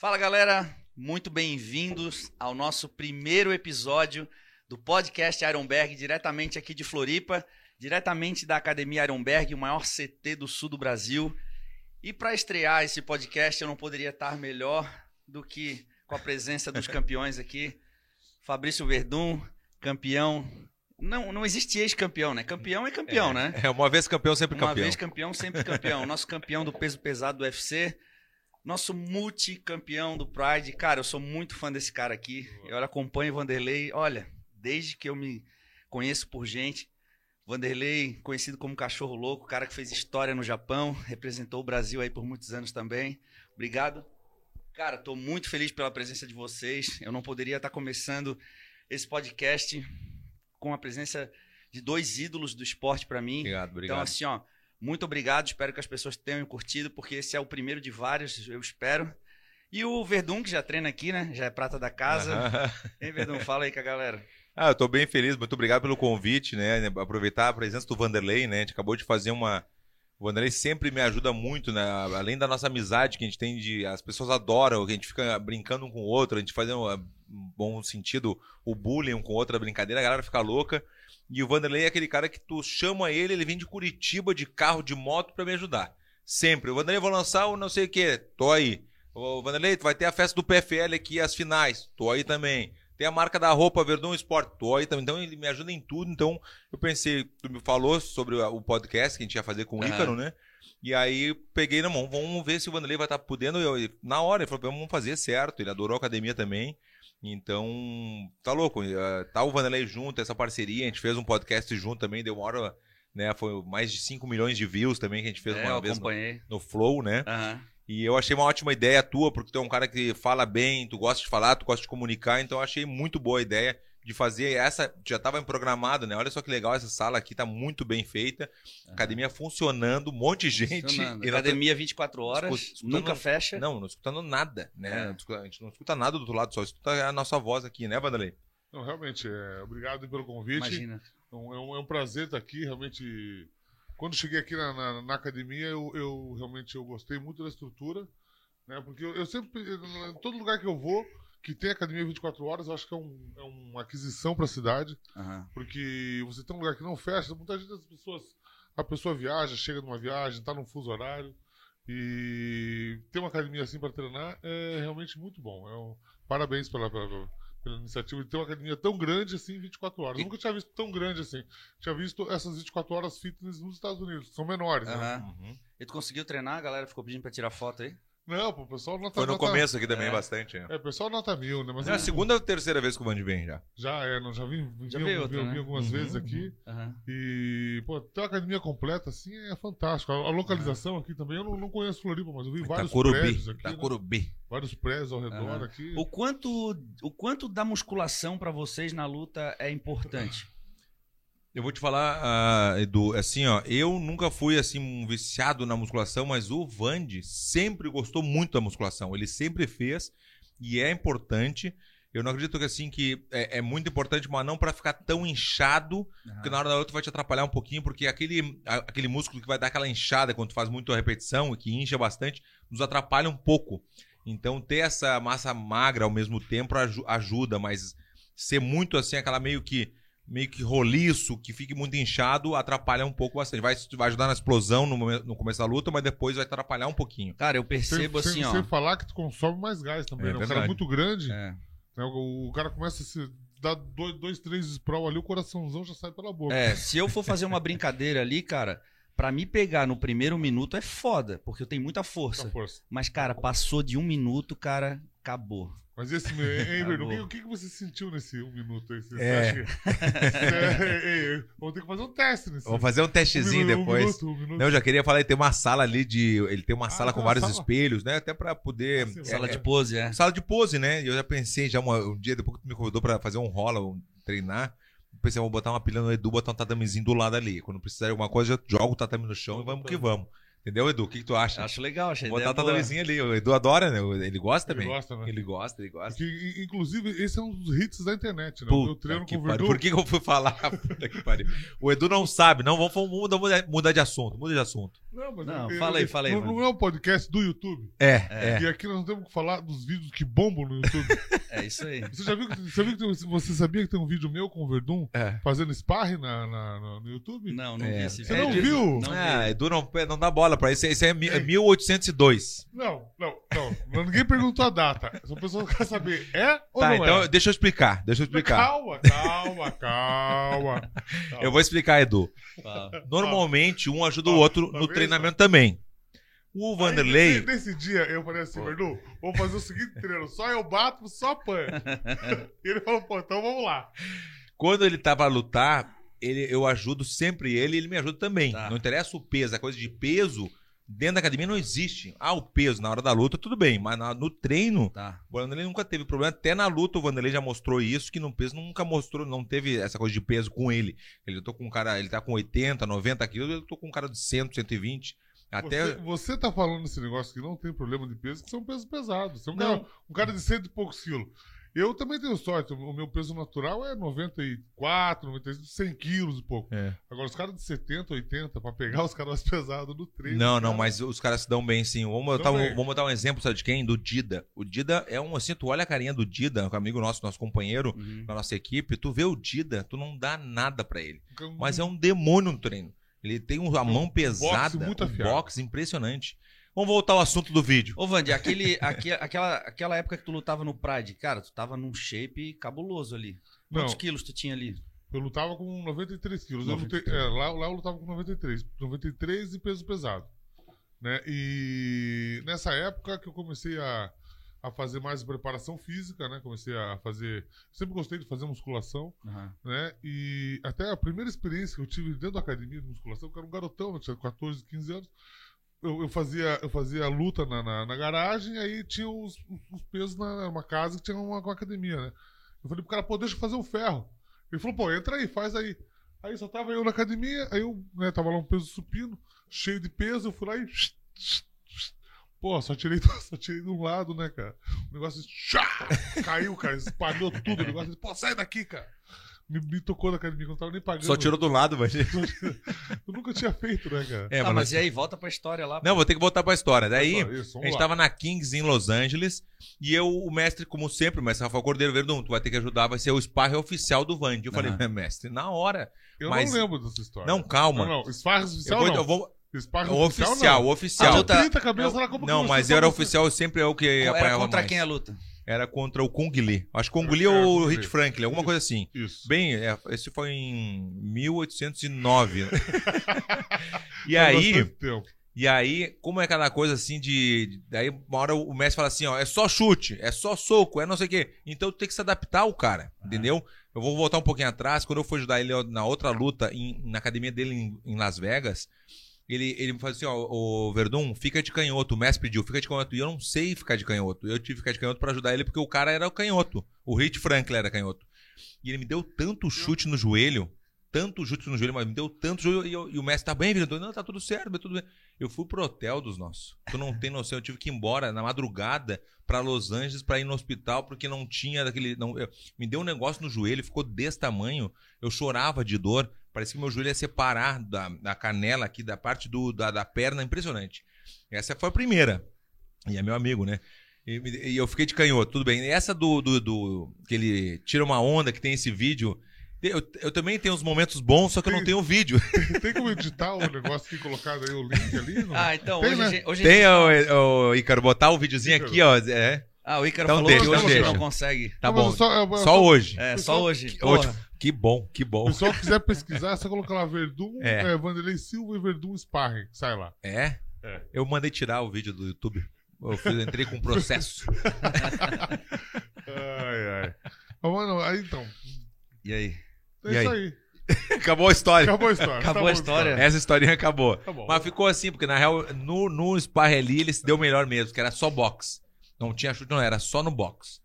Fala galera, muito bem-vindos ao nosso primeiro episódio do podcast Ironberg, diretamente aqui de Floripa, diretamente da Academia Ironberg, o maior CT do sul do Brasil. E para estrear esse podcast, eu não poderia estar melhor do que com a presença dos campeões aqui. Fabrício Verdun, campeão. Não, não existe ex-campeão, né? Campeão é campeão, é, né? É, uma vez campeão, sempre Uma campeão. vez campeão, sempre campeão. Nosso campeão do peso pesado do UFC. Nosso multicampeão do Pride. Cara, eu sou muito fã desse cara aqui. Eu acompanho o Vanderlei, olha, desde que eu me conheço por gente. Vanderlei, conhecido como Cachorro Louco, cara que fez história no Japão, representou o Brasil aí por muitos anos também. Obrigado. Cara, tô muito feliz pela presença de vocês. Eu não poderia estar começando esse podcast com a presença de dois ídolos do esporte para mim. Obrigado, obrigado. Então, assim, ó, muito obrigado. Espero que as pessoas tenham curtido, porque esse é o primeiro de vários, eu espero. E o Verdun, que já treina aqui, né? Já é prata da casa. Aham. Hein, Verdun? Fala aí com a galera. Ah, eu tô bem feliz, muito obrigado pelo convite, né? Aproveitar a presença do Vanderlei, né? A gente acabou de fazer uma. O Vanderlei sempre me ajuda muito, né? Além da nossa amizade que a gente tem de. As pessoas adoram, que a gente fica brincando um com o outro, a gente faz um bom sentido o bullying um com o outro, a brincadeira, a galera fica louca. E o Vanderlei é aquele cara que tu chama ele, ele vem de Curitiba de carro, de moto pra me ajudar. Sempre. O Vanderlei, vou lançar o não sei o que, tô aí. O Vanderlei, tu vai ter a festa do PFL aqui, as finais, tô aí também. Tem a marca da roupa Verdun Sport, tô aí também. Então ele me ajuda em tudo. Então eu pensei, tu me falou sobre o podcast que a gente ia fazer com o Aham. Ícaro, né? E aí peguei na mão, vamos ver se o Vanderlei vai estar podendo. Eu, eu- na hora, ele falou, vamos fazer certo. Ele adorou a academia também. Então, tá louco. eh, Tá o Vanderlei junto, essa parceria. A gente fez um podcast junto também, deu uma hora, né? Foi mais de 5 milhões de views também que a gente fez É, uma vez no, no Flow, né? Aham. E eu achei uma ótima ideia tua, porque tu é um cara que fala bem, tu gosta de falar, tu gosta de comunicar, então eu achei muito boa a ideia de fazer essa. Já estava programado, né? Olha só que legal essa sala aqui, tá muito bem feita. Academia funcionando, um monte de gente. E Academia 24 horas, Escuta- escutando- nunca fecha. Não, não escutando nada, né? É. A gente não escuta nada do outro lado, só escuta a nossa voz aqui, né, Vanderlei? Não, realmente, é, obrigado pelo convite. Imagina. É um, é um- é um prazer estar aqui, realmente. Quando cheguei aqui na, na- na academia, eu, eu realmente eu gostei muito da estrutura, né? Porque eu, eu sempre, em todo lugar que eu vou, que tem academia 24 horas, eu acho que é, um- é uma aquisição para a cidade, Aham. porque você tem um lugar que não fecha, muitas vezes as pessoas, a pessoa viaja, chega numa viagem, está num fuso horário, e ter uma academia assim para treinar é realmente muito bom. É um- parabéns pela, pela, pela iniciativa de ter uma academia tão grande assim em 24 horas. Eu nunca tinha visto tão grande assim. Tinha visto essas 24 horas fitness nos Estados Unidos, que são menores. Né? Aham. Uhum. E tu conseguiu treinar? A galera ficou pedindo pra tirar foto aí? Não, pô, o pessoal nota Foi no nota- começo aqui também, É. bastante. É. É, o pessoal nota mil, né? Mas É a segunda ou terceira vez que o Vandy vem já. Já é, não, já vim, vim, Já vim- veio outra, vim- né? vim algumas Uhum, vezes aqui. Aham. E, pô, ter uma academia completa assim é fantástico. A, a localização aqui também, eu não, não conheço Floripa, mas eu vi vários prédios Itacurubi. aqui. né? Itacurubi. Vários prédios ao redor aqui. O quanto, o quanto da musculação pra vocês na luta é importante? Eu vou te falar, ah, Edu, assim, ó, eu nunca fui assim um viciado na musculação, mas o Vandy sempre gostou muito da musculação. Ele sempre fez e é importante. Eu não acredito que assim que é, é muito importante, mas não pra ficar tão inchado, porque na hora da outra vai te atrapalhar um pouquinho, porque aquele, a- aquele músculo que vai dar aquela inchada quando tu faz muita repetição e que incha bastante, nos atrapalha um pouco. Então ter essa massa magra ao mesmo tempo aju- ajuda, mas ser muito assim, aquela meio que meio que roliço, que fique muito inchado, atrapalha um pouco bastante. Vai, vai ajudar na explosão no, momen- no começo da luta, mas depois vai atrapalhar um pouquinho. Cara, eu Sem, percebo sem- assim, ó. sem falar que tu consome mais gás também, É né? O cara é muito grande, É. né? o, o cara começa a se dar dois, dois três sprawl ali, o coraçãozão já sai pela boca. É, se eu for fazer uma brincadeira ali, cara, pra me pegar no primeiro minuto é foda, porque eu tenho muita força. força. Mas, cara, passou de um minuto, cara, acabou. Mas esse, hein, Bruno, o que, que você sentiu nesse um minuto aí? Você É. acha que... é, vamos ter que fazer um teste nesse Vamos fazer um um testezinho minuto, depois. Um minuto, um minuto. Não, eu já queria falar, ele tem uma sala ali de. Ele tem uma Ah, sala com vários sala? espelhos, né? Até pra poder. Ah, sim, é- Sala é- de pose, é. Sala de pose, né? E eu já pensei já uma- um dia, depois que tu me convidou pra fazer um rola, um, treinar, eu pensei, vou botar uma pilha no Edu, botar um tatamezinho do lado ali. Quando precisar de alguma coisa, eu jogo o tatame no chão e vamos que vamos. Entendeu, Edu? O que, que tu acha? Acho legal, achei botar o boa. tatamezinho ali. O Edu adora, né? Ele gosta Ele também. gosta, né? Ele gosta, ele gosta. Porque, inclusive, esse é um dos hits da internet, né? Puta eu treino que o. Verdun. Por que, que eu fui falar? Puta que pariu. O Edu não sabe. Não, vamos mudar, mudar de assunto. Muda de assunto. Não, mas Não, eu- fala aí, eu- fala aí, Não, mano. é um podcast do YouTube. É, é. E aqui nós não temos que falar dos vídeos que bombam no YouTube. É isso aí. Você já viu que, você, viu que tem- você sabia que tem um vídeo meu com o Verdun É. fazendo sparring na, na- no, YouTube? Não, não É. vi esse Você vídeo. não viu? Não vi. Edu não, não dá bola pra isso. Isso é, é 1802. Não, não, não. Ninguém perguntou a data. Só a pessoa quer saber, é ou Tá, não então é? deixa eu explicar. Deixa eu explicar. Calma, calma, calma. calma. Eu vou explicar, Edu. Fala. Normalmente, um ajuda o Ó, outro tá no treinamento também. O Vanderlei. Aí, nesse dia, eu falei assim, Verdun, vamos fazer o seguinte treino. Só eu bato, só e ele falou, pô, então vamos lá. Quando ele tá pra lutar, ele, eu ajudo sempre ele e ele me ajuda também. Tá. Não interessa o peso, a coisa de peso. Dentro da academia não existe. Ah, o peso na hora da luta, tudo bem. Mas na- no treino, Tá. o Vanderlei nunca teve problema. Até na luta o Vanderlei já mostrou isso, que no peso nunca mostrou, não teve essa coisa de peso com ele. Ele tô com um cara, ele tá com 80, 90 quilos, eu tô com um cara de 100, 120. Até. Você, você tá falando esse negócio que não tem problema de peso, que são pesos pesados. Você é um, Não. cara, um cara de cento e poucos quilos. Eu também tenho sorte. O meu peso natural é 94, 95, 100 quilos e pouco. É. Agora, os caras de 70, 80, pra pegar os caras mais pesados no treino. Não, não, cara, mas os caras se dão bem sim. Vamos botar, um, vamos botar um exemplo, sabe de quem? Do Dida. O Dida é um assim, tu olha a carinha do Dida, um amigo nosso, nosso companheiro Uhum. da nossa equipe, tu vê o Dida, tu não dá nada pra ele. Mas é um demônio no treino. Ele tem um- a mão pesada, muito um boxe impressionante. Vamos voltar ao assunto do vídeo. Ô, Vandy, aquele, aque- aquela, aquela época que tu lutava no Pride, cara, tu tava num shape cabuloso ali. Não, Quantos quilos tu tinha ali? eu lutava com 93 quilos. Eu 93. lutei- é, lá, lá eu lutava com 93. 93 e peso pesado. Né? E nessa época que eu comecei a, a fazer mais preparação física, né? Comecei a fazer. Sempre gostei de fazer musculação. Aham. né? E até a primeira experiência que eu tive dentro da academia de musculação, que eu era um garotão, eu tinha 14, 15 anos, eu, eu fazia, eu fazia luta na, na, na garagem, aí tinha os, os pesos na numa casa que tinha uma, uma academia, né? Eu falei pro cara, pô, deixa eu fazer um ferro. Ele falou, pô, entra aí, faz aí. Aí só tava eu na academia, aí eu, né, tava lá um peso supino, cheio de peso, eu fui lá e. Pô, só tirei, só tirei de um lado, né, cara? O negócio caiu, cara, espalhou tudo. O negócio, pô, sai daqui, cara. Me, me tocou na academia, que eu não tava nem pagando. Só tirou do lado, mas. Eu nunca tinha feito, né, cara? É, tá, mas mas e aí, volta pra história lá. Não, vou ter que voltar pra história. Daí, Isso, a gente lá. tava na Kings em Los Angeles e eu, o mestre, como sempre, o mestre Rafael Cordeiro Verdun, tu vai ter que ajudar, vai ser o sparring oficial do Vand. Eu falei, Aham. mestre, na hora. Eu mas- não lembro dessa história. Não, calma. Não, não. Sparring Eu oficial vou, não. eu vou- Sparring o oficial, o não. oficial. A Ah, luta- 30 cabeças lá como Não, que mas eu era tá- oficial sempre é o que Era apanhava contra mais. quem a luta? Era contra o Kung Lee. Acho que Kung Lee É, ou. Rich Franklin, alguma coisa assim. Isso. Bem, é, esse foi em 1809. né? e Faz aí, e aí, como é aquela coisa assim de. Daí uma hora o mestre fala assim: ó, é só chute, é só soco, é não sei o quê. Então tu tem que se adaptar ao cara, entendeu? Eu vou voltar um pouquinho atrás. Quando eu fui ajudar ele na outra luta, em- na academia dele em, em Las Vegas, ele, ele me falou assim: ó, o Verdun, fica de canhoto. O mestre pediu, fica de canhoto. E eu não sei ficar de canhoto. Eu tive que ficar de canhoto pra ajudar ele porque o cara era o canhoto. O Rich Franklin era canhoto. E ele me deu tanto chute no joelho, tanto chute no joelho, mas me deu tanto joelho. E, eu- e o mestre tá bem, Verdun? Não, tá tudo certo, tá tudo bem. Eu fui pro hotel dos nossos. Tu não tem noção, eu tive que ir embora na madrugada pra Los Angeles pra ir no hospital porque não tinha daquele. Não, eu- me deu um negócio no joelho, ficou desse tamanho. Eu chorava de dor. Parecia que meu joelho ia separar da, da canela aqui, da parte do, da, da perna, impressionante. Essa foi a primeira. E é meu amigo, né? E, e eu fiquei de canhoto, tudo bem. E essa do, do, do- que ele tira uma onda, que tem esse vídeo. Eu, eu também tenho uns momentos bons, só que eu não Tem- tenho vídeo. Tem como editar o negócio aqui colocado aí, o link ali? Não? Ah, então, Tem, hoje, né? a gente- hoje Tem, o, o Ícaro, botar o videozinho Ícaro. aqui, ó. É, Ah, o Ícaro Então falou deixa, que hoje deixa. não consegue. tá Não, bom. Só, é, Só hoje. É, só hoje. Hoje. Que bom, que O bom. pessoal que quiser pesquisar, é só colocar lá Verdun, É. é. Vanderlei Silva e Verdun Sparring. Sai lá. É? É. Eu mandei tirar o vídeo do YouTube. Eu fiz, entrei com um processo. Ai, ai. Mas, mano, aí então. E aí? É E isso aí? aí. Acabou a história. Acabou a história. Acabou Tá a história. Essa historinha acabou. Tá. Mas ficou assim, porque na real, no, no Sparring ali, ele se deu melhor mesmo, que era só box. Não tinha chute, não, era só no box.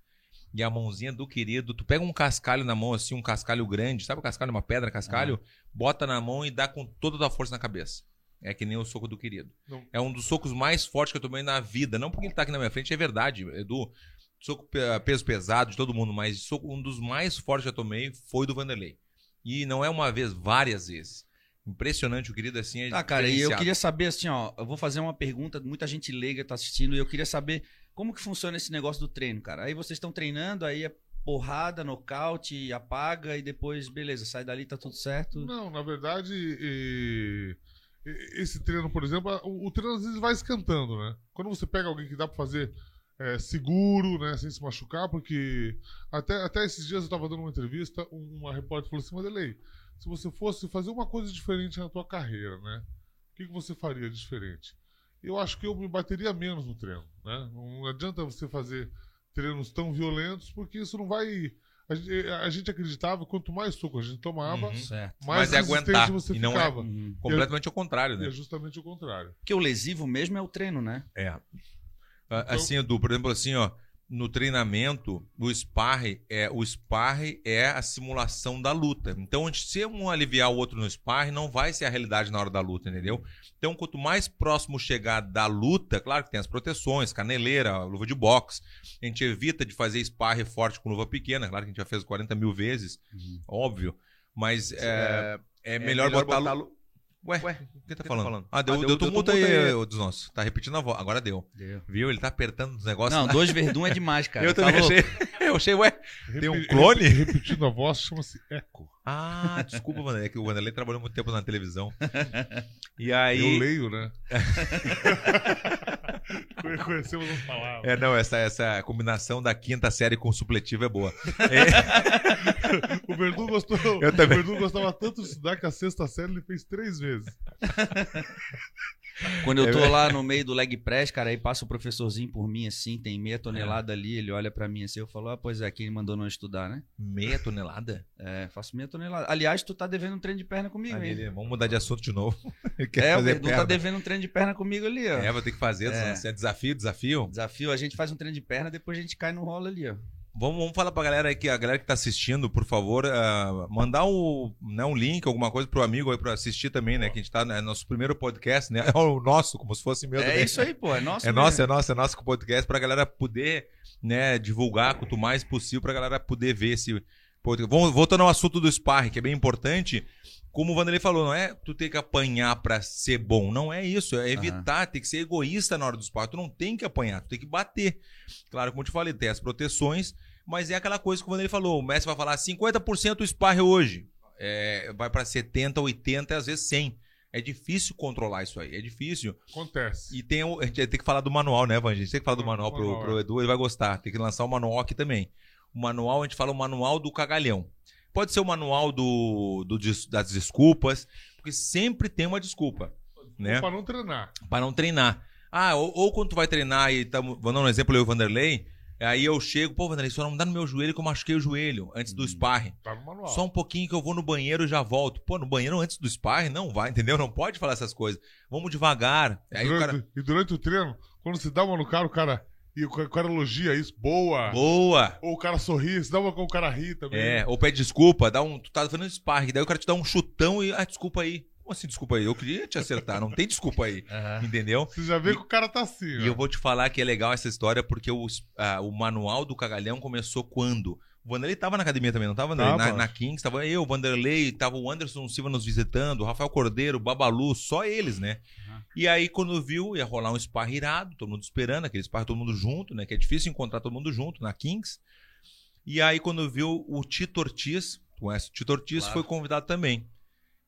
E a mãozinha do querido, tu pega um cascalho na mão, assim, um cascalho grande, sabe o cascalho, uma pedra, cascalho? Bota na mão e dá com toda a tua força na cabeça. É que nem o soco do querido. Não. É um dos socos mais fortes que eu tomei na vida. Não porque ele tá aqui na minha frente, é verdade, Edu. Soco pe- peso pesado de todo mundo, mas soco- um dos mais fortes que eu tomei foi do Vanderlei. E não é uma vez, várias vezes. Impressionante, o querido assim é Tá, cara, e eu queria saber assim, ó, eu vou fazer uma pergunta, muita gente leiga tá assistindo, e eu queria saber como que funciona esse negócio do treino, cara. Aí vocês estão treinando, aí é porrada, nocaute, apaga, e depois, beleza, sai dali, tá tudo certo. Não, na verdade, e- esse treino, por exemplo, o, o treino às vezes vai esquentando, né? Quando você pega alguém que dá pra fazer é, seguro, né, sem se machucar, porque até, até esses dias eu tava dando uma entrevista, um- uma repórter falou assim, Madelei, se você fosse fazer uma coisa diferente na tua carreira, né? O que, que você faria diferente? Eu acho que eu me bateria menos no treino, né? Não adianta você fazer treinos tão violentos, porque isso não vai... A gente, a gente acreditava que quanto mais soco a gente tomava, Uhum. Certo. mais Mas é resistente aguentar, você e não é- ficava. Uhum. Completamente ao contrário, E né? é justamente o contrário. Porque o lesivo mesmo é o treino, né? É. Então- Assim, Edu, por exemplo, assim, ó, no treinamento, o sparring é o sparring é a simulação da luta. Então, se um aliviar o outro no sparring, não vai ser a realidade na hora da luta, entendeu? Então, quanto mais próximo chegar da luta, claro que tem as proteções, caneleira, luva de boxe. A gente evita de fazer sparring forte com luva pequena, claro que a gente já fez 40 mil vezes, óbvio. Mas é, é, melhor, botar. lu- Ué, o que tá falando? Ah, deu, Ah, deu- deu, deu tumulto tumulto aí, aí. dos nossos. Tá repetindo a voz. Agora deu. Viu? Ele tá apertando os negócios. Não, dois verdun é demais, cara. eu Tá também louco? achei. Eu achei, ué. Tem um clone? repe- Repetindo a voz, chama-se eco. Ah, desculpa, Vanderlei. É que o Vanderlei trabalhou muito tempo na televisão. E Eu aí. leio, né? Conhecemos as palavras. É, não, essa, essa combinação da quinta série com supletivo é boa. O Verdun gostou. Eu também. O Verdun gostava tanto de estudar que a sexta série ele fez três vezes. Quando eu É tô lá no meio do leg press, cara, aí passa o professorzinho por mim assim, tem meia tonelada ali, ele olha pra mim assim, eu falo, ah, pois é, quem mandou não estudar, né? Meia tonelada? É, faço meia tonelada. Aliás, tu tá devendo um treino de perna comigo, Ali, hein? ele- vamos mudar de assunto de novo. É, o fazer Verdun tá devendo um treino de perna comigo ali, ó. É, vou ter que fazer. É. É. desafio, desafio. Desafio, a gente faz um treino de perna, depois a gente cai no rolo ali, ó. Vamos, vamos falar pra galera aí que a galera que tá assistindo, por favor, ah, mandar o, né, um link, alguma coisa pro amigo aí pra assistir também, né? Que a gente tá no nosso primeiro podcast, né? É o nosso, como se fosse meu É também. isso aí, pô, é nosso. É mesmo. nosso, é nosso, é nosso podcast pra galera poder, né, divulgar quanto mais possível pra galera poder ver esse podcast. Voltando ao assunto do sparring, que é bem importante, como o Vanderlei falou, não é tu ter que apanhar pra ser bom, não é isso, é evitar, tem que ser egoísta na hora do sparring, tu não tem que apanhar, tu tem que bater. Claro, como eu te falei, tem as proteções, mas é aquela coisa que o Vanderlei falou, o Messi vai falar 50% do sparring hoje, é, vai pra 70, 80 e às vezes 100. É difícil controlar isso aí, é difícil. Acontece. E tem, o- a gente tem que falar do manual, né, Van? A gente tem que falar do Do manual pro, manual, pro é. Edu, ele vai gostar. Tem que lançar o manual aqui também. O manual, a gente fala o manual do cagalhão. Pode ser o manual do, do das desculpas, porque sempre tem uma desculpa, né? Pra não treinar. Pra não treinar. Ah, ou, ou quando tu vai treinar e tamo, vou dar um exemplo, eu e o Vanderlei, aí eu chego, pô, Vanderlei, só não dá no meu joelho que eu machuquei o joelho antes do sparring. Tá no manual. Só um pouquinho que eu vou no banheiro e já volto. Pô, no banheiro antes do sparring? Não vai, entendeu? Não pode falar essas coisas. Vamos devagar. O durante, cara... E durante o treino, quando se dá uma no cara, o cara. E o ca- o cara elogia isso, boa. Boa! Ou o cara sorri, se dá uma com o cara ri também. É, ou pede desculpa, dá um. Tu tá fazendo sparring, daí o cara te dá um chutão e. Ah, desculpa aí. Como assim, desculpa aí? Eu queria te acertar, não tem desculpa aí. Entendeu? Você já vê E- que o cara tá assim, E ó. eu vou te falar que é legal essa história porque o, ah, o manual do cagalhão começou quando? O Vanderlei tava na academia também, não tava, Vanderlei? Tava. Na, na Kings, tava eu, o Vanderlei, tava o Anderson Silva nos visitando, o Rafael Cordeiro, o Babalu, só eles, né? E aí, quando viu, ia rolar um sparring irado, todo mundo esperando, aquele sparring todo mundo junto, né? Que é difícil encontrar todo mundo junto na Kings. E aí, quando viu o Tito Ortiz, conhece o Tito Ortiz, Claro. foi convidado também.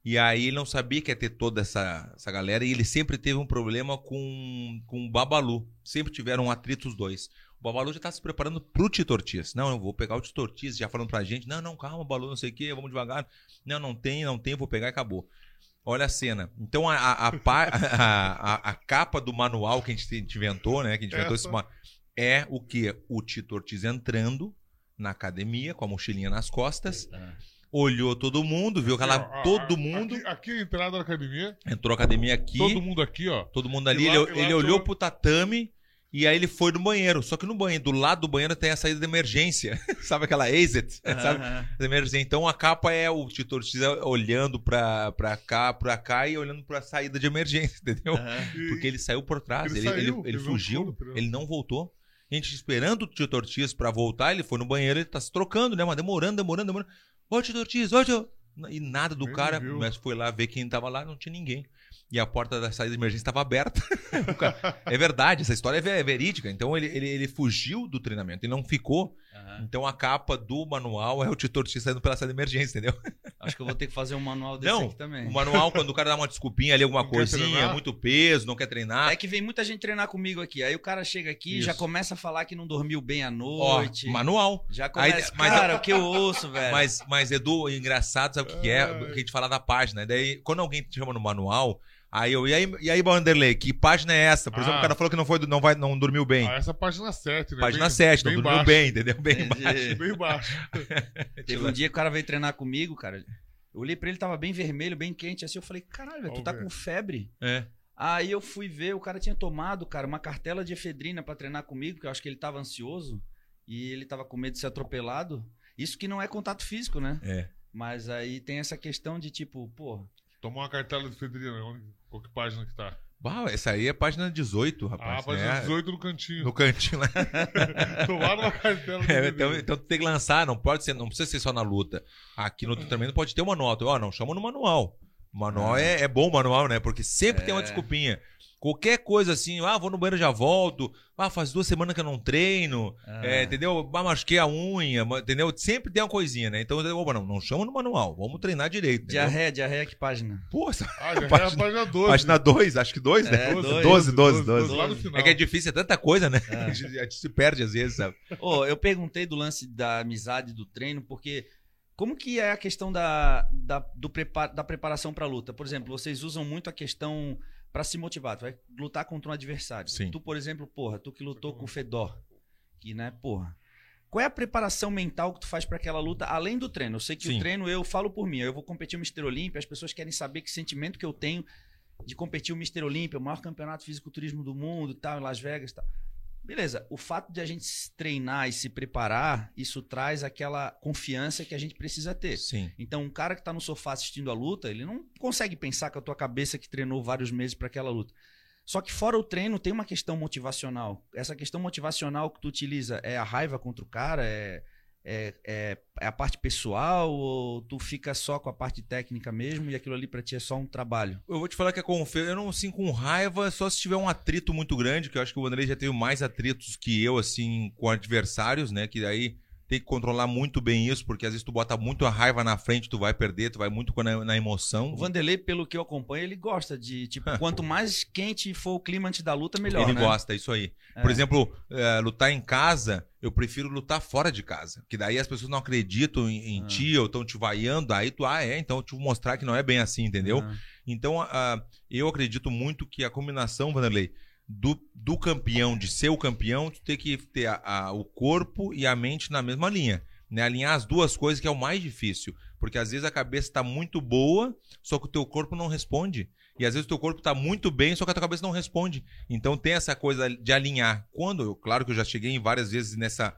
E aí ele não sabia que ia ter toda essa, essa galera e ele sempre teve um problema com, com o Babalu. Sempre tiveram um atrito os dois. O Babalu já tá se preparando pro Tito Ortiz. Não, eu vou pegar o Tito Ortiz, já falando pra gente. Não, não, calma, Babalu, não sei o quê, vamos devagar. Não, não tem, não tem, vou pegar e acabou. Olha a cena. Então a, a, a, a- capa do manual que a gente inventou, né? Que a gente inventou esse ma- é o que? O Tito Ortiz entrando na academia com a mochilinha nas costas, olhou todo mundo, viu aquela. Todo mundo. Aqui, aqui é a entrada da academia. Entrou a academia aqui. Todo mundo aqui, ó. Todo mundo ali, ele, olhou pro tatame e aí ele foi no banheiro. Só que no banheiro, do lado do banheiro tem a saída de emergência. sabe aquela exit? Sabe? De emergência. Então a capa é o Tito Ortiz olhando pra, pra cá, pra cá e olhando pra saída de emergência, entendeu? Porque ele saiu por trás, Ele ele, saiu, ele ele fugiu, ele não voltou. A gente esperando o Tito Ortiz pra voltar, ele foi no banheiro, ele tá se trocando, né? Mas demorando, demorando, demorando. Ô, Tito Ortiz, ô, Tito... E nada do Nem cara. viu. Mas foi lá ver quem tava lá, não tinha ninguém. E a porta da saída de emergência estava aberta. É verdade, essa história é ve- verídica. Então ele, ele, ele fugiu do treinamento e não ficou. Aham. Então a capa do manual é o Tito Ortiz saindo pela saída de emergência, entendeu? Acho que eu vou ter que fazer um manual desse Não, aqui também. O manual, quando o cara dá uma desculpinha ali, alguma Não coisinha, muito peso, não quer treinar. É que vem muita gente treinar comigo aqui. Aí o cara chega aqui e já começa a falar que não dormiu bem à Ó, noite. manual. Já começa. Aí- mas- cara, o que eu ouço, velho. Mas, mas, Edu, engraçado, sabe o que, que é? Que a gente fala da página. Daí, quando alguém te chama no manual, aí eu, e aí, e aí Vanderlei, que página é essa? Por exemplo, Ah. o cara falou que não, foi, não, vai, não dormiu bem. Ah, essa é a página 7, né? página Bem- 7, não dormiu baixo. bem, entendeu? Bem Entendi. baixo. Bem baixo. Teve um dia que o cara veio treinar comigo, cara. Eu olhei pra ele, tava bem vermelho, bem quente, assim. Eu falei, caralho, velho, tu tá ver. com febre? É. Aí eu fui ver, o cara tinha tomado, cara, uma cartela de efedrina pra treinar comigo, que eu acho que ele tava ansioso e ele tava com medo de ser atropelado. Isso que não é contato físico, né? É. Mas aí tem essa questão de tipo, pô, Tomou uma cartela de Fedrina. onde- Qual que página que tá? Bah, essa aí é página 18, Ah, rapaz. a página né? 18 no cantinho. No cantinho lá. Tomaram uma cartela É, então, então tem que lançar, não pode ser, não precisa ser só na luta. Aqui no treinamento pode ter uma nota. Ó, não chama no manual. O manual Ah. é, é bom o manual, né? Porque sempre tem uma É. desculpinha. Qualquer coisa assim, ah, vou no banheiro já volto. Ah, faz duas semanas que eu não treino. ah, É, entendeu? Ah, machuquei a unha, entendeu? Sempre tem uma coisinha, né? Então, opa, não, não chama no manual. Vamos treinar direito. entendeu? diarreia, diarreia, que página? Pô, essa Ah, já é a Página- página 12. página 2, acho que 2, né? É, 12, dois. 12, 12, Lá no final. É que é difícil, é tanta coisa, né? É. A, gente, a gente se perde às vezes, sabe? Ô, eu perguntei do lance da amizade do treino, porque como que é a questão da, da, do prepa- da preparação pra luta? Por exemplo, vocês usam muito a questão pra se motivar. Tu vai lutar contra um adversário. Sim. Tu, por exemplo, porra, tu que lutou com o Fedor, que, né, porra. Qual é a preparação mental que tu faz pra aquela luta, além do treino? Eu sei que Sim. o treino, eu falo por mim, eu vou competir o Mister Olímpia, as pessoas querem saber que sentimento que eu tenho de competir o Mister Olímpia, o maior campeonato de fisiculturismo do mundo, tal, em Las Vegas, e tal. Beleza, o fato de a gente se treinar e se preparar, isso traz aquela confiança que a gente precisa ter. Sim. Então, um cara que tá no sofá assistindo a luta, ele não consegue pensar com a tua cabeça que treinou vários meses para aquela luta. Só que fora o treino, tem uma questão motivacional. Essa questão motivacional que tu utiliza é a raiva contra o cara, é, é, é, é a parte pessoal ou tu fica só com a parte técnica mesmo e aquilo ali pra ti é só um trabalho? Eu vou te falar que a confiança, eu não assim com raiva, só se tiver um atrito muito grande, que eu acho que o Vanderlei já teve mais atritos que eu, assim, com adversários, né? Que daí tem que controlar muito bem isso, porque às vezes tu bota muito a raiva na frente, tu vai perder, tu vai muito com a- na, na emoção. O Vanderlei, pelo que eu acompanho, ele gosta de, tipo, quanto mais quente for o clima antes da luta, melhor, Ele né? gosta, é isso aí. É. Por exemplo, eh, lutar em casa, eu prefiro lutar fora de casa. Que daí as pessoas não acreditam em, em Ah. ti ou estão te vaiando, aí tu, ah, é, então eu te vou mostrar que não é bem assim, entendeu? Ah. Então, a- eu acredito muito que a combinação, Vanderlei, do, do campeão, de ser o campeão, tu tem que ter a- a- o corpo e a mente na mesma linha. Né? Alinhar as duas coisas que é o mais difícil. Porque às vezes a cabeça está muito boa, só que o teu corpo não responde. E às vezes o teu corpo está muito bem, só que a tua cabeça não responde. Então tem essa coisa de alinhar. Quando, eu, claro que eu já cheguei em várias vezes nessa.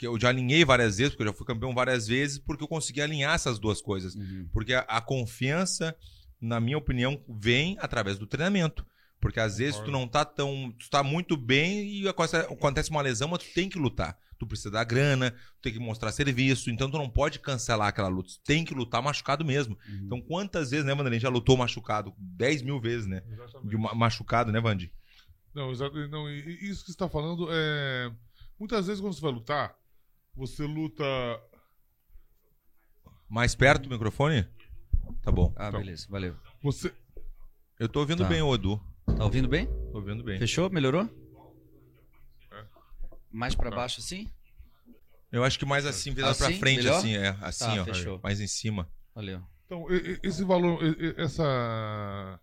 Eu já alinhei várias vezes, porque eu já fui campeão várias vezes, porque eu consegui alinhar essas duas coisas. Uhum. Porque a, a confiança, na minha opinião, vem através do treinamento. Porque às vezes tu não tá tão. Tu tá muito bem e acontece, uma lesão, mas tu tem que lutar. Tu precisa dar grana, tu tem que mostrar serviço, então tu não pode cancelar aquela luta. Tu tem que lutar machucado mesmo. Uhum. Então, quantas vezes, né, Vanderlei? Já lutou machucado? 10 mil vezes, né? Exatamente. De ma- machucado, né, Vandi? Não, exato. Não, isso que você está falando é. Muitas vezes quando você vai lutar, você luta. Mais perto do microfone? Tá bom. Ah, Então. beleza, valeu. Você. Eu tô ouvindo Tá. bem o Edu. Tá ouvindo bem? Tô ouvindo bem. Fechou? Melhorou? É. Mais pra baixo assim? Eu acho que mais assim, virado pra Assim? frente, Melhor? assim, é. Assim, Tá, ó. fechou. Mais em cima. Valeu. Então, esse valor, essa.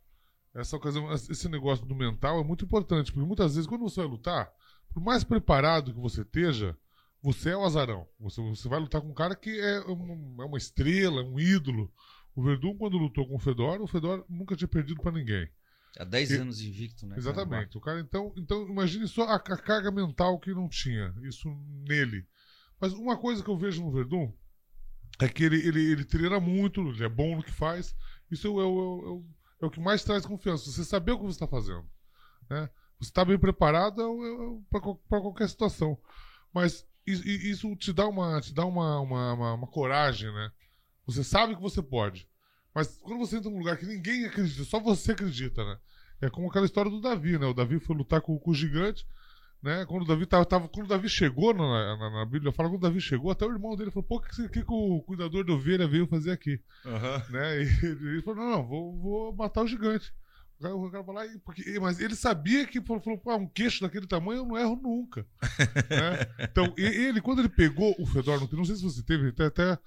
Essa ocasião, esse negócio do mental é muito importante, porque muitas vezes quando você vai lutar, por mais preparado que você esteja, você é o azarão. Você, você vai lutar com um cara que é, um- é uma estrela, um ídolo. O Verdun, quando lutou com o Fedor, o Fedor nunca tinha perdido pra ninguém. Há 10 E- anos invicto, né? cara? Exatamente. O cara, então, então, imagine só a, a carga mental que não tinha, isso nele. Mas uma coisa que eu vejo no Verdun é que ele, ele, ele treina muito, ele é bom no que faz. Isso é, o- é, o- é, o- é que mais traz confiança. Você saber o que você está fazendo. Né? Você está bem preparado para qualquer situação. Mas isso, isso te dá uma, te dá uma, uma, uma, uma coragem, né? Você sabe que você pode. Mas quando você entra num lugar que ninguém acredita, só você acredita, né? É como aquela história do Davi, né? O Davi foi lutar com, com o gigante, né? Quando o Davi tava, tava- quando o Davi chegou na, na, na Bíblia, fala quando o Davi chegou, até o irmão dele falou: "Pô, o que, que, que o cuidador de ovelha veio fazer aqui?" Aham. né? E ele falou: "Não, não, vou, vou matar o gigante." O cara, o cara falou, "Ah, porque, mas ele sabia que falou, falou, "Pô, um queixo daquele tamanho eu não erro nunca. né? Então, ele, quando ele pegou o Fedor não sei se você teve, até, até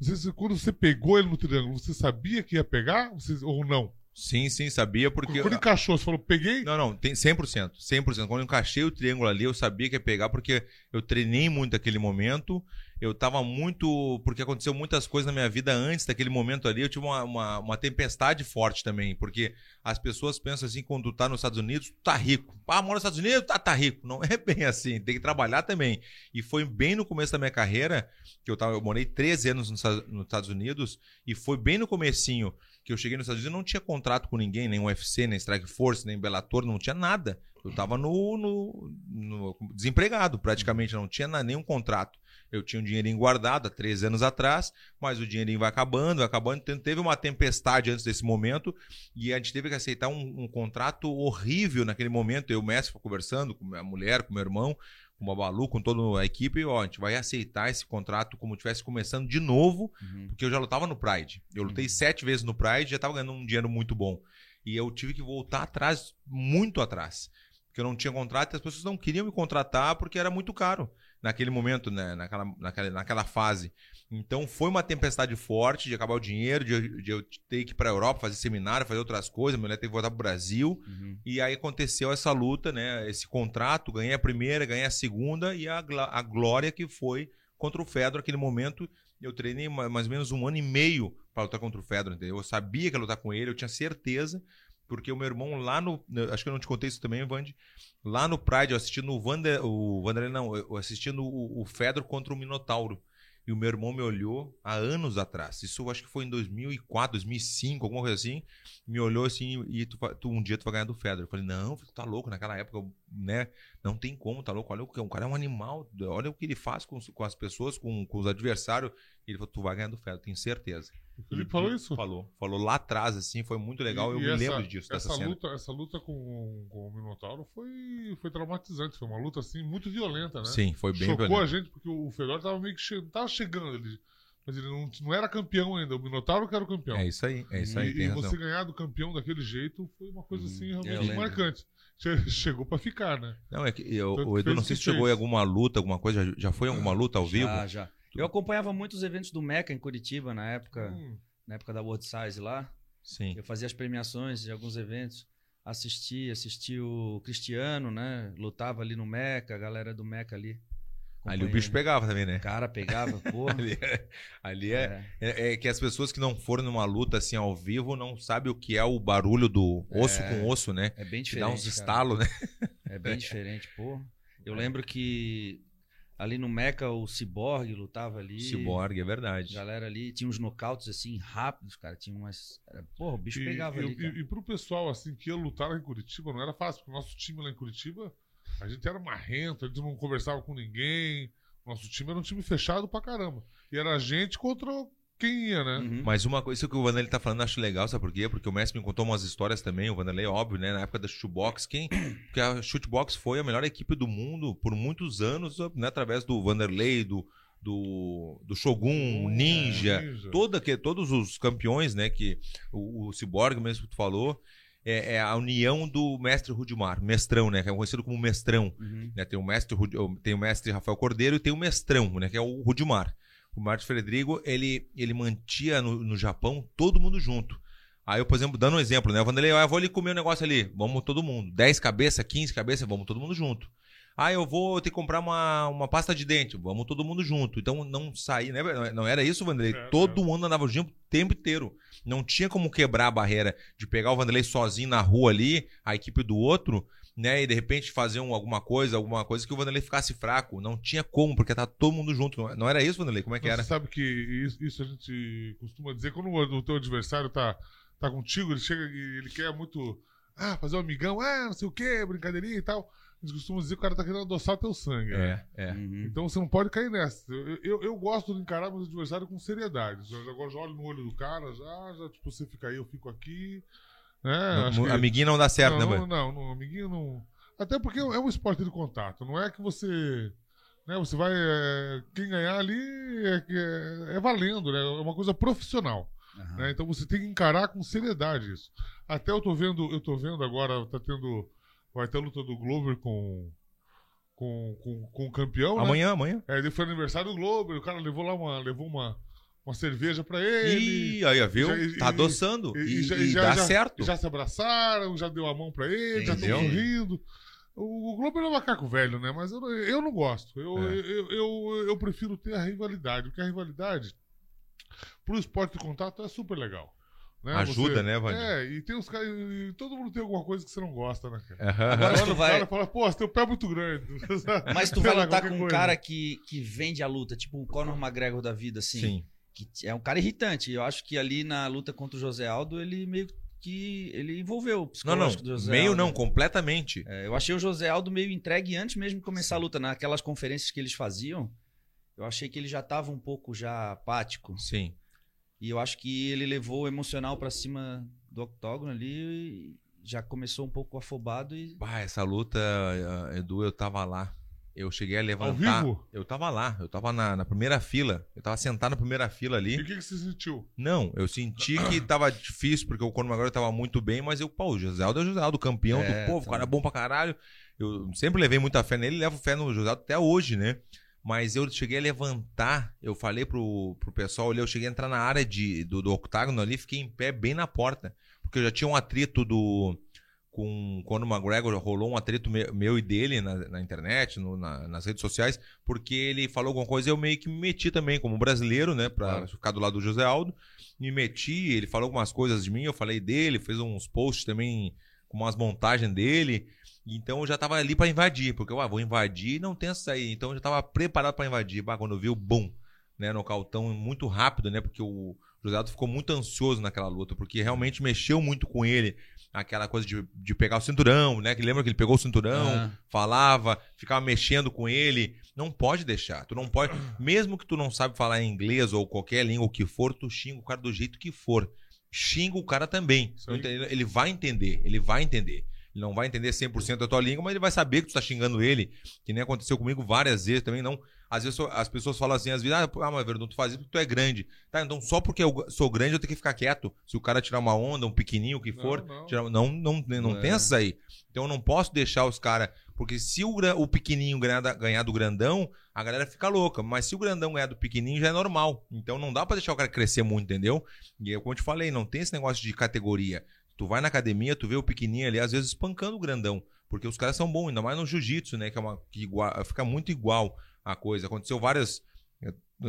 se quando você pegou ele no triângulo, você sabia que ia pegar Você- ou não? Sim, sim, sabia, porque. Quando encaixou, você falou, peguei? Não, não, tem 100%. 100%. Quando eu encaixei o triângulo ali, eu sabia que ia pegar, porque eu treinei muito aquele momento. Eu tava muito. Porque aconteceu muitas coisas na minha vida antes daquele momento ali. Eu tive uma, uma, uma tempestade forte também. Porque as pessoas pensam assim, quando tu tá nos Estados Unidos, tu tá rico. Ah, mora nos Estados Unidos, tá, tá rico. Não é bem assim. Tem que trabalhar também. E foi bem no começo da minha carreira, que eu, tava, eu morei 13 anos nos, Estados- nos Estados Unidos, e foi bem no comecinho que eu cheguei nos Estados Unidos, eu não tinha contrato com ninguém, nem UFC, nem Strike Force, nem Bellator, não tinha nada. Eu tava no, no- no- desempregado, praticamente, não tinha nenhum contrato. Eu tinha um dinheirinho guardado há 13 anos atrás, mas o dinheirinho vai acabando, vai acabando. Então, teve uma tempestade antes desse momento e a gente teve que aceitar um, um contrato horrível naquele momento. Eu e o Messi foi conversando com minha mulher, com meu irmão, com o Babalu, com toda a equipe. Ó, a gente vai aceitar esse contrato como estivesse começando de novo Uhum. porque eu já lutava no Pride. Eu lutei sete vezes no Pride e já tava ganhando um dinheiro muito bom. E eu tive que voltar atrás, muito atrás. Porque eu não tinha contrato e as pessoas não queriam me contratar porque era muito caro naquele momento, né? naquela, naquela, naquela fase. Então foi uma tempestade forte de acabar o dinheiro, de, eu- de eu ter que ir pra Europa fazer seminário, fazer outras coisas, minha mulher teve que voltar pro Brasil. Uhum. E aí aconteceu essa luta, né? Esse contrato, ganhei a primeira, ganhei a segunda e a, a glória que foi contra o Fedor naquele momento. Eu treinei ma- mais ou menos um ano e meio para lutar contra o Fedor, entendeu? Eu sabia que ia lutar com ele, eu tinha certeza, porque o meu irmão lá no. Acho que eu não te contei isso também, Vande. Lá no Pride, eu assistindo o Vander. O Vanderlei, não, eu assistindo o, o Fedor contra o Minotauro. E o meu irmão me olhou há anos atrás. Isso acho que foi em 2004, 2005, alguma coisa assim. Me olhou assim e tu, tu- um dia tu vai ganhar do Fedor. Eu falei, não, tu tá louco. Naquela época, né? Não tem como, tá louco. Olha o que o cara é um animal. Olha o que ele faz com, com as pessoas, com, com os adversários. Ele falou, tu vai ganhar do Fedor, tenho certeza. O Felipe falou isso? Falou. Falou lá atrás, assim, foi muito legal. eu E me essa- lembro disso, dessa essa cena. luta, essa luta com, com o Minotauro foi, foi traumatizante. Foi uma luta assim muito violenta, né? Sim, foi bem Chocou violento. a gente porque o Fedor tava meio que che... tava chegando, ele... mas ele não, não era campeão ainda. O Minotauro que era o campeão. É isso aí, é isso aí, e, tem e razão. você ganhar do campeão daquele jeito foi uma coisa assim Eu realmente lembro. marcante. Che- Chegou pra ficar, né? Não, é que eu, Tanto o Edu, não sei se chegou em alguma luta, alguma coisa. Já, já foi em alguma luta ao vivo? Já, já. Eu acompanhava muitos eventos do Meca em Curitiba na época, Hum, na época da World Size lá. Sim. Eu fazia as premiações de alguns eventos. Assisti, assisti o Cristiano, né? Lutava ali no Meca, a galera do Meca ali. Ali o bicho pegava também, né? Cara, pegava, porra. Ali, é, ali é, É. é, é que as pessoas que não foram numa luta assim ao vivo não sabem o que é o barulho do osso É. com osso, né? É bem Te diferente. dá uns estalos, né? É bem diferente, pô. Eu lembro que ali no Meca o Cyborg lutava ali. Ciborgue, é A verdade. galera ali tinha uns nocautes assim rápidos, cara. Tinha umas. era- Porra, o bicho E, pegava e, ali. Cara. e, e pro pessoal assim que ia lutar lá em Curitiba não era fácil, porque o nosso time lá em Curitiba, a gente era marrento, a gente não conversava com ninguém. Nosso time era um time fechado pra caramba. E era a gente contra quem ia, né? Uhum. Mas uma coisa, isso que o Vanderlei tá falando, eu acho legal, sabe por quê? Porque o Messi me contou umas histórias também, o Vanderlei, óbvio, né? Na época da Shootbox, quem... Porque a Shootbox foi a melhor equipe do mundo por muitos anos, né? Através do Vanderlei, do, do, do Shogun, o Ninja, Ninja. toda, que, todos os campeões, né? Que o, o Cyborg mesmo que tu falou, é, é a união do mestre Rudimar, mestrão, né? Que é conhecido como mestrão. Uhum. né? Tem o mestre tem o mestre Rafael Cordeiro e tem o mestrão, né? Que é o Rudimar. O Márcio Fredrigo, ele, ele mantia no, no Japão todo mundo junto. Aí eu, por exemplo, dando um exemplo, né? O Vanderlei, ah, eu vou ali comer um negócio ali. Vamos todo mundo. 10 cabeças, 15 cabeças, vamos todo mundo junto. Ah, eu vou ter que comprar uma, uma pasta de dente. Vamos todo mundo junto. Então não sair, né? Não- Não era isso, Vanderlei? É, todo mundo andava junto o tempo inteiro. Não tinha como quebrar a barreira de pegar o Vanderlei sozinho na rua ali, a equipe do outro, né? E de repente fazer um- alguma coisa, alguma coisa que o Vanderlei ficasse fraco. Não tinha como, porque tá todo mundo junto. Não- Não era isso, Vanderlei? Como é que Você era? sabe que isso, isso a gente costuma dizer quando o, o teu adversário tá, tá contigo, ele chega e ele quer muito ah, fazer um amigão, ah, não sei o que, brincadeirinha e tal. a gente costuma dizer que o cara tá querendo adoçar teu sangue. né? É, é. Uhum. Então você não pode cair nessa. Eu, eu, eu gosto de encarar meus adversários com seriedade. Eu já, agora já olho no olho do cara, já, já tipo, você fica aí, eu fico aqui. Né? Que- Amiguinho não dá certo, não, né, não, mano? não, não, amiguinho não. Até porque é um esporte de contato. Não é que você. Né, você vai. é, quem ganhar ali é, é, é valendo, né? É uma coisa profissional. Aham. né? Então você tem que encarar com seriedade isso. Até eu tô vendo, eu tô vendo agora, tá tendo. Vai ter a luta do Glover com. Com, com, com o campeão, né? Amanhã, amanhã. É, ele foi aniversário do Glover, o cara levou lá uma, levou uma, uma cerveja pra ele. Ih, aí, viu? Já- e- tá e- adoçando. e- E, e já- e já- dá já- certo. Já se abraçaram, já deu a mão pra ele, já estão Entendeu? sorrindo. O, o Globo é um macaco velho, né? Mas eu, não- eu não gosto. Eu, É. eu, eu, eu prefiro ter a rivalidade, porque a rivalidade, pro esporte de contato, é super legal. né? Ajuda, Você- né, Vandir? É, e tem os caras. Todo mundo tem alguma coisa que você não gosta, né, cara? Aham. Agora tu o vai- cara fala, pô, teu pé é muito grande. Mas tu vai lutar com um coisa. cara que, que vende a luta, tipo o Conor McGregor da vida, assim. Sim. Que é um cara irritante. Eu acho que ali na luta contra o José Aldo, ele meio que. Ele envolveu o Não, não. psicológico do José Meio Aldo. não, completamente. É, eu achei o José Aldo meio entregue antes mesmo de começar a luta. Naquelas conferências que eles faziam, eu achei que ele já tava um pouco já apático. Sim. E eu acho que ele levou o emocional pra cima do octógono ali e já começou um pouco afobado e. Bah, essa luta, eh, Edu, eu tava lá. Eu cheguei a levantar. vivo? Eu tava lá, eu tava na, na primeira fila. Eu tava sentado na primeira fila E ali. o que, que você sentiu? Não, eu senti que tava difícil, porque o Conor McGregor tava muito bem, mas eu, pô, o José Aldo é o José Aldo, campeão É, do povo, tá. o cara é bom pra caralho. Eu sempre levei muita fé nele, levo fé no José Aldo até hoje, né? Mas eu cheguei a levantar, eu falei pro, pro pessoal ali, eu cheguei a entrar na área de, do, do octágono ali, fiquei em pé bem na porta. Porque eu já tinha um atrito do. Com quando o McGregor rolou um atrito me- meu e dele na, na internet, no- na- nas redes sociais, porque ele falou alguma coisa e eu meio que me meti também, como brasileiro, né? Pra Claro. ficar do lado do José Aldo. Me meti, ele falou algumas coisas de mim, eu falei dele, fez uns posts também com umas montagens dele. Então eu já tava ali pra invadir, porque eu ah, vou invadir e não tem essa aí. Então eu já tava preparado pra invadir. Bah, quando eu vi o boom, né, nocautão muito rápido, né? Porque o José Aldo ficou muito ansioso naquela luta, porque realmente mexeu muito com ele. Aquela coisa de, de pegar o cinturão, né? Que lembra que ele pegou o cinturão, Ah. falava, ficava mexendo com ele. Não pode deixar. Tu não pode. Mesmo que tu não sabe falar inglês ou qualquer língua o que for, tu xinga o cara do jeito que for. Xinga o cara também. Ele vai entender. Ele vai entender. Ele não vai entender 100% da tua língua, mas ele vai saber que tu tá xingando ele. Que nem aconteceu comigo várias vezes também. Não. Às vezes as pessoas falam assim, às vezes, ah, ah mas Verdun, tu faz isso porque tu é grande. Tá, então só porque eu sou grande eu tenho que ficar quieto. Se o cara tirar uma onda, um pequenininho, o que Não, for, não. tirar- não, não, não, É. tem essas aí. Então eu não posso deixar os caras. Porque se o, o pequenininho ganhar, ganhar do grandão, a galera fica louca. Mas se o grandão ganhar do pequenininho, já é normal. Então não dá pra deixar o cara crescer muito, entendeu? E eu, como eu te falei, não tem esse negócio de categoria. Tu vai na academia, tu vê o pequenininho ali, às vezes espancando o grandão. Porque os caras são bons, ainda mais no jiu-jitsu, né? Que é uma. Que igual, fica muito igual a coisa. Aconteceu várias.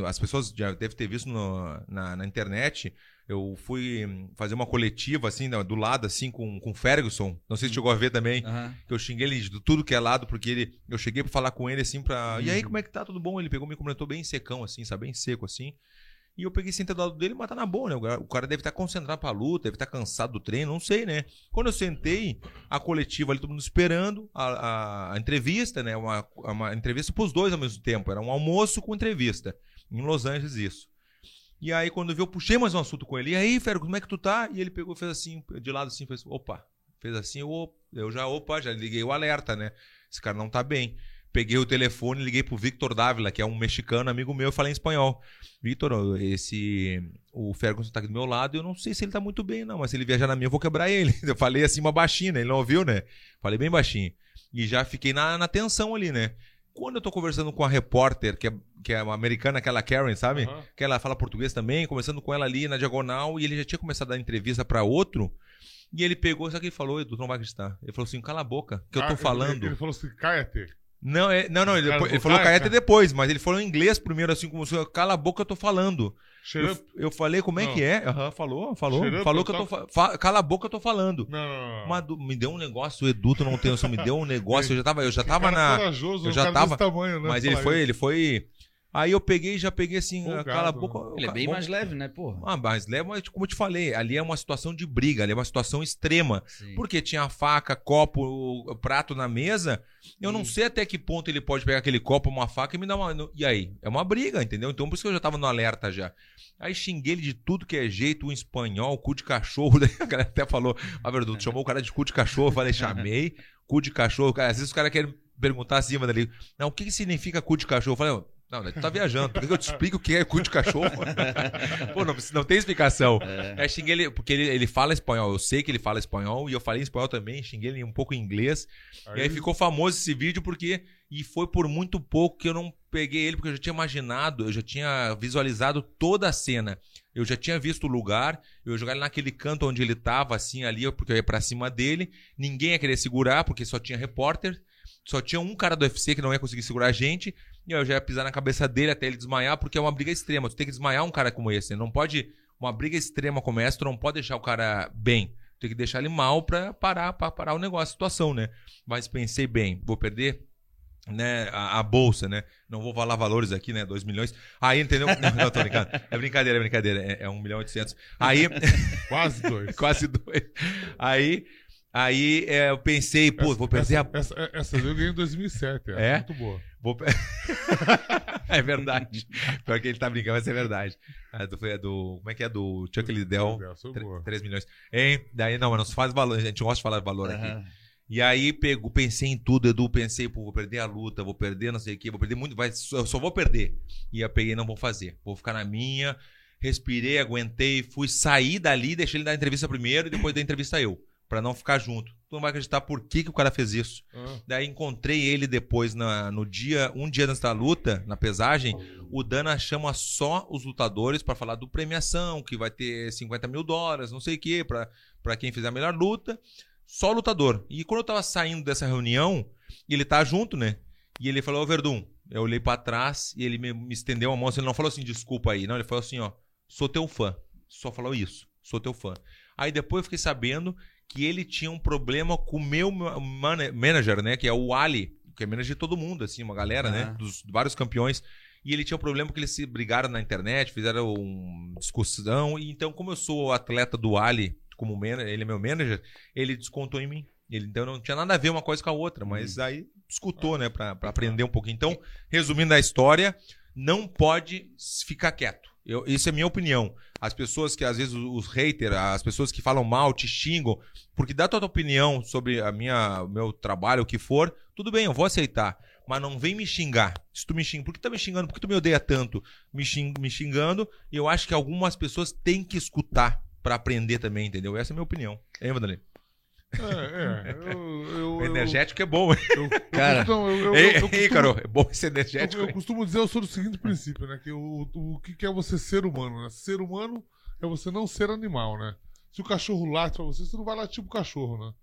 As pessoas já devem ter visto no- na, na internet. Eu fui fazer uma coletiva, assim, do lado, assim, com, com o Ferguson. Não sei se chegou a ver também. Aham. Que eu xinguei ele de tudo que é lado, porque ele. Eu cheguei pra falar com ele assim pra. E aí, Uhum. como é que tá? Tudo bom? Ele pegou, me comentou bem secão, assim, sabe? Bem seco, assim. E eu peguei sentei do lado dele, mas tá na boa, né? O cara- deve estar concentrado pra luta, deve estar cansado do treino, não sei, né? Quando eu sentei, a coletiva ali, todo mundo esperando, a, a- a entrevista, né? Uma, uma entrevista pros dois ao mesmo tempo. Era um almoço com entrevista. Em Los Angeles, isso. E aí, quando eu vi, eu puxei mais um assunto com ele. E aí, Fero, como é que tu tá? E ele pegou fez assim, de lado assim, fez, opa. Fez assim, eu, eu já, opa, já liguei o alerta, né? Esse cara não tá bem. Peguei o telefone, liguei pro Victor Dávila, que é um mexicano, amigo meu, eu falei em espanhol. Victor, esse. O Ferguson tá aqui do meu lado, eu não sei se ele tá muito bem, não, mas se ele viajar na minha, eu vou quebrar ele. Eu falei assim, uma baixinha, né? ele não ouviu, né? Falei bem baixinho. E já fiquei na, na tensão ali, né? Quando eu tô conversando com a repórter, que é, que é uma americana, aquela Karen, sabe? Aham. que ela fala português também, conversando com ela ali na diagonal, e ele já tinha começado a dar entrevista pra outro, e ele pegou, sabe o que ele falou, Edu, não vai acreditar. Ele falou assim, cala a boca, que eu Ah, tô ele- falando. Ele, falou assim, caia-te. Não, é, não, não, ele, Cara, depois- ele falou caeta depois, mas ele falou em inglês primeiro, assim, como se, cala a boca, eu tô falando. Eu, eu falei, como é Não. que é? Aham, falou, falou, up, falou que eu tô, fa- fa- cala a boca, eu tô falando. Não, não, não. Mas me deu um negócio, o Edu, tu não tem me deu um negócio, eu já tava, eu já tava na... eu já tava- tamanho, né? Mas ele foi, isso. ele foi. Aí eu peguei, já peguei assim, cala a né? boca. Ele é bem vamos- mais leve, né, porra? Ah, mas leva, mas como eu te falei, ali é uma situação de briga, ali é uma situação extrema. Sim. Porque tinha faca, copo, o- prato na mesa. Eu não Hum. sei até que ponto ele pode pegar aquele copo, uma faca e me dar uma. E aí? É uma briga, entendeu? Então por isso que eu já tava no alerta já. Aí xinguei ele de tudo que é jeito, um espanhol, cu de cachorro. Daí a galera até falou, ah, Verduto, chamou o cara de cu de cachorro. Eu falei, chamei, cu de cachorro. Cara, às vezes os caras querem perguntar assim, mano, ali, não, o que, que significa cu de cachorro? Eu falei, "Ó, não, né, tu tá viajando. Por que eu te explico o que é cu de cachorro? Pô, não, não tem explicação. É. Aí xinguei ele, porque ele, ele fala espanhol. Eu sei que ele fala espanhol e eu falei espanhol também. Xinguei ele um pouco em inglês. E aí ficou famoso esse vídeo porque. E foi por muito pouco que eu não peguei ele, porque eu já tinha imaginado, eu já tinha visualizado toda a cena. Eu já tinha visto o lugar, eu ia jogar ele naquele canto onde ele tava, assim, ali, porque eu ia pra cima dele. Ninguém ia querer segurar, porque só tinha repórter. Só tinha um cara do UFC que não ia conseguir segurar a gente. E aí eu já ia pisar na cabeça dele até ele desmaiar, porque é uma briga extrema. Tu tem que desmaiar um cara como esse. né? Não pode. Uma briga extrema como essa, tu não pode deixar o cara bem. Tu tem que deixar ele mal pra parar, pra parar o negócio, a situação, né? Mas pensei bem, vou perder né, a, a bolsa, né? Não vou falar valores aqui, né? 2 milhões. Aí, entendeu? Não, não, tô brincando. É brincadeira, é brincadeira. É, é 1 milhão e 800. Aí, Quase dois. quase dois. Aí, aí é, eu pensei, pô, vou perder a. essa, essa, essa eu ganhei em 2007. É? Muito boa. Vou... é verdade. Pior que ele tá brincando, mas é verdade. É do, é do- como é que é? Do Chuck Liddell. Essa foi boa. 3 milhões. Hein? Daí, não, mas não se faz valor. A gente gosta de falar valor aqui. Aham. E aí pego, pensei em tudo, Edu, pensei, pô, vou perder a luta, vou perder não sei o quê, vou perder muito, vai, só, só vou perder. E eu peguei, não vou fazer, vou ficar na minha, respirei, aguentei, fui sair dali, deixei ele dar a entrevista primeiro e depois da entrevista eu, Pra não ficar junto. Tu não vai acreditar por que, que o cara fez isso. Ah, Daí encontrei ele depois na, no dia, um dia antes da luta, na pesagem, o Dana chama só os lutadores pra falar do premiação, que vai ter 50 mil dólares, não sei o quê, pra pra quem fizer a melhor luta. Só lutador. E quando eu tava saindo dessa reunião, ele tá junto, né? E ele falou, ô Verdun, eu olhei pra trás e ele me, me estendeu a mão, assim, ele não falou assim, desculpa aí, não, ele falou assim, ó, sou teu fã. Só falou isso, sou teu fã. Aí depois eu fiquei sabendo que ele tinha um problema com o meu ma- mana- manager, né? Que é o Ali, que é manager de todo mundo, assim, uma galera, né? Dos vários campeões. E ele tinha um problema que eles se brigaram na internet, fizeram uma discussão. E então, como eu sou atleta do Ali, como manager, ele é meu manager, ele descontou em mim. Ele, então não tinha nada a ver uma coisa com a outra, mas aí escutou, né, pra, pra aprender um pouquinho. Então, resumindo a história, não pode ficar quieto. Eu, isso é minha opinião. As pessoas que, às vezes, os, os haters, as pessoas que falam mal, te xingam, porque dá tua opinião sobre a minha, meu trabalho, o que for, tudo bem, eu vou aceitar. Mas não vem me xingar. Se tu me xinga, por que tu tá me xingando? Por que tu me odeia tanto? Me, xing, me xingando, e eu acho que algumas pessoas têm que escutar pra aprender também, entendeu? Essa é a minha opinião. Hein, Vanderlei? É, é. Eu, eu, O eu- energético é bom, hein? eu- eu Cara. costumo- eu- eu- Ei, eu ei, costumo- Carol, é bom esse Eu, energético. eu costumo dizer, eu sou do seguinte princípio, né? Que o, o, o que que é você ser humano, né? Ser humano é você não ser animal, né? Se o cachorro late pra você, você não vai latir pro cachorro, né?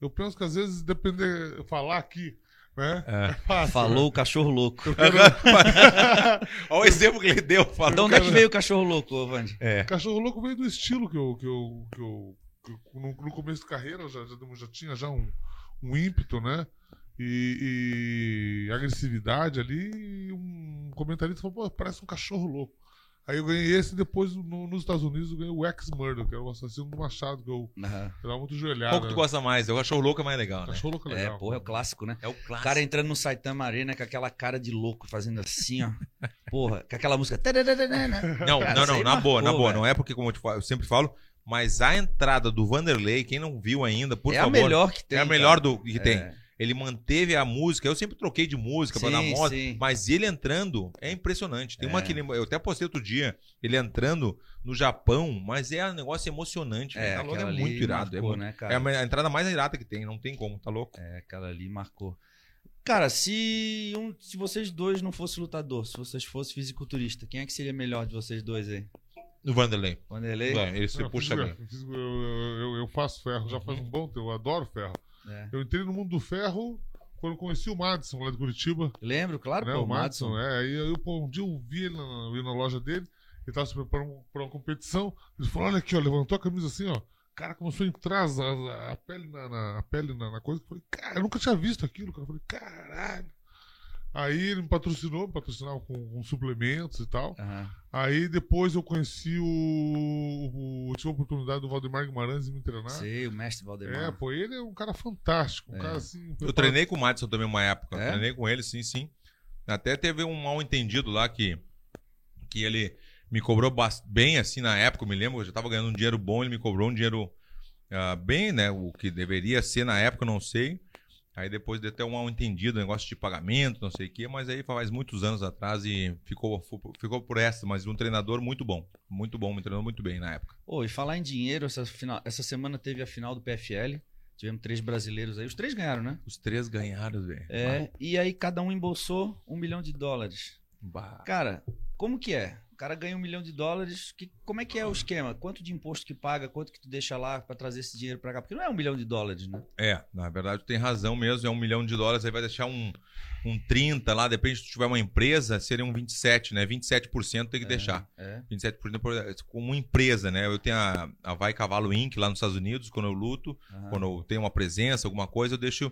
Eu penso que às vezes, depender, falar aqui, né? É. fácil, Falou o cachorro louco. né? Eu quero- Olha o exemplo que ele deu. Falou. De onde é que veio o cachorro louco, ô, Vandy? É. Cachorro louco veio do estilo que eu, que eu, que eu, que eu- no, no começo de carreira já, já, já tinha já um, um ímpeto, né? E, e agressividade ali. E um comentarista falou, pô, parece um cachorro louco. Aí eu ganhei esse e depois no- nos Estados Unidos eu ganhei o Ex-Murder, que era o assassino do Machado, que eu, dava muito Qual joelhada. que tu gosta mais? Eu acho o louco é mais legal, né? Cachorro louco é É, legal. porra, é o clássico, né? É o O clássico. cara entrando no Saitama Arena com aquela cara de louco, fazendo assim, ó. Porra, com aquela música. Não, Cara, não, não, na boa, na boa. Não é porque, como eu, te falo- eu sempre falo, mas a entrada do Vanderlei, quem não viu ainda, por é favor. a melhor que tem. é a melhor do que tem. É. Ele manteve a música. Eu sempre troquei de música pra dar moda. sim. Mas ele entrando é impressionante. Tem uma É. que ele, eu até postei outro dia, ele entrando no Japão, mas é um negócio emocionante. É, velho. Tá louco, é muito irado. marcou, é, muito- né, é cara? a, a entrada mais irada que tem, não tem como, tá louco? É, aquela ali marcou. Cara, se, um, se vocês dois não fossem lutador, se vocês fossem fisiculturista, quem é que seria melhor de vocês dois aí? No Vanderlei. Vanderlei? É, ele se Não, puxa bem. eu, eu, eu- eu faço ferro já faz um bom tempo, eu adoro ferro. É. Eu entrei no mundo do ferro quando eu conheci o Madison lá de Curitiba. Lembro, claro, né, pô, o Madison, é. Aí eu, pô, um dia eu vi ele na, eu ia na loja dele, ele tava se preparando pra uma competição. Ele falou: Olha aqui, ó, levantou a camisa assim, ó. Cara, começou a entrar as- a, a pele, na, na- a pele na, na coisa. Eu falei, cara, eu nunca tinha visto aquilo, cara. Eu falei, caralho. Aí ele me patrocinou, me patrocinava com, com suplementos e tal. Aham. Aí depois eu conheci o, o. Eu tive a oportunidade do Valdemar Guimarães de me treinar. Sei, o mestre Valdemar. É, pô, ele é um cara fantástico. Um É. cara assim. Eu treinei com o Madison também uma época. É? Treinei com ele, sim, sim. Até teve um mal entendido lá que, que ele me cobrou bem assim na época, eu me lembro, eu já tava ganhando um dinheiro bom, ele me cobrou um dinheiro ah, bem, né? O que deveria ser na época, eu não sei. Aí depois deu até um mal entendido, negócio de pagamento, não sei o quê, mas aí faz muitos anos atrás e ficou, ficou por essa, mas um treinador muito bom. Muito bom, me treinou muito bem na época. Ô, e falar em dinheiro, essa, final, essa semana teve a final do PFL. Tivemos três brasileiros aí. Os três ganharam, né? Os três ganharam, velho. É. E aí cada um embolsou um milhão de dólares. Bah. Cara, como que é? O cara ganha um milhão de dólares. Que, como é que é o esquema? Quanto de imposto que paga? Quanto que tu deixa lá pra trazer esse dinheiro pra cá? Porque não é um milhão de dólares, né? É, na verdade tem razão mesmo, é um milhão de dólares, aí vai deixar um, um 30 lá, depende se tu tiver uma empresa, seria um 27, né? 27% tem que deixar. É. 27% por- como uma empresa, né? Eu tenho a, a Vai Cavalo Inc. lá nos Estados Unidos, quando eu luto, quando eu tenho uma presença, alguma coisa, eu deixo,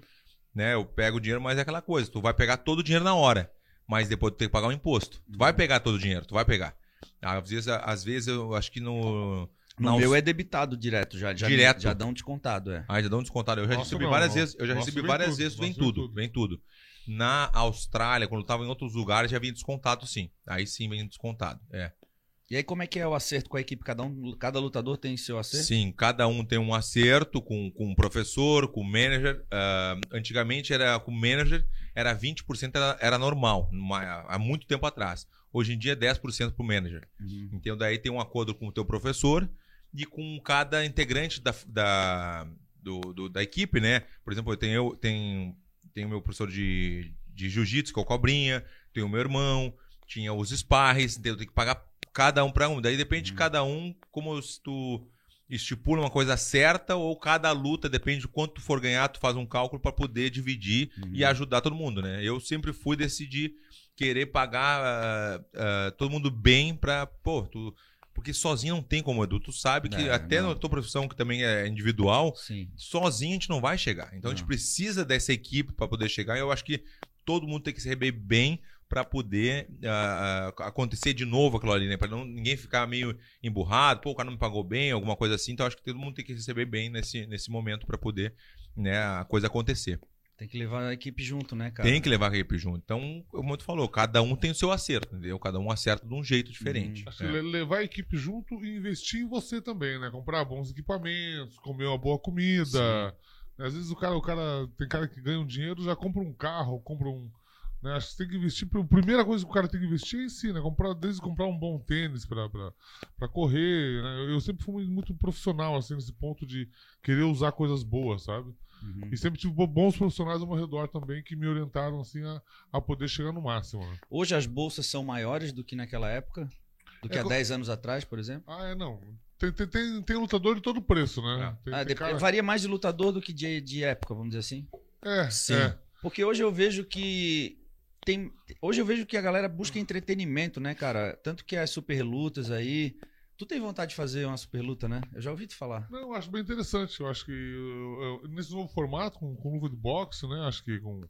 né? Eu pego o dinheiro, mas é aquela coisa, tu vai pegar todo o dinheiro na hora, mas depois tu tem que pagar o imposto. Tu vai pegar todo o dinheiro, tu vai pegar. Às vezes, às vezes eu acho que no... No na meu é debitado direto já. já Direto. Já dão descontado, é. Ah, já dão um descontado. Eu já Nossa, recebi não, várias não. vezes. Eu já Nossa, recebi várias tudo. vezes, vem tudo, tudo. vem tudo. Na Austrália, quando eu tava em outros lugares, já vinha descontado, sim. Aí sim vem descontado. É. E aí como é que é o acerto com a equipe? Cada, um, cada lutador tem seu acerto? Sim, cada um tem um acerto com, com o professor, com o manager. Ah, antigamente era com o manager, era 20% era, era normal, numa- há muito tempo atrás. Hoje em dia é 10% pro manager. Uhum. Então daí tem um acordo com o teu professor e com cada integrante da, da, do- do- da equipe, né? Por exemplo, eu tenho, eu tenho, tenho o meu professor de, de jiu-jitsu, que é o Cobrinha, tenho o meu irmão, tinha os sparres, então eu tenho que pagar cada um para um. Daí depende de Uhum. cada um, como se tu estipula uma coisa certa ou cada luta, depende de quanto tu for ganhar, tu faz um cálculo para poder dividir Uhum. e ajudar todo mundo, né? Eu sempre fui decidir querer pagar ah, ah, todo mundo bem pra, pô, tu, porque sozinho não tem como, Edu. Tu sabe que É, até não. na tua profissão, que também é individual, Sim. sozinho a gente não vai chegar. Então a gente Não. precisa dessa equipe para poder chegar. E eu acho que todo mundo tem que se receber bem para poder ah, acontecer de novo aquilo ali, né? Para não ninguém ficar meio emburrado, pô, o cara não me pagou bem, alguma coisa assim. Então acho que todo mundo tem que receber bem nesse, nesse momento para poder né, a coisa acontecer. Tem que levar a equipe junto, né, cara? Tem que levar a equipe junto. Então, como tu falou, cada um tem o seu acerto, entendeu? Cada um acerta de um jeito diferente. Acho que É. le- levar a equipe junto e investir em você também, né? Comprar bons equipamentos, comer uma boa comida. Às vezes o cara, o cara tem cara que ganha um dinheiro, já compra um carro, compra um. Né? Acho que você tem que investir. A primeira coisa que o cara tem que investir é em si, né? Comprar, desde comprar um bom tênis pra correr. Né? Eu, sempre fui muito profissional, assim, nesse ponto de querer usar coisas boas, sabe? Uhum. E sempre tive bo- bons profissionais ao meu redor também que me orientaram, assim, a, a poder chegar no máximo. Né? Hoje as bolsas são maiores do que naquela época? Do que É há co- 10 anos atrás, por exemplo? Ah, é, não. Tem, tem, tem, tem lutador de todo preço, né? Tem, Ah, tem dep- cara- Varia mais de lutador do que de, de época, vamos dizer assim? É, Sim. é. Porque hoje eu vejo que tem. Hoje eu vejo que a galera busca entretenimento, né, cara? Tanto que as super lutas aí. Tu tem vontade de fazer uma super luta, né? Eu já ouvi tu falar. Não, eu acho bem interessante. Eu acho que eu- eu- nesse novo formato, com, com luva de boxe, né? Acho que com.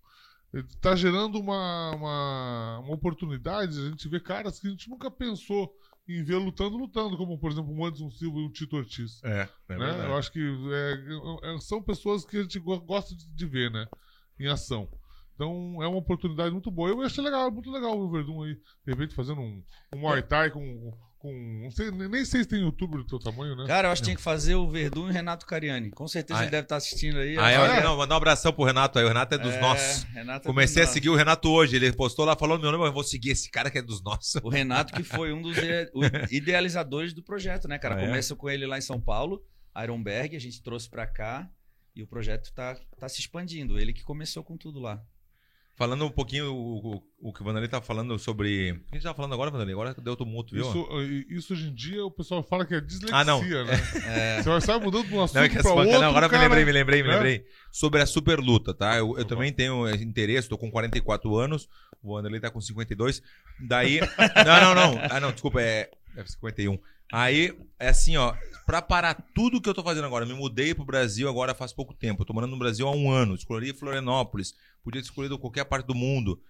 Tá gerando uma, uma, uma oportunidade de a gente ver caras que a gente nunca pensou em ver lutando, lutando, como por exemplo o Anderson Silva e o Tito Ortiz. É, é né? verdade. Eu acho que é, é, são pessoas que a gente go- gosta de, de ver, né? Em ação. Então é uma oportunidade muito boa. Eu achei legal, muito legal o Verdun aí, de repente fazendo um, um Muay Thai com. com não sei, nem sei se tem youtuber do teu tamanho, né? Cara, eu acho que tinha que fazer o Verdun e o Renato Cariani. Com certeza Ah, ele é? deve estar assistindo aí. Ah, Olha, eu, não, mandar um abração pro Renato aí. O Renato é dos é, nossos. Renato é Comecei a seguir o Renato hoje. Ele postou lá, falou meu nome, eu vou seguir esse cara que é dos nossos. O Renato, que foi um dos idealizadores do projeto, né, cara? Ah, é? Começa com ele lá em São Paulo, Ironberg, a gente trouxe pra cá e o projeto tá, tá se expandindo. Ele que começou com tudo lá. Falando um pouquinho o, o, o que o Vanderlei tá falando sobre. O que a gente tá falando agora, Vanderlei? Agora deu tumulto, viu? Isso, isso hoje em dia o pessoal fala que é dislexia, Ah, não. né? É, Você vai sair mudando de um assunto Não, é que pra outro, não, agora cara... me lembrei, me lembrei, me né? lembrei. Sobre a super luta, tá? Eu, eu Opa. também tenho interesse, tô com 44 anos, o Vanderlei tá com 52. Daí. não, não, não. Ah, não, desculpa, é, é 51. Aí, é assim, ó, pra parar tudo que eu tô fazendo agora, eu me mudei pro Brasil agora faz pouco tempo. Eu tô morando no Brasil há um ano, escolhi Florianópolis, podia ter escolhido qualquer parte do mundo.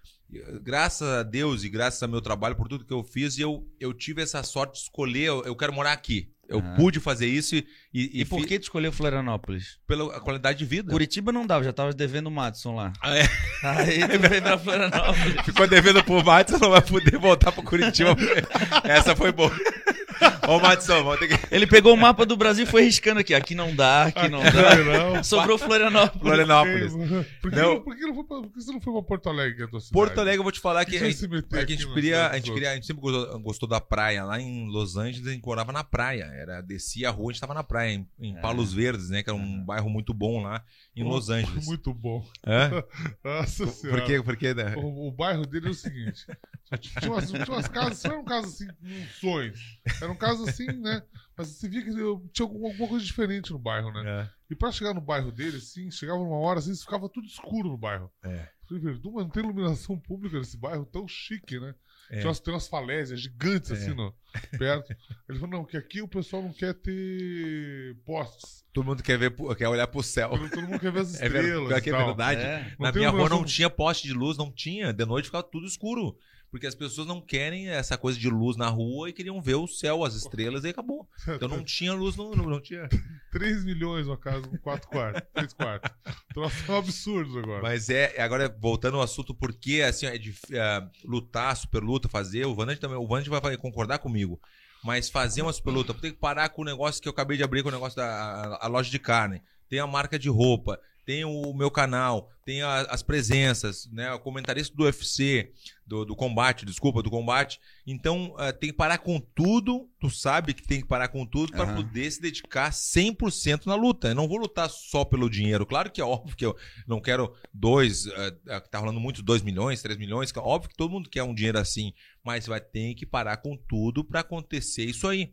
Graças a Deus e graças ao meu trabalho, por tudo que eu fiz, eu, eu tive essa sorte de escolher, eu, eu quero morar aqui. Eu Ah. pude fazer isso e. E, por fi- que tu escolheu Florianópolis? Pela qualidade de vida. Curitiba não dava, já tava devendo o Madison lá. Ah, é. Aí tu veio pra Florianópolis. Ficou devendo pro Matson, não vai poder voltar pro Curitiba. Essa foi boa. Ô, Matson, vamos ter que. Ele pegou o mapa do Brasil e foi riscando aqui. Aqui não dá, aqui não dá. Não. Sobrou Florianópolis. Florianópolis. Por que, Não. por que não foi pra, por que você não foi pra Porto Alegre, a tua cidade? Porto Alegre, eu vou te falar que. que a gente- É que a aqui gente, queria, a, gente queria, a gente sempre gostou, gostou da praia. Lá em Los Angeles, a gente morava na praia. Era, descia a rua, a gente tava na praia, em, em É. Palos Verdes, né? Que era um bairro muito bom lá em Los Angeles. Muito bom. Hã? Nossa senhora. Por quê? Por quê? né? O, o bairro dele é o seguinte: tinha umas, tinha umas casas, não eram casas assim, com sonhos. Eram casas assim, né? Mas você via que eu- tinha alguma alguma coisa diferente no bairro, né? É. E pra chegar no bairro dele, assim, chegava numa hora assim, ficava tudo escuro no bairro. É. Falei, Verdun, mas não tem iluminação pública nesse bairro tão chique, né? É. Tinha umas, tem umas falésias gigantes É. assim, no, perto. Ele falou, não, que aqui o pessoal não quer ter postes. Todo mundo quer, ver, quer olhar pro céu. Todo, todo mundo quer ver as É ver- estrelas. é verdade. É. Não Na minha rua não tinha poste de luz, não tinha. De noite ficava tudo escuro. Porque as pessoas não querem essa coisa de luz na rua e queriam ver o céu, as estrelas e acabou. Então não tinha luz, não, não, não tinha. 3 milhões uma casa com 4 quartos, 3 quartos. Troços são absurdos agora. Mas é, agora voltando ao assunto, porque assim, é de é, lutar, super luta, fazer, o Vandy também, o vai, vai concordar comigo. Mas fazer uma super luta, tem que parar com o negócio que eu acabei de abrir, com o negócio da a, a loja de carne. Tem a marca de roupa, tem o meu canal, tem a- as presenças, né? O comentarista do UFC, do, do combate, desculpa, do combate. Então, eh, tem que parar com tudo. Tu sabe que tem que parar com tudo para Aham. poder se dedicar 100% na luta. Eu não vou lutar só pelo dinheiro. Claro que é óbvio que eu não quero dois, que tá rolando muito, 2 milhões, 3 milhões. é Óbvio que todo mundo quer um dinheiro assim. Mas vai ter que parar com tudo para acontecer isso aí.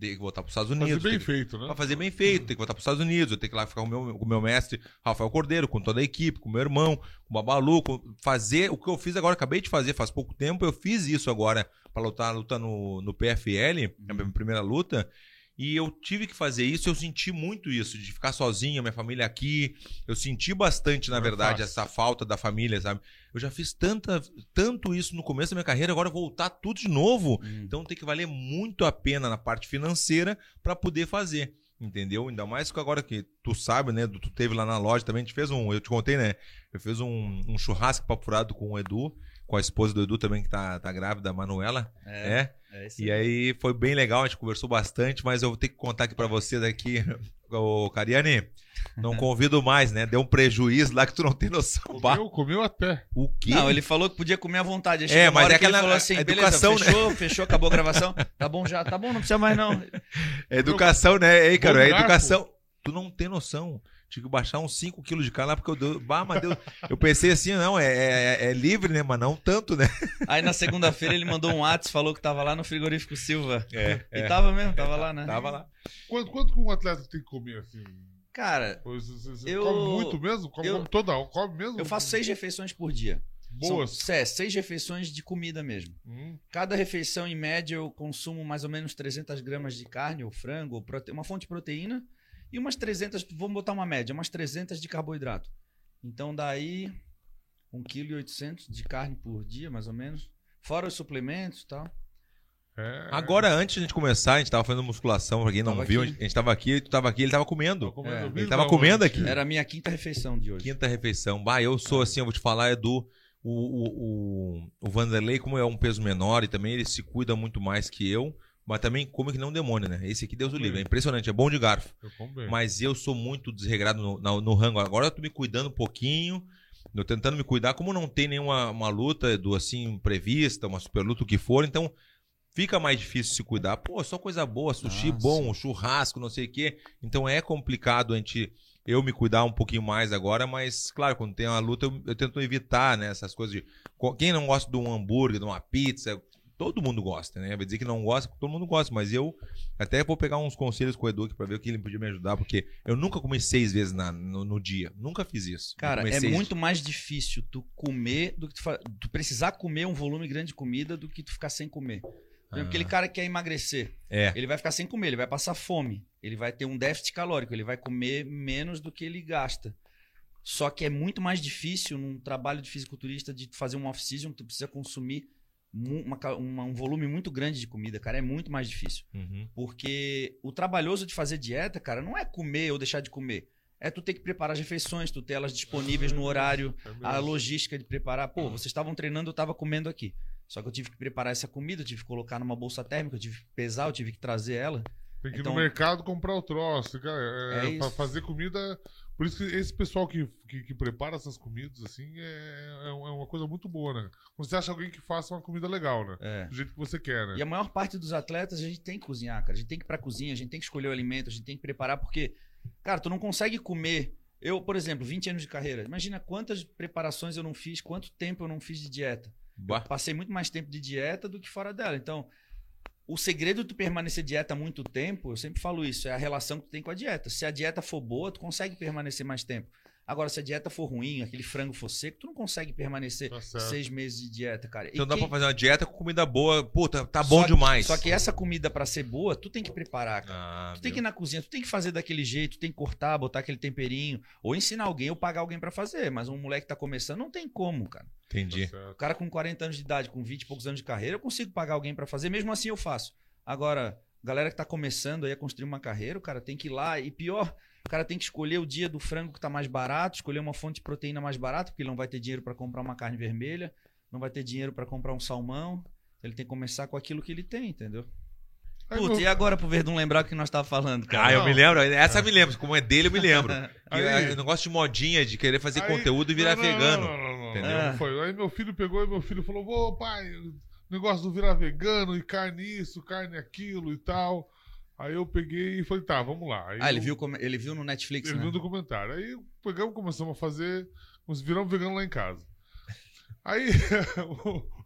Tem que voltar para os Estados Fazer Unidos. bem tem que- feito, né? Pra fazer bem feito, tem que voltar para os Estados Unidos, eu tenho que ir lá ficar com o meu, com meu mestre, Rafael Cordeiro, com toda a equipe, com o meu irmão, com o Babalu, com- fazer o que eu fiz agora, acabei de fazer faz pouco tempo, eu fiz isso agora para lutar, lutar no, no PFL, a minha primeira luta, e eu tive que fazer isso, eu senti muito isso, de ficar sozinho, minha família aqui, eu senti bastante, na é verdade, essa falta da família, sabe? Eu já fiz tanta, tanto isso no começo da minha carreira, agora voltar tudo de novo, Hum. então tem que valer muito a pena na parte financeira para poder fazer. Entendeu? Ainda mais que agora que tu sabe, né? Tu teve lá na loja também, a gente fez um. Eu te contei, né? Eu fiz um, um churrasco papurado com o Edu. Com a esposa do Edu também, que tá, tá grávida, a Manuela. É. é isso E aí foi bem legal, a gente conversou bastante, mas eu vou ter que contar aqui pra você daqui, ô Cariani. Não convido mais, né? Deu um prejuízo lá que tu não tem noção. Bah, Comeu, comeu até. o quê? Não, ele falou que podia comer à vontade. Aí É, mas hora é que ele aquela- falou assim, a beleza, educação, né? fechou, fechou, acabou a gravação. Tá bom já, tá bom, não precisa mais não. É educação, né? Ei, cara, é educação. Tu não tem noção. Tive que baixar uns 5 quilos de carne lá, porque eu deu. Bah, mas Deus. Eu pensei assim, não, é, é, é livre, né? Mas não tanto, né? Aí na segunda-feira ele mandou um WhatsApp, falou que tava lá no frigorífico Silva. É. E tava mesmo, tava lá, né? Tava lá. Quanto, quanto que um atleta tem que comer assim? Cara, Pois, Você, você Eu- come muito mesmo? Come, eu- come toda hora? Come mesmo? eu faço seis refeições por dia. Boas. São, é, seis refeições de comida mesmo. Hum, Cada refeição, em média, eu consumo mais ou menos 300 gramas de carne ou frango, ou prote... uma fonte de proteína, e umas 300, vamos botar uma média, umas 300 de carboidrato. Então, daí, 1,8 kg de carne por dia, mais ou menos. Fora os suplementos e tal. é. Agora, antes de a gente começar, a gente tava fazendo musculação, pra quem não Tava viu, aqui. a gente tava aqui, tu tava aqui, ele tava comendo. comendo É, ele tava comendo aqui. Era a minha quinta refeição de hoje. Quinta refeição. Bah, eu sou assim, eu vou te falar, Edu. O, o, o, o Vanderlei, como é um peso menor e também ele se cuida muito mais que eu, mas também come que não demônio, né? Esse aqui, Deus o livre. É impressionante, é bom de garfo. Eu como. Mas eu sou muito desregrado no, na- no rango. Agora eu tô me cuidando um pouquinho, eu tentando me cuidar. Como não tem nenhuma uma luta do assim prevista, uma super luta, o que for, então fica mais difícil se cuidar. Pô, só coisa boa, sushi Ah, bom, churrasco, não sei o quê. Então é complicado a gente eu me cuidar um pouquinho mais agora, mas claro, quando tem uma luta eu, eu tento evitar, né, essas coisas de quem não gosta de um hambúrguer, de uma pizza, todo mundo gosta, né? Vai dizer que não gosta, todo mundo gosta, mas eu até vou pegar uns conselhos com o Edu pra ver o que ele podia me ajudar, porque eu nunca comi seis vezes na- no, no dia. Nunca fiz isso. Cara, é seis- muito mais difícil tu comer do que tu, tu precisar comer um volume grande de comida do que tu ficar sem comer. Por exemplo, Ah. aquele cara que quer emagrecer, É. ele vai ficar sem comer, ele vai passar fome, ele vai ter um déficit calórico, ele vai comer menos do que ele gasta. Só que é muito mais difícil num trabalho de fisiculturista de fazer um off-season, tu precisa consumir uma uma- um volume muito grande de comida, cara, é muito mais difícil. Uhum. Porque o trabalhoso de fazer dieta, cara, não é comer ou deixar de comer. É tu ter que preparar as refeições, tu ter elas disponíveis no horário, É a logística de preparar. Pô, vocês estavam treinando, eu tava comendo aqui. Só que eu tive que preparar essa comida, eu tive que colocar numa bolsa térmica, eu tive que pesar, eu tive que trazer ela. Tem que ir Então- no mercado comprar o troço, cara. É, É pra isso. fazer comida. Por isso que esse pessoal que, que, que prepara essas comidas, assim, é, é uma coisa muito boa, né? Quando você acha alguém que faça uma comida legal, né? É. Do jeito que você quer, né? E a maior parte dos atletas, a gente tem que cozinhar, cara. A gente tem que ir pra cozinha, a gente tem que escolher o alimento, a gente tem que preparar, porque, cara, tu não consegue comer. Eu, por exemplo, 20 anos de carreira. Imagina quantas preparações eu não fiz, quanto tempo eu não fiz de dieta. Bah. Passei muito mais tempo de dieta do que fora dela. Então, o segredo de tu permanecer dieta há muito tempo, eu sempre falo isso, é a relação que tu tem com a dieta. Se a dieta for boa, tu consegue permanecer mais tempo. Agora, se a dieta for ruim, aquele frango for seco, tu não consegue permanecer Tá seis meses de dieta, cara. E Então dá quem- pra fazer uma dieta com comida boa. Puta, tá bom só que- demais. Só que essa comida pra ser boa, tu tem que preparar, cara. Ah, Tu tem que ir na cozinha, tu tem que fazer daquele jeito, tu tem que cortar, botar aquele temperinho, ou ensinar alguém ou pagar alguém pra fazer. Mas um moleque que tá começando não tem como, cara. Entendi. Tá. O cara com 40 anos de idade, com 20 e poucos anos de carreira, eu consigo pagar alguém pra fazer, mesmo assim eu faço. Agora, galera que tá começando aí a construir uma carreira, o cara tem que ir lá e pior, o cara tem que escolher o dia do frango que tá mais barato, escolher uma fonte de proteína mais barata, porque ele não vai ter dinheiro pra comprar uma carne vermelha, não vai ter dinheiro pra comprar um salmão. Ele tem que começar com aquilo que ele tem, entendeu? Meu- e agora pro Verdun lembrar o que nós tava falando, Ah, cara? eu Não. me lembro. Essa eu me lembro. Como é dele, eu me lembro. Aí- Eu não gosto de modinha, de querer fazer aí- conteúdo e virar não, não, vegano. Não, não, não, entendeu? não, não foi. Aí meu filho pegou e meu filho falou: Ô pai, o negócio do virar vegano e carne isso, carne aquilo e tal. Aí eu peguei e falei: tá, vamos lá. Aí Ah, ele eu- viu, como- ele viu no Netflix, Ele né? viu um documentário. Aí pegamos, começamos a fazer. Nós viramos vegano lá em casa. Aí.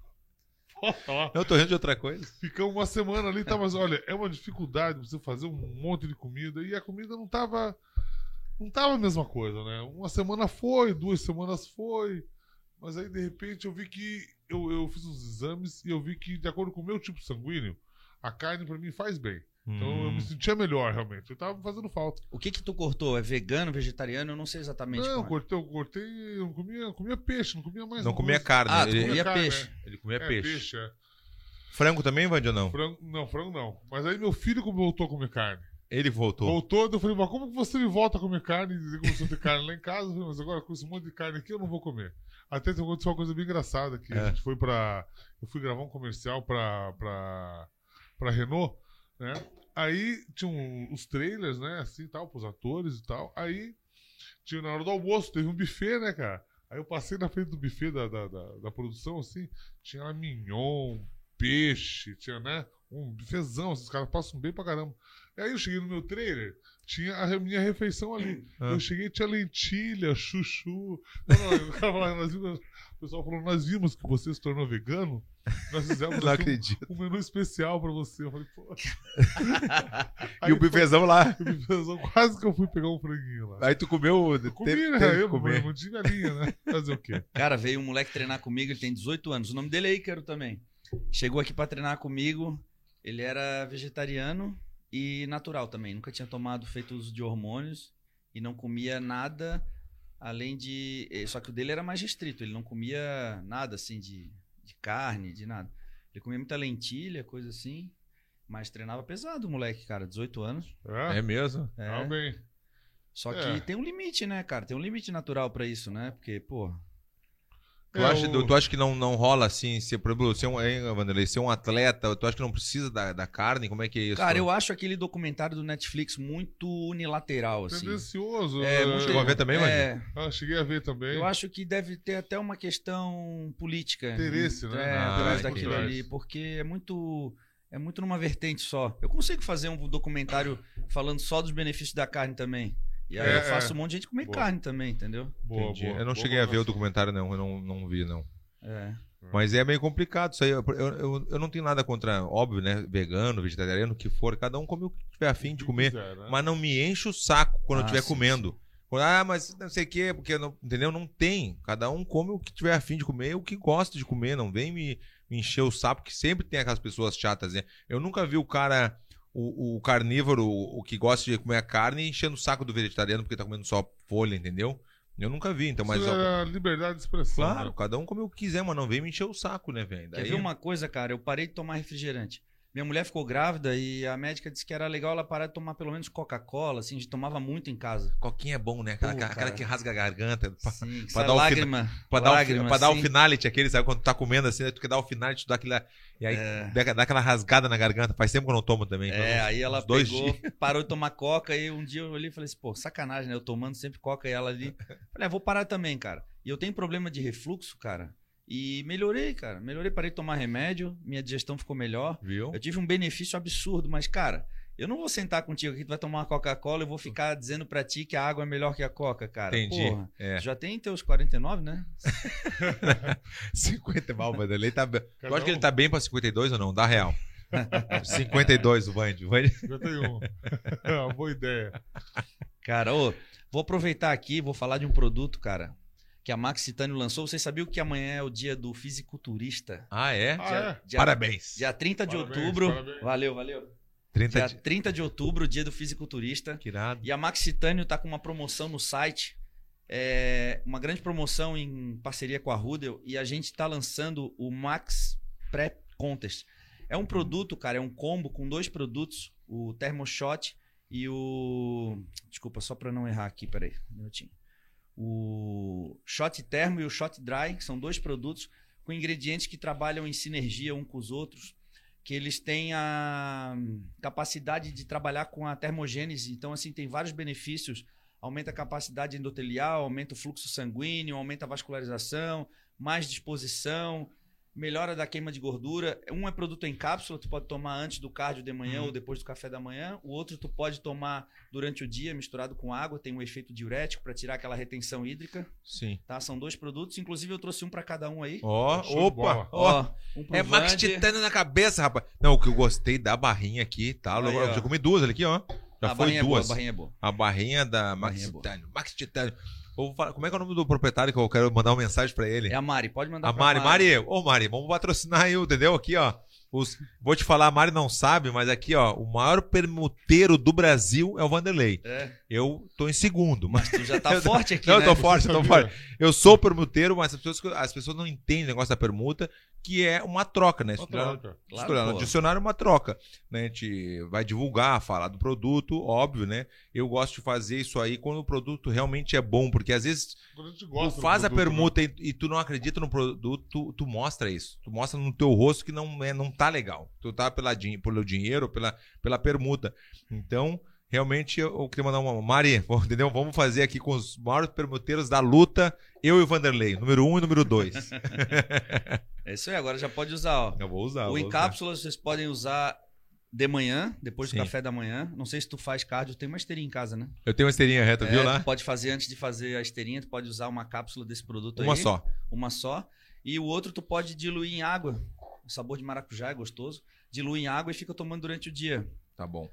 Eu tô rindo de outra coisa. Ficamos uma semana ali, tá? Mas olha, é uma dificuldade você fazer um monte de comida e a comida não tava. Não tava a mesma coisa, né? Uma semana foi, duas semanas foi. Mas aí, de repente, eu vi que. Eu, eu fiz uns exames e eu vi que, de acordo com o meu tipo sanguíneo, a carne pra mim faz bem. Então eu Hum. me sentia melhor, realmente. Eu tava fazendo falta. O que que tu cortou? É vegano, vegetariano? Eu não sei exatamente. Não, eu é. cortei, eu cortei, eu comia, eu comia peixe, não comia mais Não comia coisa. carne. Ah, tu ele, comia carne, peixe. ele comia É, peixe. peixe, é. Frango também, Vandio, ou não? Frango, não, frango não. Mas aí meu filho voltou a comer carne. Ele voltou. Voltou, eu falei, mas como que você me volta a comer carne? Ele começou a ter carne lá em casa, eu falei, mas agora com esse monte de carne aqui eu não vou comer. Até aconteceu uma coisa bem engraçada, que É. a gente foi pra. Eu fui gravar um comercial pra, pra, pra Renault, né? Aí tinham os trailers, né, assim tal, pros atores e tal. Aí, tinha na hora do almoço, teve um buffet, né, cara? Aí eu passei na frente do buffet da, da, da, da produção, assim, tinha lá mignon, peixe, tinha, né? Um bifezão, esses caras passam bem pra caramba. E aí eu cheguei no meu trailer, tinha a minha refeição ali. Ah. Eu cheguei, tinha lentilha, chuchu. Não, não, o nós vimos, o pessoal falou, nós vimos que você se tornou vegano. Nós fizemos um, um menu especial pra você. Eu falei, pô. E o bifezão lá. o bifezão, quase que eu fui pegar um franguinho lá. Aí tu comeu. Comi, teve- né? teve Eu comer. não tive a linha, né? Fazer o quê? Cara, veio um moleque treinar comigo, ele tem 18 anos. O nome dele é Ícaro também. Chegou aqui pra treinar comigo. Ele era vegetariano e natural também. Nunca tinha tomado, feito uso de hormônios e não comia nada além de. eh, Só que o dele era mais restrito. Ele não comia nada assim de, de carne, de nada. Ele comia muita lentilha, coisa assim. Mas treinava pesado, o moleque, cara. 18 anos. É? É mesmo? É. Bem. Só que É. tem um limite, né, cara? Tem um limite natural pra isso, né? Porque, pô. Tu, É, acha, o- tu acha que não, não rola assim, ser, por exemplo, ser um, hein, Vanderlei, ser um atleta, tu acha que não precisa da, da carne? Como é que é isso? Cara, eu acho aquele documentário do Netflix muito unilateral, assim. Tendencioso. É, muito- Chegou a ver também, é, Ah, cheguei a ver também. eu acho que deve ter até uma questão política. Interesse, né? É, Ah, atrás entendi. daquilo ali, porque é muito é muito numa vertente só. Eu consigo fazer um documentário falando só dos benefícios da carne também. E aí É, eu faço é. um monte de gente comer Boa. carne também, entendeu? Boa, Entendi. boa. eu não Boa cheguei a ver o documentário, não. Eu não, não vi, não. É. Mas é meio complicado isso aí. Eu, eu, eu- eu não tenho nada contra, óbvio, né? Vegano, vegetariano, o que for. Cada um come o que tiver afim de comer. quiser, né? Mas não me enche o saco quando eu Ah, estiver sim, comendo. Ah, mas não sei o quê, porque não, entendeu? Não tem. Cada um come o que tiver afim de comer, o que gosta de comer. Não vem me, me encher o saco, que sempre tem aquelas pessoas chatas, né? Eu nunca vi o cara, o, o carnívoro, o, o que gosta de comer a carne, enchendo o saco do vegetariano porque tá comendo só folha, entendeu? Eu nunca vi, então, mas. Isso é a liberdade de expressão. Claro, né? cada um come o que quiser, mas não vem me encher o saco, né, velho? Quer Daí- ver uma coisa, cara? Eu parei de tomar refrigerante. Minha mulher ficou grávida e a médica disse que era legal ela parar de tomar pelo menos Coca-Cola, assim, a gente tomava muito em casa. Coquinha é bom, né? Aquela, Pô, aquela que rasga a garganta. Pra, Sim, pra dar o lágrima. pra dar, o, lágrima, pra dar o finality, aquele, sabe? Quando tu tá comendo assim, aí tu quer dar o finality, tu dá aquela. E aí É. dá, aquela rasgada na garganta. Faz tempo que eu não tomo também. faz É, uns- aí ela dois pegou, dias. parou de tomar coca e um dia eu olhei e falei assim, pô, sacanagem, né? Eu tomando sempre coca e ela ali. Falei, ah, vou parar também, cara. E eu tenho problema de refluxo, cara. E melhorei, cara. Melhorei, parei de tomar remédio, minha digestão ficou melhor. Viu? Eu tive um benefício absurdo, mas, cara, eu não vou sentar contigo aqui, tu vai tomar uma Coca-Cola e eu vou ficar dizendo pra ti que a água é melhor que a Coca, cara. Entendi. Porra, É. já tem teus 49, né? 50 mal, o Vanderlei tá bem. Tu Cada acha que ele tá bem pra 52 ou não? Dá real. 52 o tem um. É uma boa ideia. Cara, ô, vou aproveitar aqui, vou falar de um produto, cara, que a Max Titânio lançou. Vocês sabiam que amanhã é o dia do fisiculturista? Ah, é? Ah, Dia, é? dia- Parabéns. Dia 30 de Parabéns, outubro. parabéns. Valeu, valeu. 30 Dia de... 30 de outubro, dia do fisiculturista. Que irado. E a Max Titânio tá com uma promoção no site. É uma grande promoção em parceria com a Rudel. E a gente tá lançando o Max Prep Contest. É um produto, cara, é um combo com dois produtos: o Thermoshot e o. Desculpa, só para não errar aqui, peraí, um minutinho. O Shot Termo e o Shot Dry, que são dois produtos com ingredientes que trabalham em sinergia um com os outros, que eles têm a capacidade de trabalhar com a termogênese. Então, assim, tem vários benefícios. Aumenta a capacidade endotelial, aumenta o fluxo sanguíneo, aumenta a vascularização, mais disposição, melhora da queima de gordura. Um é produto em cápsula, tu pode tomar antes do cardio de manhã Uhum. ou depois do café da manhã. O outro tu pode tomar durante o dia, misturado com água, tem um efeito diurético para tirar aquela retenção hídrica, Sim. tá? São dois produtos, inclusive eu trouxe um para cada um aí. Ó, de opa! Ó, um pro é Max. Titânio na cabeça, rapaz. Não, o que eu gostei da barrinha aqui, tá? Aí, eu ó. já comi duas ali aqui, ó. Já a foi barrinha duas. É boa, a barrinha é boa. A barrinha da Max Barrinha. Titânio. Max Titânio. Vou falar- como é que é o nome do proprietário que eu quero mandar uma mensagem pra ele? É a Mari, pode mandar a pra Mari. Mari, ô Mari, vamos patrocinar aí, entendeu? Aqui, ó. Os- vou te falar, a Mari não sabe, mas aqui, ó, o maior permuteiro do Brasil é o Vanderlei. É, Eu tô em segundo, mas tu já tá forte aqui, Não, eu né? tô forte, eu tô Sabia? forte. Eu sou permuteiro, mas as pessoas, as pessoas não entendem o negócio da permuta. Que é uma troca, né? Tu Claro, olhar no dicionário é uma troca, né? A gente vai divulgar, falar do produto, óbvio, né? Eu gosto de fazer isso aí quando o produto realmente é bom, porque às vezes tu faz a né? permuta e, e tu não acredita no produto, tu, tu mostra isso. Tu mostra no teu rosto que não, é, não tá legal. Tu tá pela, pelo dinheiro, pela, pela permuta. Então, realmente, eu, queria mandar uma. Mari, entendeu? Vamos fazer aqui com os maiores permuteiros da luta, eu e o Vanderlei, número um e número dois. É isso aí, agora já pode usar, ó. eu vou usar. o cápsulas vocês podem usar de manhã, depois do Sim. café da manhã. Não sei se tu faz cardio, tem uma esteirinha em casa, né? Eu tenho uma esteirinha reta, viu É, lá? Tu pode fazer antes de fazer a esteirinha, tu pode usar uma cápsula desse produto Uma aí. só. Uma só. E o outro tu pode diluir em água. O sabor de maracujá é gostoso. Dilui em água e fica tomando durante o dia. Tá bom.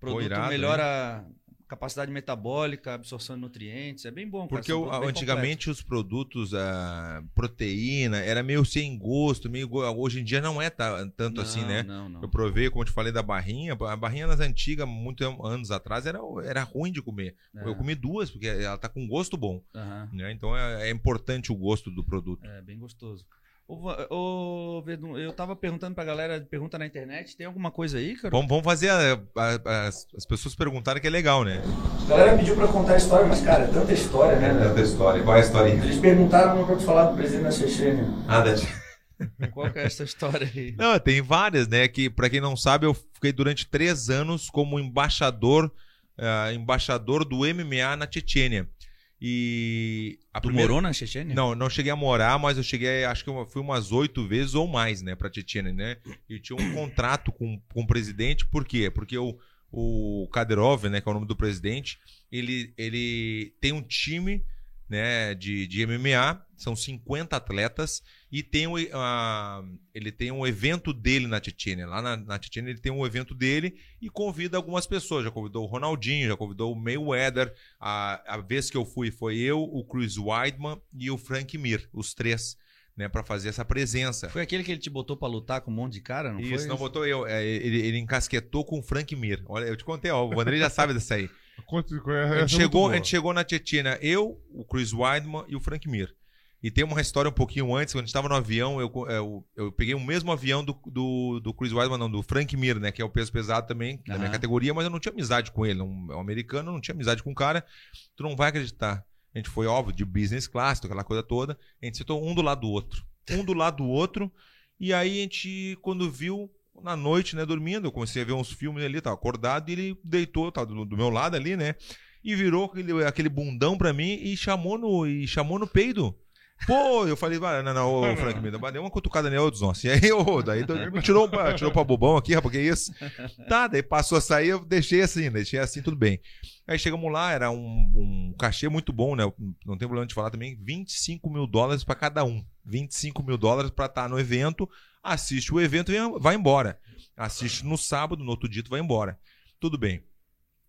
Produto melhora a capacidade metabólica, absorção de nutrientes. É bem bom. cara. Porque produtos bem antigamente os produtos, a proteína, era meio sem gosto, meio hoje em dia não é ta- tanto completos. assim, né? Não, não. Eu provei, como eu te falei, da barrinha. A barrinha nas antigas, muitos anos atrás, era, era ruim de comer. É. Eu comi duas, porque ela tá com gosto bom. Aham. Né? Então é, é importante o gosto do produto. É, bem gostoso. Ô, Verdun, eu tava perguntando pra galera, pergunta na internet, tem alguma coisa aí, cara? Vamos, vamos fazer a- a- as, as pessoas perguntarem que é legal, né? A galera pediu pra contar a história, mas, cara, é tanta história, né? história. Qual é a história? Eles perguntaram pra tu falar do presidente da Chechênia. Nada Qual que é essa história aí? Não, tem várias, né? Que, pra quem não sabe, eu fiquei durante três anos como embaixador, ah, embaixador do MMA na Chechênia. E Tu primeira- morou na Chechênia? Não, não cheguei a morar, mas eu cheguei, acho que eu fui umas oito vezes ou mais, né, pra Chechênia, né? E tinha um contrato com, com o presidente, por quê? Porque o, o Kadyrov, né, que é o nome do presidente, ele, ele tem um time, né, de, de MMA, são 50 atletas, e tem o, ah, ele tem um evento dele na Chechênia. Lá na, na ele tem um evento dele e convida algumas pessoas. Já convidou o Ronaldinho, já convidou o Mayweather. A, a vez que eu fui foi eu, o Chris Weidman e o Frank Mir, os três, né, para fazer essa presença. Foi aquele que ele te botou pra lutar com um monte de cara, não Isso, foi? não botou eu. é, ele, ele encasquetou com o Frank Mir. Olha, eu te contei, ó, o André já sabe dessa aí. Conte- A é gente, chegou, a gente chegou na Chechênia, eu, o Chris Weidman e o Frank Mir. E tem uma história um pouquinho antes, quando a gente estava no avião, eu, eu, eu peguei o mesmo avião do, do, do Chris Weidman, não, do Frank Mir, né? Que é o peso pesado também, da minha categoria, mas eu não tinha amizade com ele. Um, é um americano, eu não tinha amizade com o cara. Tu não vai acreditar. A gente foi, óbvio, de business class, aquela coisa toda. A gente sentou um do lado do outro. Um do lado do outro. E aí a gente, quando viu, na noite, né, dormindo, eu comecei a ver uns filmes ali, tava acordado, e ele deitou, tava do, do meu lado ali, né? E virou aquele, aquele bundão pra mim e chamou no, e chamou no peido. Pô, eu falei, "Ah, não, não, ô, Frank, me deu uma cutucada nele, dos nossos. E aí, ô, daí tu- tirou, pra- tirou pra bobão aqui, rapaz, que isso? Tá, daí passou a sair, eu deixei assim, deixei assim, tudo bem. Aí chegamos lá, era um, um cachê muito bom, né? Não tem problema de falar também, 25 mil dólares pra cada um. 25 mil dólares pra estar no evento, assiste o evento e vai embora. Assiste no sábado, no outro dia tu vai embora. Tudo bem.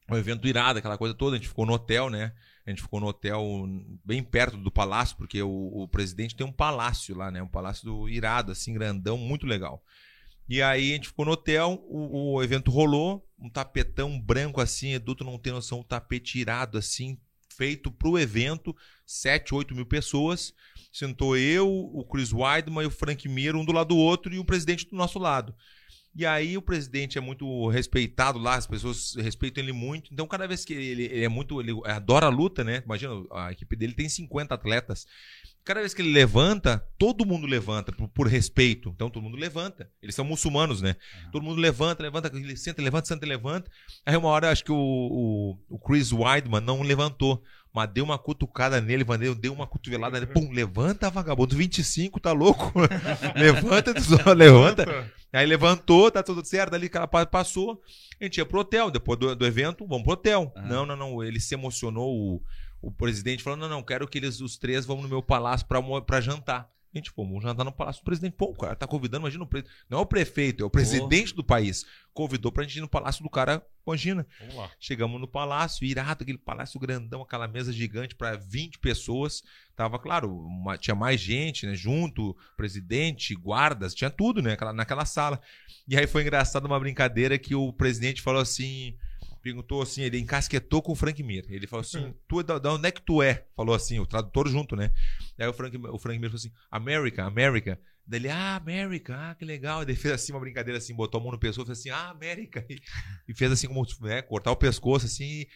O evento irado, aquela coisa toda, a gente ficou no hotel, né? A gente ficou no hotel bem perto do palácio, porque o, o presidente tem um palácio lá, né? Um palácio do irado, assim, grandão, muito legal. E aí a gente ficou no hotel, o, o evento rolou, um tapetão branco assim, Edu, tu não tem noção, um tapete irado assim, feito pro evento, 7, 8 mil pessoas. Sentou eu, o Chris Weidman e o Frank Mir, um do lado do outro, e o presidente do nosso lado. E aí o presidente é muito respeitado lá, as pessoas respeitam ele muito. Então, cada vez que ele, ele é muito. Ele adora a luta, né? Imagina, a equipe dele tem 50 atletas. Cada vez que ele levanta, todo mundo levanta por, por respeito. Então todo mundo levanta. Eles são muçulmanos, né? Todo mundo levanta, levanta, ele senta, levanta, senta, levanta. Aí uma hora acho que o, o, o Chris Weidman não levantou, mas deu uma cutucada nele, deu, deu uma cotovelada nele. Pum, levanta, vagabundo. 25, tá louco? levanta, levanta. Aí levantou, tá tudo certo. Ali aquela parte passou. A gente ia pro hotel. Depois do, do evento, vamos pro hotel. Aham. Não, não, não. Ele se emocionou. O, o presidente falou: não, não, quero que eles, os três, vão no meu palácio pra jantar. A gente, pô, vamos jantar no palácio do presidente. Pô, o cara tá convidando, imagina o presidente. Não é o prefeito, é o presidente do país. Convidou pra gente ir no palácio do cara, imagina. Vamos lá. Chegamos no palácio, irado, aquele palácio grandão, aquela mesa gigante para 20 pessoas. Tava, claro, uma- tinha mais gente, né? Junto, presidente, guardas, tinha tudo, né? Aquela, naquela sala. E aí foi engraçado uma brincadeira que o presidente falou assim. Perguntou assim, ele encasquetou com o Frank Mir. Ele falou assim: tu, é da, da onde é que tu é? Falou assim, o tradutor junto, né? Aí o Frank, o Frank Mir falou assim: America, America. Daí ele, ah, América, ah, que legal. Daí fez assim uma brincadeira assim, botou a mão no pescoço, fez assim, ah, América. E, e fez assim como, né, cortar o pescoço assim, e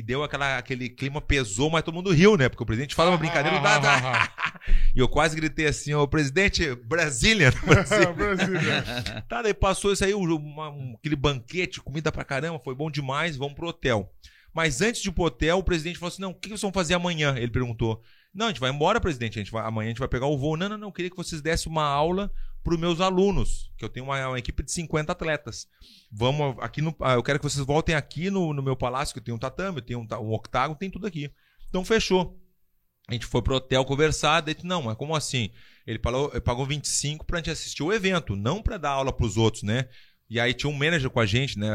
deu aquela, aquele clima, pesou, mas todo mundo riu, né? Porque o presidente fala uma brincadeira, dá, dá. e eu quase gritei assim, ô presidente. Brasília. Brasília. Tá, daí passou isso aí, uma- um- aquele banquete, comida pra caramba, foi bom demais, vamos pro hotel. Mas antes de ir pro hotel, o presidente falou assim: não, o que vocês vão fazer amanhã? Ele perguntou. Não, a gente vai embora, presidente. A gente vai, amanhã a gente vai pegar o voo. Não, não, não. Eu queria que vocês dessem uma aula para os meus alunos, que eu tenho uma, uma equipe de 50 atletas. Vamos aqui no. ah, Eu quero que vocês voltem aqui no, no meu palácio, que eu tenho um tatame, eu tenho um, um octágono, tem tudo aqui. Então fechou. A gente foi pro hotel conversar, disse, não, mas como assim? Ele pagou, ele pagou 25 pra gente assistir o evento, não pra dar aula pros outros, né? E aí tinha um manager com a gente, né?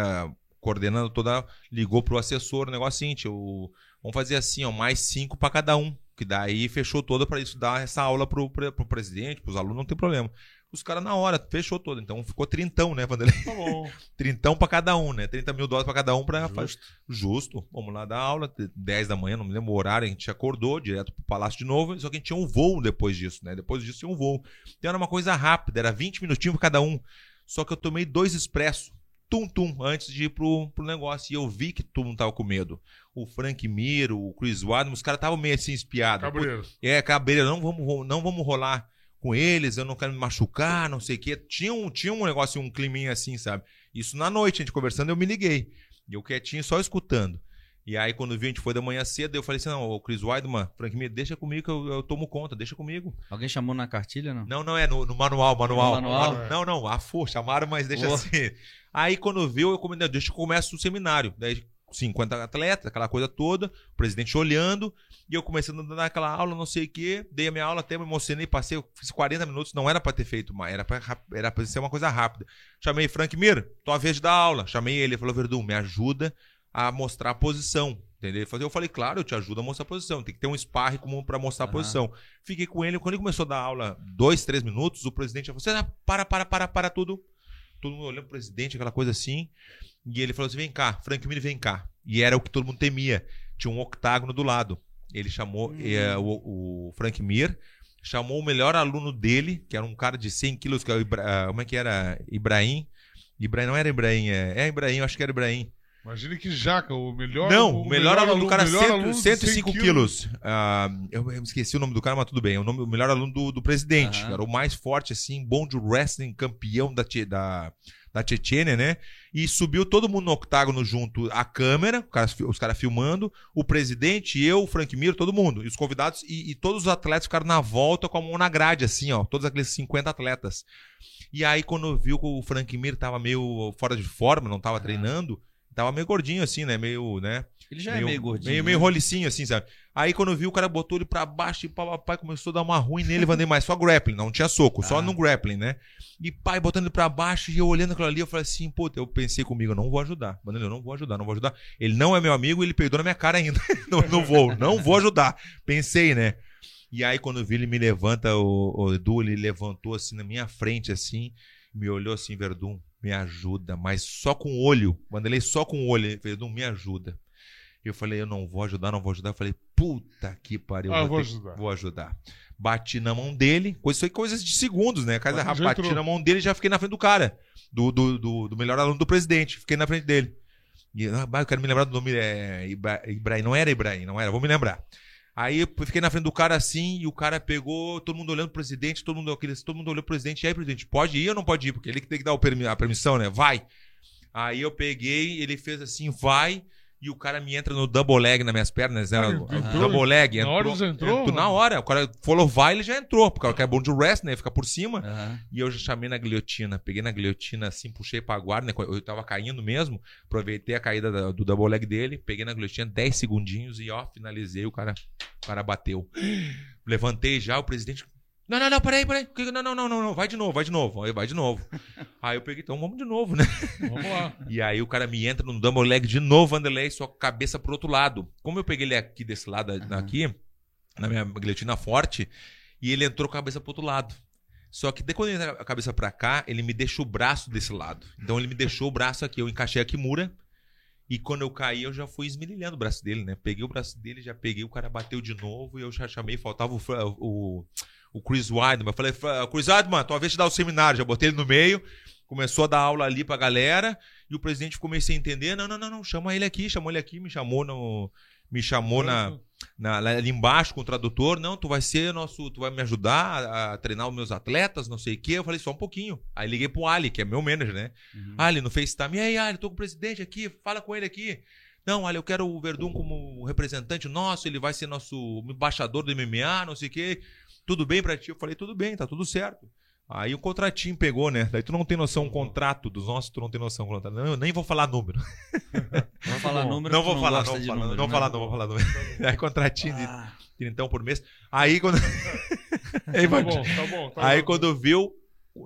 Coordenando toda. Ligou pro assessor, o negócio o, vamos fazer assim, ó, mais cinco pra cada um. Que daí fechou toda pra isso dar essa aula pro, pro, pro presidente, pros alunos, não tem problema. Os caras na hora, fechou todo. Então ficou trintão, né, Vanderlei? Tá bom. Trintão pra cada um, né? 30 mil dólares pra cada um pra fazer. Justo. Justo. Vamos lá dar aula, 10 da manhã, não me lembro o horário, a gente acordou direto pro palácio de novo, só que a gente tinha um voo depois disso, né? Depois disso tinha um voo. Então era uma coisa rápida, era 20 minutinhos pra cada um. Só que eu tomei dois expressos, tum-tum, antes de ir pro, pro negócio. E eu vi que todo mundo tava com medo. O Frank Miro, o Chris Wadman, os caras estavam meio assim espiados. Cabreiro. É, cabreira, não vamos, não vamos rolar com eles, eu não quero me machucar, não sei o quê. Tinha um, tinha um negócio, um climinha assim, sabe? Isso na noite, a gente conversando, eu me liguei. E eu quietinho, só escutando. E aí, quando vi, a gente foi da manhã cedo, eu falei assim: não, o Chris Weidman, Frank Mir, deixa comigo que eu, eu tomo conta, deixa comigo. Alguém chamou na cartilha, não? Não, não é no, no manual, manual. No manual? Manu- Não, não, a for, chamaram, mas deixa assim. Aí quando viu, eu comentei, deixa que eu começo o seminário. Daí 50 atletas, aquela coisa toda, o presidente olhando, e eu começando a dar aquela aula, não sei o quê, dei a minha aula, até me emocionei, passei, fiz 40 minutos, não era pra ter feito mais, era pra, rap- era pra ser uma coisa rápida. Chamei Frank Mir, tua vez de dar aula. Chamei ele, ele falou, Verdun, me ajuda a mostrar a posição. Entendeu? Falou, Eu falei, claro, eu te ajudo a mostrar a posição. Tem que ter um sparring comum pra mostrar a posição. Fiquei com ele. Quando ele começou a dar aula, dois, três minutos, o presidente já falou assim: ah, para, para, para, para tudo. Todo mundo olhando pro presidente, aquela coisa assim. E ele falou assim: vem cá, Frank Mir, vem cá. E era o que todo mundo temia. Tinha um octágono do lado. Ele chamou Hum. eh, o, o Frank Mir, chamou o melhor aluno dele, que era um cara de 100 quilos, que é o Ibra, ah, como é que era? Ibrahim. Ibrahim, não era Ibrahim, é, é Ibrahim, eu acho que era Ibrahim. Imagine que jaca, o melhor. Não, o melhor, aluno do cara, melhor cento- aluno de 105 100 quilos. Ah, eu, eu esqueci o nome do cara, mas tudo bem. O, nome, o melhor aluno do, do presidente. Aham. Era o mais forte, assim, bom de wrestling, campeão da, da, da Chechênia, né? E subiu todo mundo no octágono junto. A câmera, os caras, filmando, o presidente, eu, o Frank Mir, todo mundo. E os convidados, e, e todos os atletas ficaram na volta com a mão na grade, assim, ó. Todos aqueles 50 atletas. E aí, quando viu que o Frank Mir tava meio fora de forma, não tava treinando, tava meio gordinho, assim, né? Meio, né? Ele já é meio gordinho. Meio, né? meio rolicinho, assim, sabe? Aí quando viu, o cara botou ele pra baixo e papai começou a dar uma ruim nele, Vanderlei, mas só grappling, não tinha soco, só Ah. no grappling, né? E pai botando ele pra baixo e eu olhando aquilo ali, eu falei assim, puta, eu pensei comigo, eu não vou ajudar. Vanderlei, eu não vou ajudar, não vou ajudar. Ele não é meu amigo, ele peidou na minha cara ainda. não, não vou, não vou ajudar. Pensei, né? E aí quando eu vi ele me levanta, o, o Edu, ele levantou assim na minha frente, assim, me olhou assim, Verdun, me ajuda, mas só com o olho. Vanderlei só com o olho, ele, Verdun, me ajuda. Eu falei, eu não vou ajudar, não vou ajudar. Eu falei, puta que pariu. Ah, eu vou vou ter que- ajudar. Vou ajudar. Bati na mão dele, coisa, foi coisas de segundos, né? Casa bati entrou. na mão dele e já fiquei na frente do cara, do, do, do, do melhor aluno do presidente. Fiquei na frente dele. E ah, eu quero me lembrar do nome. É, Ibra- Ibrahim, não era Ibrahim, não era, vou me lembrar. Aí eu fiquei na frente do cara assim, e o cara pegou, todo mundo olhando pro presidente, todo mundo, aqueles, todo mundo olhou pro presidente, e aí, presidente, pode ir ou não pode ir? Porque ele que tem que dar o a permissão, né? Vai. Aí eu peguei, ele fez assim, vai, e o cara me entra no double leg nas minhas pernas, né? Ah, entrou? double leg. Na hora já entrou? Na hora. O cara falou vai, ele já entrou, porque o cara é bom de wrestling, né? Fica por cima. Aham. E eu já chamei na guilhotina. Peguei na guilhotina assim, puxei pra guarda, né? Eu tava caindo mesmo. Aproveitei a caída da- do double leg dele. Peguei na guilhotina 10 segundinhos e ó, finalizei. O cara, o cara bateu. Levantei já, o presidente. Não, não, não, peraí, peraí. Não, não, não, não, não. Vai de novo, vai de novo. Aí vai de novo. Aí eu peguei, então vamos de novo, né? Vamos lá. E aí o cara me entra no double leg de novo, Vanderlei, só cabeça pro outro lado. Como eu peguei ele aqui desse lado, aqui, na minha guilhotina forte, e ele entrou com a cabeça pro outro lado. Só que daí quando ele entra a cabeça pra cá, ele me deixou o braço desse lado. Então ele me deixou o braço aqui, eu encaixei a Kimura. E quando eu caí, eu já fui esmerilhando o braço dele, né? Peguei o braço dele, já peguei, o cara bateu de novo e eu já chamei, faltava o, o, o Chris Weidman. Falei, Chris Weidman, tua vez de dar o seminário. Já botei ele no meio, começou a dar aula ali pra galera, e o presidente meio sem entender. Não, não, não, não, chama ele aqui, chamou ele aqui, me chamou no. Me chamou na, na, ali embaixo com o tradutor. Não, tu vai ser nosso. Tu vai me ajudar a, a treinar os meus atletas, não sei o quê. Eu falei, só um pouquinho. Aí liguei pro Ali, que é meu manager, né? Uhum. Ali no FaceTime. E aí, Ali, tô com o presidente aqui, fala com ele aqui. Não, olha, eu quero o Verdun como representante nosso, ele vai ser nosso embaixador do MMA, não sei o quê. Tudo bem pra ti? Eu falei, tudo bem, tá tudo certo. Aí o contratinho pegou, né? Daí tu não tem noção, um contrato dos nossos, tu não tem noção. Contrato. Não, eu nem vou falar número. Não vou falar número. Não vou falar, não, vou falar, número, não, né? falar, não vou falar número. Aí contratinho ah. de então por mês. Aí quando. aí, tá bom, tá bom. Tá aí bom. quando viu,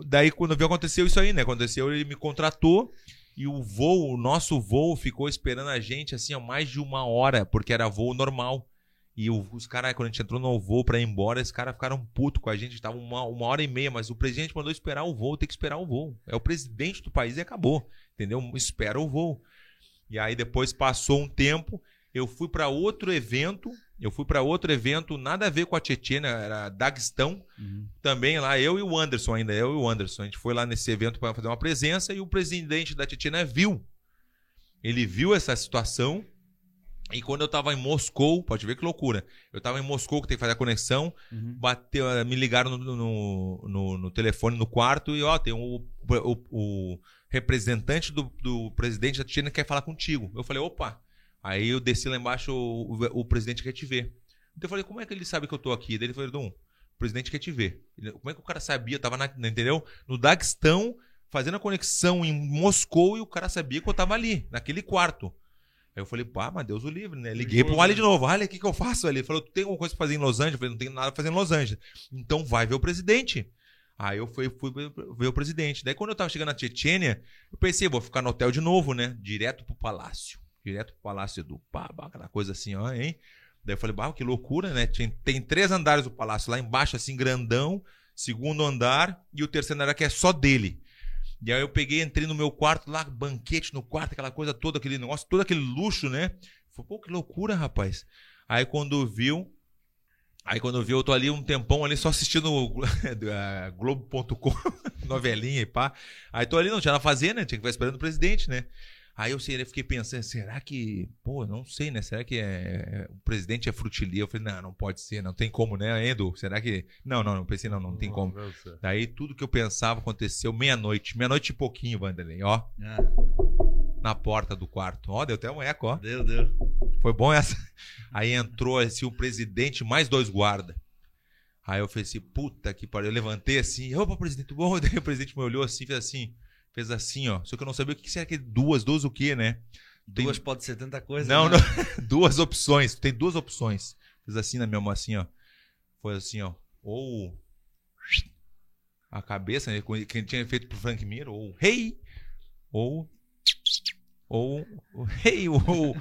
daí quando viu aconteceu isso aí, né? Aconteceu, ele me contratou e o voo, o nosso voo ficou esperando a gente assim, ó, mais de uma hora, porque era voo normal. E os caras, quando a gente entrou no voo pra ir embora, os caras ficaram putos com a gente. Tava uma, uma hora e meia, mas o presidente mandou esperar o voo, tem que esperar o voo. É o presidente do país e acabou. Entendeu? Espera o voo. E aí depois passou um tempo, eu fui para outro evento. Eu fui para outro evento, nada a ver com a Tchetchênia, era Daguestão. Uhum. Também lá, eu e o Anderson ainda, eu e o Anderson. A gente foi lá nesse evento para fazer uma presença e o presidente da Tchetchênia viu. Ele viu essa situação e quando eu tava em Moscou, pode ver que loucura. Eu tava em Moscou, que tem que fazer a conexão. Uhum. Bateu, eh, me ligaram no, no, no, no, telefone no quarto e, ó, tem o, o, o representante do, do presidente da China que quer falar contigo. Eu falei, opa. Aí eu desci lá embaixo, o, o, o presidente quer te ver. Então eu falei, como é que ele sabe que eu tô aqui? Daí ele falou, Dom, o presidente quer te ver. Como é que o cara sabia? Eu tava na, entendeu? No Daguestão, fazendo a conexão em Moscou e o cara sabia que eu tava ali, naquele quarto. Aí eu falei, pá, mas Deus o livre, né? Liguei pro Ali de novo. Ali, o que, que eu faço ali? Ele falou, tu tem alguma coisa pra fazer em Los Angeles? Eu falei, não tenho nada pra fazer em Los Angeles. Então vai ver o presidente. Aí eu fui, fui ver o presidente. Daí quando eu tava chegando na Tchetchênia, eu pensei, vou ficar no hotel de novo, né? Direto pro palácio. Direto pro palácio do pá, aquela coisa assim, ó, hein? Daí eu falei, bah, que loucura, né? Tem, tem três andares do palácio. Lá embaixo, assim, grandão. Segundo andar. E o terceiro andar que é só dele. E aí eu peguei, entrei no meu quarto lá, banquete no quarto, aquela coisa toda, aquele negócio, todo aquele luxo, né? Falei, pô, que loucura, rapaz. Aí quando viu, aí quando viu, eu tô ali um tempão ali só assistindo Globo.com, novelinha e pá. Aí tô ali, não tinha nada a fazer, né? Tinha que ficar esperando o presidente, né? Aí eu fiquei pensando, será que, pô, não sei, né? Será que é, é o presidente é frutilia? Eu falei, não, não pode ser, não tem como, né, Endo? Será que. Não, não, não pensei, não, não tem não, como. Não Daí tudo que eu pensava aconteceu meia-noite, meia-noite e pouquinho, Vanderlei, ó. Ah. Na porta do quarto. Ó, deu até um eco, ó. Deu, deu. Foi bom essa. Aí entrou assim o presidente mais dois guardas. Aí eu falei assim, puta que pariu. Eu levantei assim, opa, presidente, bom. Daí o presidente me olhou assim, fez assim fez assim, ó. Só que eu não sabia o que será que é duas, duas o quê, né? Tem... Duas pode ser tanta coisa. Não, né? não. duas opções. Tem duas opções. Fez assim na minha mão, assim, ó. Foi assim, ó. Ou a cabeça, né? Que tinha feito pro Frank Mir, ou hey, ou ou hey, ou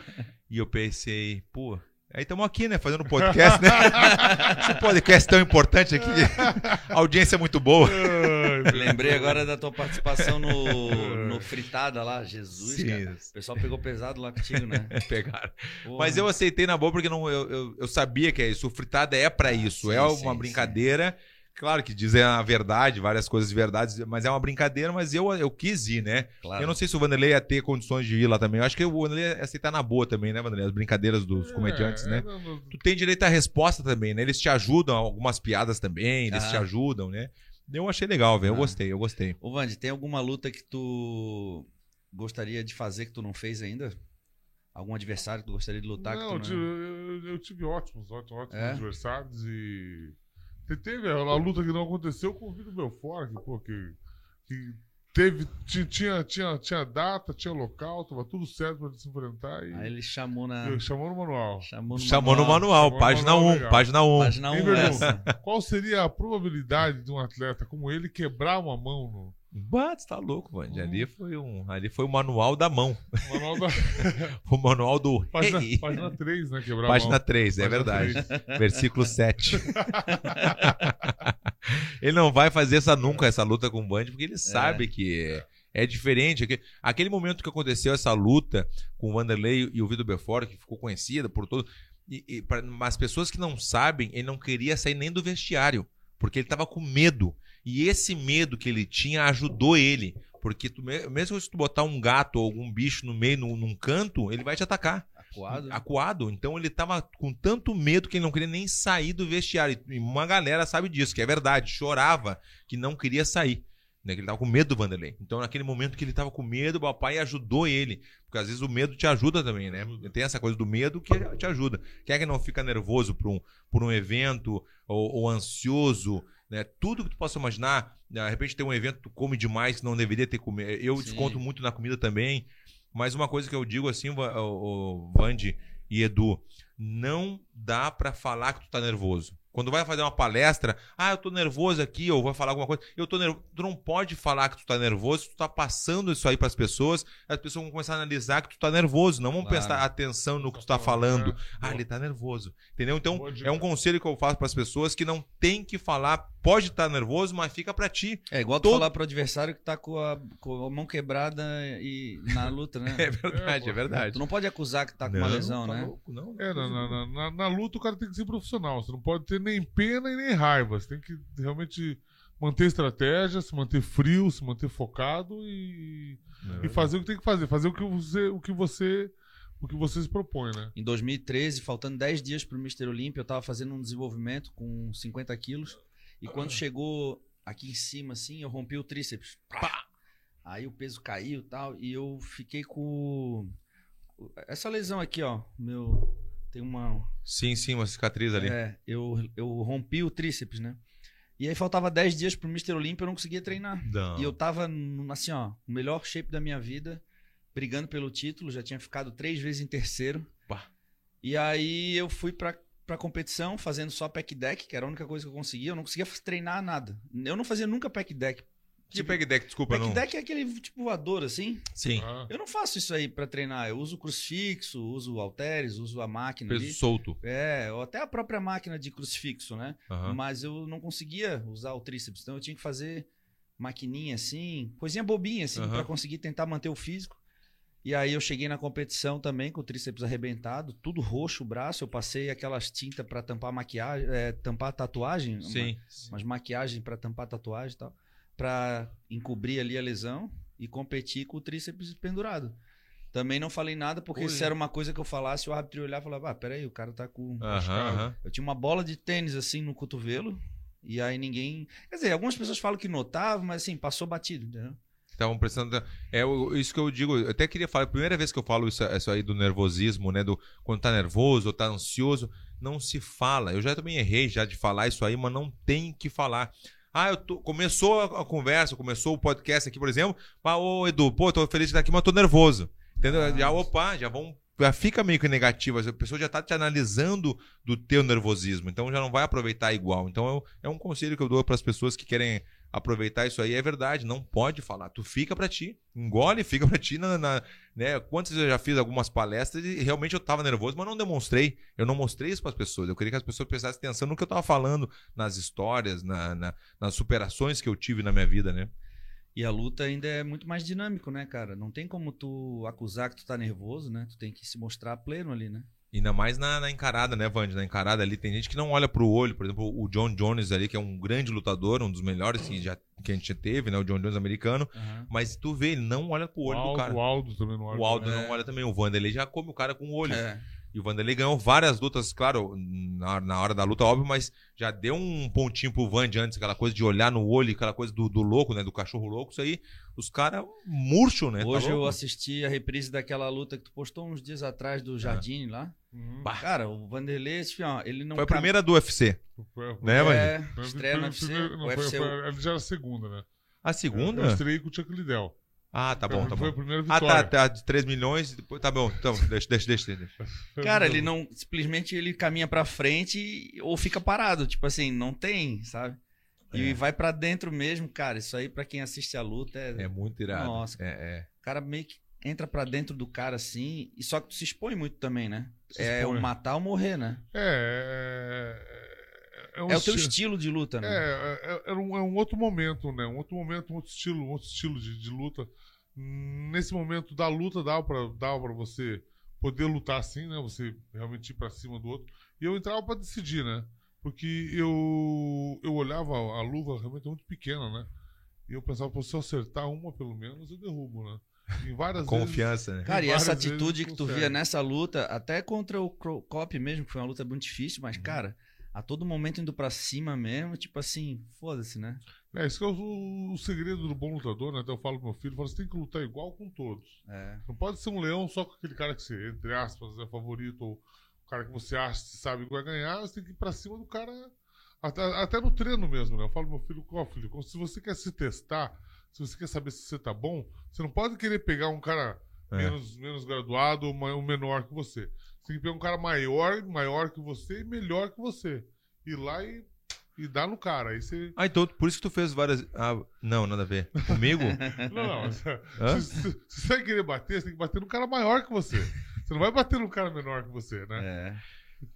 e eu pensei, pô, Aí estamos aqui, né? Fazendo podcast, né? Esse podcast tão importante aqui. A audiência é muito boa. Lembrei agora da tua participação no, no Fritada lá. Jesus, Sim. cara. O pessoal pegou pesado lá contigo, né? Pegaram. Porra. Mas eu aceitei na boa porque não, eu, eu, eu, sabia que é isso. O Fritada é para isso. Ah, sim, é uma sim, brincadeira. Sim Claro que dizem a verdade, várias coisas de verdade, mas é uma brincadeira, mas eu, eu quis ir, né? Claro. Eu não sei se o Vanderlei ia ter condições de ir lá também. Eu acho que o Vanderlei ia aceitar na boa também, né, Vanderlei? As brincadeiras dos é, comediantes, né? Não, não... Tu tem direito à resposta também, né? Eles te ajudam, algumas piadas também, eles ah. te ajudam, né? Eu achei legal, velho. Eu ah. gostei, eu gostei. Ô, Vandy, tem alguma luta que tu gostaria de fazer que tu não fez ainda? Algum adversário que tu gostaria de lutar? Não, que tu não... Eu, eu, tive ótimos, ótimos, ótimos é? adversários e Teve a luta que não aconteceu com o Vitor Belfort, que, pô, que, que teve, tinha, tinha, tinha data, tinha local, tava tudo certo para se enfrentar. E... Aí ele chamou na. Chamou no manual. Chamou no chamou manual, no manual página 1, um, página 1. Um. Página 1. Um, qual seria a probabilidade de um atleta como ele quebrar uma mão no, Bah, tá louco, mano. Hum. Ali foi um, ali foi o manual da mão. O manual, da... o manual do página, rei. página 3, né, quebrar Página 3, é verdade. 3. Versículo 7. ele não vai fazer essa nunca essa luta com o Band porque ele é. sabe que é, é diferente. Aquele momento que aconteceu essa luta com o Vanderlei e o Vitor Belfort, que ficou conhecida por todo, e, e para as pessoas que não sabem, ele não queria sair nem do vestiário Porque ele tava com medo. E esse medo que ele tinha ajudou ele. Porque tu, me- mesmo se tu botar um gato ou algum bicho no meio, num, num canto, ele vai te atacar. Acuado. Acuado. Então ele tava com tanto medo que ele não queria nem sair do vestiário. E uma galera sabe disso, que é verdade. Chorava que não queria sair. Né, que ele tava com medo do Vanderlei. Então, naquele momento que ele tava com medo, o papai ajudou ele. Porque às vezes o medo te ajuda também, né? Tem essa coisa do medo que te ajuda. Quem é que não fica nervoso por um, por um evento ou, ou ansioso, né? Tudo que tu possa imaginar. né? De repente tem um evento, tu come demais que não deveria ter comido. Eu Sim. desconto muito na comida também. Mas uma coisa que eu digo assim, o, Vande e Edu, não dá pra falar que tu tá nervoso. Quando vai fazer uma palestra, ah, eu tô nervoso aqui, ou vai falar alguma coisa, eu tô nervoso. Tu não pode falar que tu tá nervoso, tu tá passando isso aí pras pessoas, as pessoas vão começar a analisar que tu tá nervoso, não vão Claro. prestar atenção no que tu tá falando. É, Ah, ele tá nervoso. Entendeu? Então, é um conselho que eu faço pras pessoas que não tem que falar, pode estar nervoso, mas fica pra ti. É igual tu Todo- falar pro adversário que tá com a, com a mão quebrada e na luta, né? É verdade, é, É, verdade. Tu não pode acusar que tá com uma Não, lesão, tá né? louco, não. É, na, na- na- na luta o cara tem que ser profissional. Você não pode ter nem pena e nem raiva. Você tem que realmente manter estratégia, se manter frio, se manter focado e, e fazer o que tem que fazer. Fazer o que você, o que você, o que você se propõe, né? Em 2013, faltando 10 dias pro Mr. Olímpia, eu tava fazendo um desenvolvimento com 50 quilos. E quando chegou aqui em cima, assim, eu rompi o tríceps. Pá! Aí o peso caiu e tal. E eu fiquei com. Essa lesão aqui, ó. Meu. Tem uma. Sim, sim, uma cicatriz ali. É, eu, eu rompi o tríceps, né? E aí faltava 10 dias pro Mr. Olímpia, eu não conseguia treinar. Não. E eu tava, assim, ó, o melhor shape da minha vida, brigando pelo título, já tinha ficado três vezes em terceiro. Pá. E aí eu fui pra, pra competição fazendo só pack deck, que era a única coisa que eu conseguia. Eu não conseguia treinar nada. Eu não fazia nunca pack deck. Que peg deck, desculpa, Pack não. deck é aquele tipo voador, assim. Sim. Ah, Eu não faço isso aí pra treinar. Eu uso crucifixo, uso halteres, uso a máquina Peso ali. solto. É, ou até a própria máquina de crucifixo, né? Mas eu não conseguia usar o tríceps, então eu tinha que fazer maquininha assim, coisinha bobinha assim, Aham. pra conseguir tentar manter o físico. E aí eu cheguei na competição também com o tríceps arrebentado, tudo roxo o braço, eu passei aquelas tintas pra tampar maquiagem, é, tampar tatuagem, Sim. uma, umas maquiagem pra tampar tatuagem e tal, pra encobrir ali a lesão e competir com o tríceps pendurado. Também não falei nada, porque Pois se é. era uma coisa que eu falasse, o árbitro ia olhar e falava, ah, peraí, o cara tá com... Aham, aham. Eu tinha uma bola de tênis assim no cotovelo. E aí ninguém. Quer dizer, algumas pessoas falam que notava, mas assim, passou batido, entendeu? Estavam prestando. É isso que eu digo. Eu até queria falar, a primeira vez que eu falo isso, isso aí do nervosismo, né? Do quando tá nervoso ou tá ansioso, não se fala. Eu já também errei já de falar isso aí, mas não tem que falar. Ah, eu tô, começou a, conversa, começou o podcast aqui, por exemplo. Ah, ô Edu, pô, tô feliz de estar aqui, mas tô nervoso. Entendeu? Ah. Já, opa, já vão. Já fica meio que negativo. A pessoa já tá te analisando do teu nervosismo. Então já não vai aproveitar igual. Então é um conselho que eu dou para as pessoas que querem aproveitar isso aí. É verdade, não pode falar. Tu fica pra ti. Engole, fica pra ti. Na, na- né? Quantas eu já fiz algumas palestras e realmente eu tava nervoso, mas não demonstrei. Eu não mostrei isso pras pessoas. Eu queria que as pessoas prestassem atenção no que eu tava falando, nas histórias, na- na- nas superações que eu tive na minha vida, né? E a luta ainda é muito mais dinâmico, né, cara? Não tem como tu acusar que tu tá nervoso, né? Tu tem que se mostrar pleno ali, né? Ainda mais na, na encarada, né, Vandy? Na encarada ali, tem gente que não olha pro olho. Por exemplo, o John Jones ali, que é um grande lutador, um dos melhores que, já, que a gente teve, né? O John Jones americano. Mas tu vê, ele não olha pro o, olho do Aldo, cara. o Aldo também não olha. O Aldo É. não olha também. O Vanderlei já come o cara com o olho. É. E o Vanderlei ganhou várias lutas, claro, na, na hora da luta, óbvio, mas já deu um pontinho pro Vandy antes, aquela coisa de olhar no olho, aquela coisa do, do louco, né? Do cachorro louco. Isso aí, os caras murcham, né? Tá Hoje eu louco? assisti a reprise daquela luta que tu postou uns dias atrás do Jardine lá. Uhum. Bah. Cara, o Vanderlei, assim, ó, ele não Foi a cam- primeira do UFC, Foi- né, Vandy? É, foi- estreia no foi- UFC. não, o foi- UFC foi- ele já era a segunda, né? A Eu segunda? estrei com o Chuck Liddell. Ah, tá bom, tá Foi bom. a primeira Ah, tá, tá, de 3 milhões, depois, tá bom, então, deixa, deixa, deixa, deixa. Foi Cara, ele não. Simplesmente ele caminha pra frente e- ou fica parado. Tipo assim, não tem, sabe? E É. vai pra dentro mesmo, cara. Isso aí, pra quem assiste a luta, é. É muito irado. Nossa. É, é. O cara meio que entra pra dentro do cara assim. E só que tu se expõe muito também, né? Se é expõe. o matar ou morrer, né? É, é, é, um É o teu esti- estilo de luta, né? É, é, é um, é um outro momento, né? Um outro momento, um outro estilo, um outro estilo de, de luta. Nesse momento da luta dava pra, dava pra você poder lutar assim, né? Você realmente ir pra cima do outro. E eu entrava pra decidir, né? Porque eu, eu olhava a luva realmente muito pequena, né? E eu pensava, se eu acertar uma pelo menos, eu derrubo, né? Em várias Confiança, vezes, né? Cara, e essa atitude que tu consegue. via nessa luta, até contra o Cop mesmo, que foi uma luta muito difícil, Uhum. mas, cara, a todo momento indo pra cima mesmo, tipo assim, foda-se, né? É, isso que é o, o segredo do bom lutador, né? Até eu falo pro meu filho, falo, você tem que lutar igual com todos. É. Não pode ser um leão só com aquele cara que você, entre aspas, é favorito, ou o cara que você acha que sabe que vai ganhar, você tem que ir pra cima do cara. Até, até no treino mesmo, né? Eu falo pro meu filho, ó, filho, como se você quer se testar, se você quer saber se você tá bom, você não pode querer pegar um cara É. menos, menos graduado ou menor que você. Você tem que pegar um cara maior, maior que você e melhor que você. Ir lá e, e dar no cara. Aí você. Ah, então por isso que tu fez várias. Ah, não, nada a ver. Comigo? Não, não. Hã? se, se- se você querer bater, você tem que bater no cara maior que você. Você não vai bater no cara menor que você, né? É.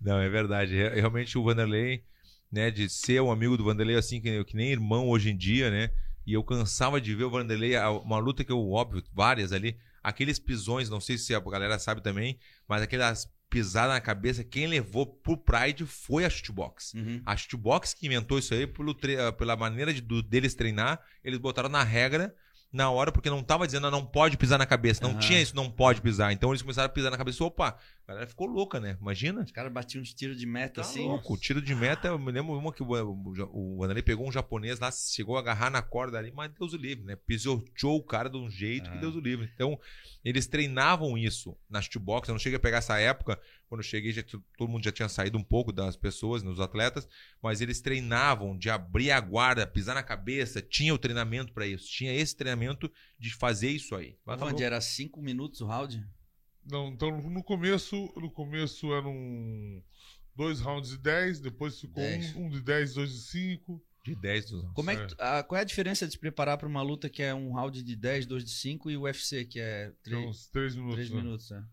Não, é verdade. Re- Realmente o Vanderlei, né, de ser um amigo do Vanderlei assim, que, que nem irmão hoje em dia, né? E eu cansava de ver o Vanderlei, uma luta que eu, óbvio, várias ali, aqueles pisões, não sei se a galera sabe também, mas aquelas pisadas na cabeça, quem levou pro Pride foi a Shootbox. Uhum. A Shootbox que inventou isso aí pelo ah, pela maneira de, do- deles treinar, eles botaram na regra na hora, porque não tava dizendo, ah, não pode pisar na cabeça. Não Aham. tinha isso, não pode pisar. Então eles começaram a pisar na cabeça. Opa, a galera ficou louca, né? Imagina. Os caras batiam uns tiros de meta Tá assim. louco. Tiro de meta, eu me lembro uma que o, o, o Vanderlei pegou um japonês lá, chegou a agarrar na corda ali, mas Deus o livre, né? Pisoteou o cara de um jeito que Ah. Deus o livre. Então, eles treinavam isso na shootbox. Eu não cheguei a pegar essa época, quando eu cheguei, já, todo mundo já tinha saído um pouco das pessoas, dos atletas, mas eles treinavam de abrir a guarda, pisar na cabeça, tinha o treinamento pra isso, tinha esse treinamento de fazer isso aí. Mas tá Onde louco. era cinco minutos o round? Não, então no começo, no começo eram dois rounds de 10, depois ficou Dez. um, um de 10, dois de 5. De 10 dos Como é que, tu- a- qual é a diferença de se preparar pra uma luta que é um round de 10, 2 de 5 e o UFC que é Então, 3, uns 3 minutos. né? minutos? né?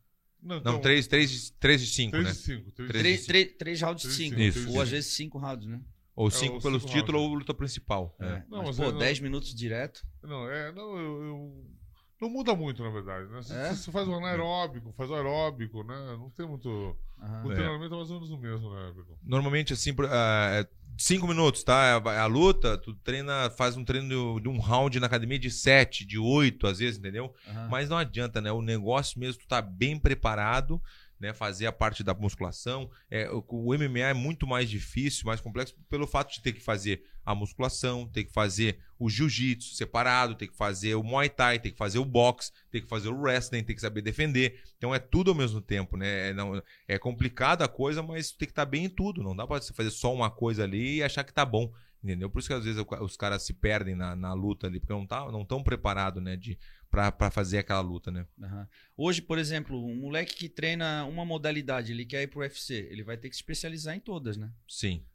Não, Não, 3, 3, 3 de 5, 3 né? de 5. 3 Três de de 5. 3, rounds de Três de 5. cinco, Isso. três de Ou às cinco. vezes 5 rounds, né? Ou É, 5 o pelo cinco título rounds. ou luta principal. É. É. Não, mas, mas pô, eu não- 10 minutos direto. Não, é, não, eu, eu- Não muda muito, na verdade. Né? Você, É? você faz um anaeróbico, faz o aeróbico, né? Não tem muito. Aham. O É. treinamento é mais ou menos o mesmo, né, Everton? Normalmente, assim, por- ah, é cinco minutos, tá? A, a luta, tu treina, faz um treino de um round na academia de 7, de 8, às vezes, entendeu? aham. Mas não adianta, né? O negócio mesmo, tu tá bem preparado, né? Fazer a parte da musculação. É, o, o MMA é muito mais difícil, mais complexo, pelo fato de ter que fazer a musculação, ter que fazer o jiu-jitsu separado, ter que fazer o muay thai, ter que fazer o boxe, ter que fazer o wrestling, ter que saber defender. Então é tudo ao mesmo tempo, né? É, não, é complicada a coisa, mas tem que estar bem em tudo. Não dá pra você fazer só uma coisa ali e achar que tá bom. Entendeu? Por isso que às vezes os caras se perdem na, na luta ali, porque não tá, não estão preparados, né, de, pra, pra fazer aquela luta, né? Aham. Hoje, por exemplo, um moleque que treina uma modalidade, ele quer ir pro UFC, ele vai ter que se especializar em todas, né? Sim.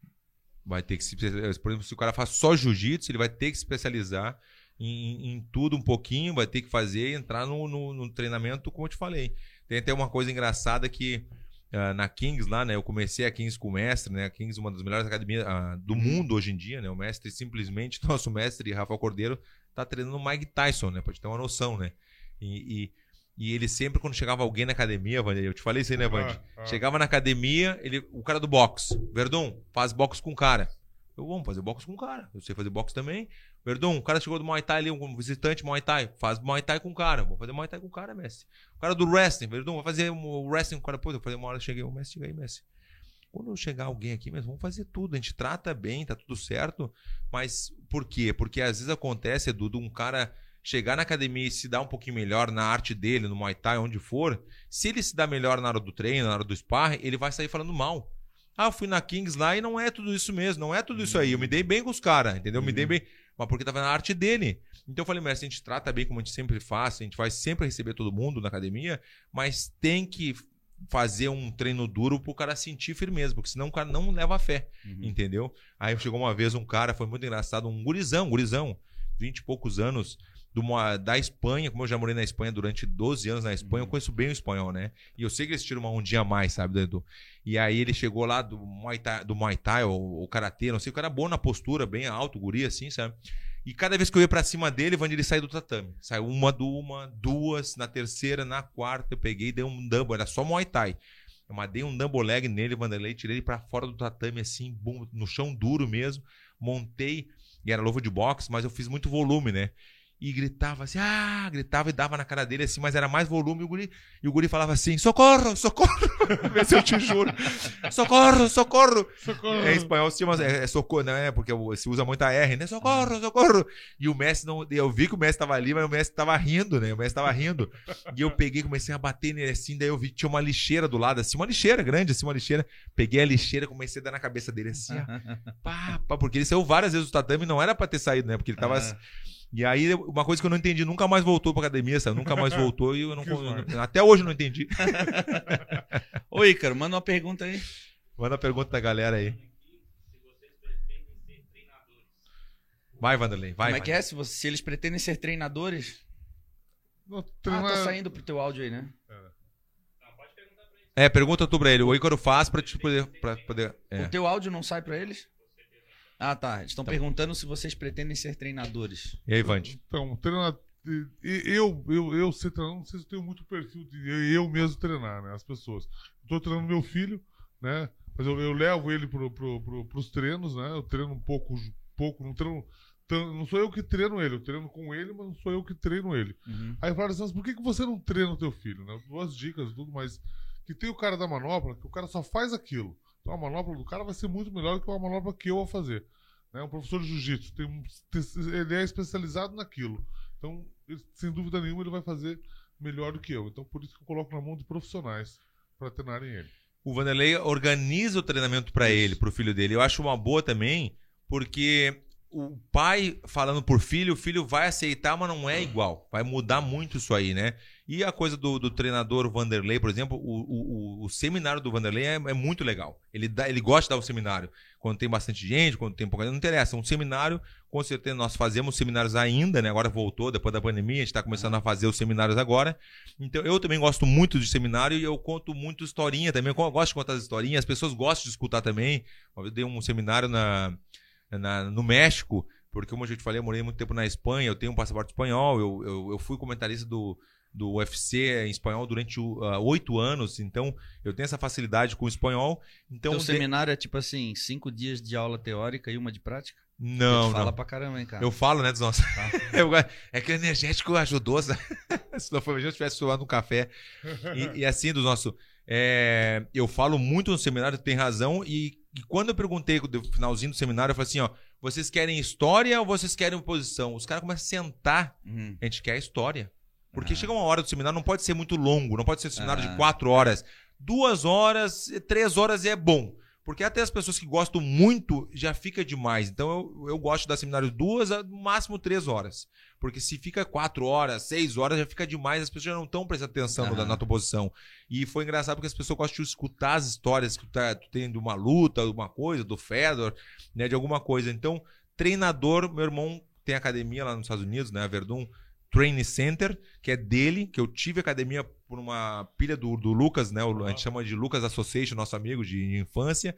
Vai ter que se especializar. Por exemplo, se o cara faz só jiu-jitsu, ele vai ter que se especializar em, em tudo um pouquinho, vai ter que fazer, entrar no, no, no treinamento, como eu te falei. Tem até uma coisa engraçada que ah, na Kings lá, né? Eu comecei a Kings com o mestre, né? A Kings, uma das melhores academias ah, do mundo hoje em dia, né? O mestre simplesmente, nosso mestre, Rafael Cordeiro, tá treinando o Mike Tyson, né? Pra te ter uma noção, né? E, e, e ele sempre, quando chegava alguém na academia, Vander, eu te falei isso aí, né, Vander? Ah, ah. Chegava na academia, ele, o cara do boxe. Verdun, faz boxe com o cara. Eu, vamos fazer boxe com o cara. Eu sei fazer boxe também. Verdun, o cara chegou do Muay Thai ali, um visitante Muay Thai. Faz Muay Thai com o cara. Vou fazer Muay Thai com o cara, mestre. O cara do wrestling, Verdun, vai fazer o wrestling com o cara. Pô, eu falei uma hora, cheguei, o mestre, chega aí, mestre. Quando chegar alguém aqui, mesmo, vamos fazer tudo. A gente trata bem, tá tudo certo. Mas por quê? Porque às vezes acontece, Edu, de um cara chegar na academia e se dar um pouquinho melhor na arte dele, no Muay Thai, onde for. Se ele se dá melhor na hora do treino, na hora do sparring, ele vai sair falando mal. Ah, eu fui na Kings lá e não é tudo isso mesmo, não é tudo isso aí. Eu me dei bem com os caras, entendeu? Eu Me dei Uhum. bem. Mas porque tava na arte dele. Então eu falei, mestre, a gente trata bem como a gente sempre faz, a gente vai sempre receber todo mundo na academia, mas tem que fazer um treino duro pro cara sentir firmeza, porque senão o cara não leva fé, Uhum. entendeu? Aí chegou uma vez um cara, foi muito engraçado, um gurizão, gurizão, 20 e poucos anos, uma- da Espanha, como eu já morei na Espanha durante 12 anos na Espanha, eu conheço bem o espanhol, né? E eu sei que eles tiram uma ondinha a mais, sabe, Edu? E aí ele chegou lá do Muay Thai, do Muay Thai ou, ou Karatê, não sei, o cara bom na postura, bem alto, guri, assim, sabe? E cada vez que eu ia pra cima dele, Vandir, ele saiu do tatame. Saiu uma, uma, duas, na terceira, na quarta, eu peguei e dei um double, era só Muay Thai. Eu mandei um double leg nele, Vanderlei, tirei ele pra fora do tatame, assim, bum, no chão duro mesmo. Montei, e era luva de boxe, mas eu fiz muito volume, né? E gritava assim, ah, gritava e dava na cara dele assim, mas era mais volume. E o guri, e o guri falava assim: socorro, socorro. Vê se eu te juro. Socorro, socorro. Socorro. É, em espanhol se chama é, é socorro, né? Porque se usa muita R, né? Socorro, socorro. E o Messi não. Eu vi que o Messi tava ali, mas o Messi tava rindo, né? O Messi tava rindo. E eu peguei, comecei a bater nele assim, daí eu vi que tinha uma lixeira do lado, assim, uma lixeira grande, assim, uma lixeira. Peguei a lixeira, comecei a dar na cabeça dele assim, ó. Pá, pá, porque ele saiu várias vezes do tatame não era pra ter saído, né? Porque ele tava. Ah. E aí, uma coisa que eu não entendi, nunca mais voltou pra academia, sabe? Nunca mais voltou e eu não. Até hoje eu não entendi. Ô, Ícaro, manda uma pergunta aí. Manda a pergunta da galera aí. Vai, Vanderlei, vai. Como é que é? Se, você- se eles pretendem ser treinadores. Não, Ah, tá saindo pro teu áudio aí, né? É, pergunta tu pra ele. O Ícaro faz pra te poder. Pra poder é. O teu áudio não sai pra eles? Ah, tá. Estão perguntando se vocês pretendem ser treinadores. E aí, Vande? Então, treinar. Eu, eu, eu sei treinar, não sei se eu tenho muito perfil de eu, mesmo treinar, né? As pessoas. Estou treinando meu filho, né? Mas eu, eu levo ele pro, pro, pro, pros treinos, né? Eu treino um pouco, pouco, não treino. Não sou eu que treino ele, eu treino com ele, mas não sou eu que treino ele. Uhum. Aí falaram assim, mas por que, que você não treina o teu filho? Né? Duas dicas, tudo, mas que tem o cara da manopla, que o cara só faz aquilo. Então a manopla do cara vai ser muito melhor do que uma manopla que eu vou fazer. Né? Um professor de jiu-jitsu, um- ele é especializado naquilo. Então, ele- sem dúvida nenhuma, ele vai fazer melhor do que eu. Então, por isso que eu coloco na mão de profissionais para treinarem ele. O Vanderlei organiza o treinamento pra ele, pro filho dele. Eu acho uma boa também, porque o pai falando por filho, o filho vai aceitar, mas não é igual. Vai mudar muito isso aí, né? E a coisa do, do treinador Vanderlei, por exemplo, o, o, o- seminário do Vanderlei é, é muito legal. Ele, dá, ele gosta de dar o seminário. Quando tem bastante gente, quando tem pouca gente, não interessa. Um seminário, com certeza, nós fazemos seminários ainda, né? Agora voltou, depois da pandemia, a gente está começando a fazer os seminários agora. Então, eu também gosto muito de seminário e eu conto muito historinha também. Eu gosto de contar as historinhas, as pessoas gostam de escutar também. Eu dei um seminário na, na- no México, porque, como eu já te falei, eu morei muito tempo na Espanha, eu tenho um passaporte espanhol, eu, eu, eu fui comentarista do, do UFC em espanhol durante ah, oito anos, então eu tenho essa facilidade com o espanhol. Então, de- seminário é tipo assim, cinco dias de aula teórica e uma de prática? Não, Tu fala não. pra caramba, hein, cara. Eu falo, né, dos nossos. Eu- é que o energético ajudou. Se não for, se eu tivesse suando um café. E, e assim, do nosso. é, eu falo muito no seminário, tem razão. E, e quando eu perguntei no finalzinho do seminário, eu falei assim: ó, vocês querem história ou vocês querem oposição? Os caras começam a sentar. Uhum. A gente quer história. Porque Ah. chega uma hora do seminário, não pode ser muito longo, não pode ser um seminário Ah. de quatro horas. Duas horas, três horas é bom. Porque até as pessoas que gostam muito já fica demais. Então eu, eu gosto de dar seminário duas, no máximo três horas. Porque se fica quatro horas, seis horas, já fica demais, as pessoas já não estão prestando atenção Aham. na, na tua posição. E foi engraçado porque as pessoas gostam de escutar as histórias que tu, tá, tu tem de uma luta, de uma coisa, do Fedor, né, de alguma coisa. Então, treinador, meu irmão tem academia lá nos Estados Unidos, né, a Verdun Training Center, que é dele, que eu tive academia por uma pilha do, do Lucas, né, o- a gente chama de Lucas Association, nosso amigo de infância,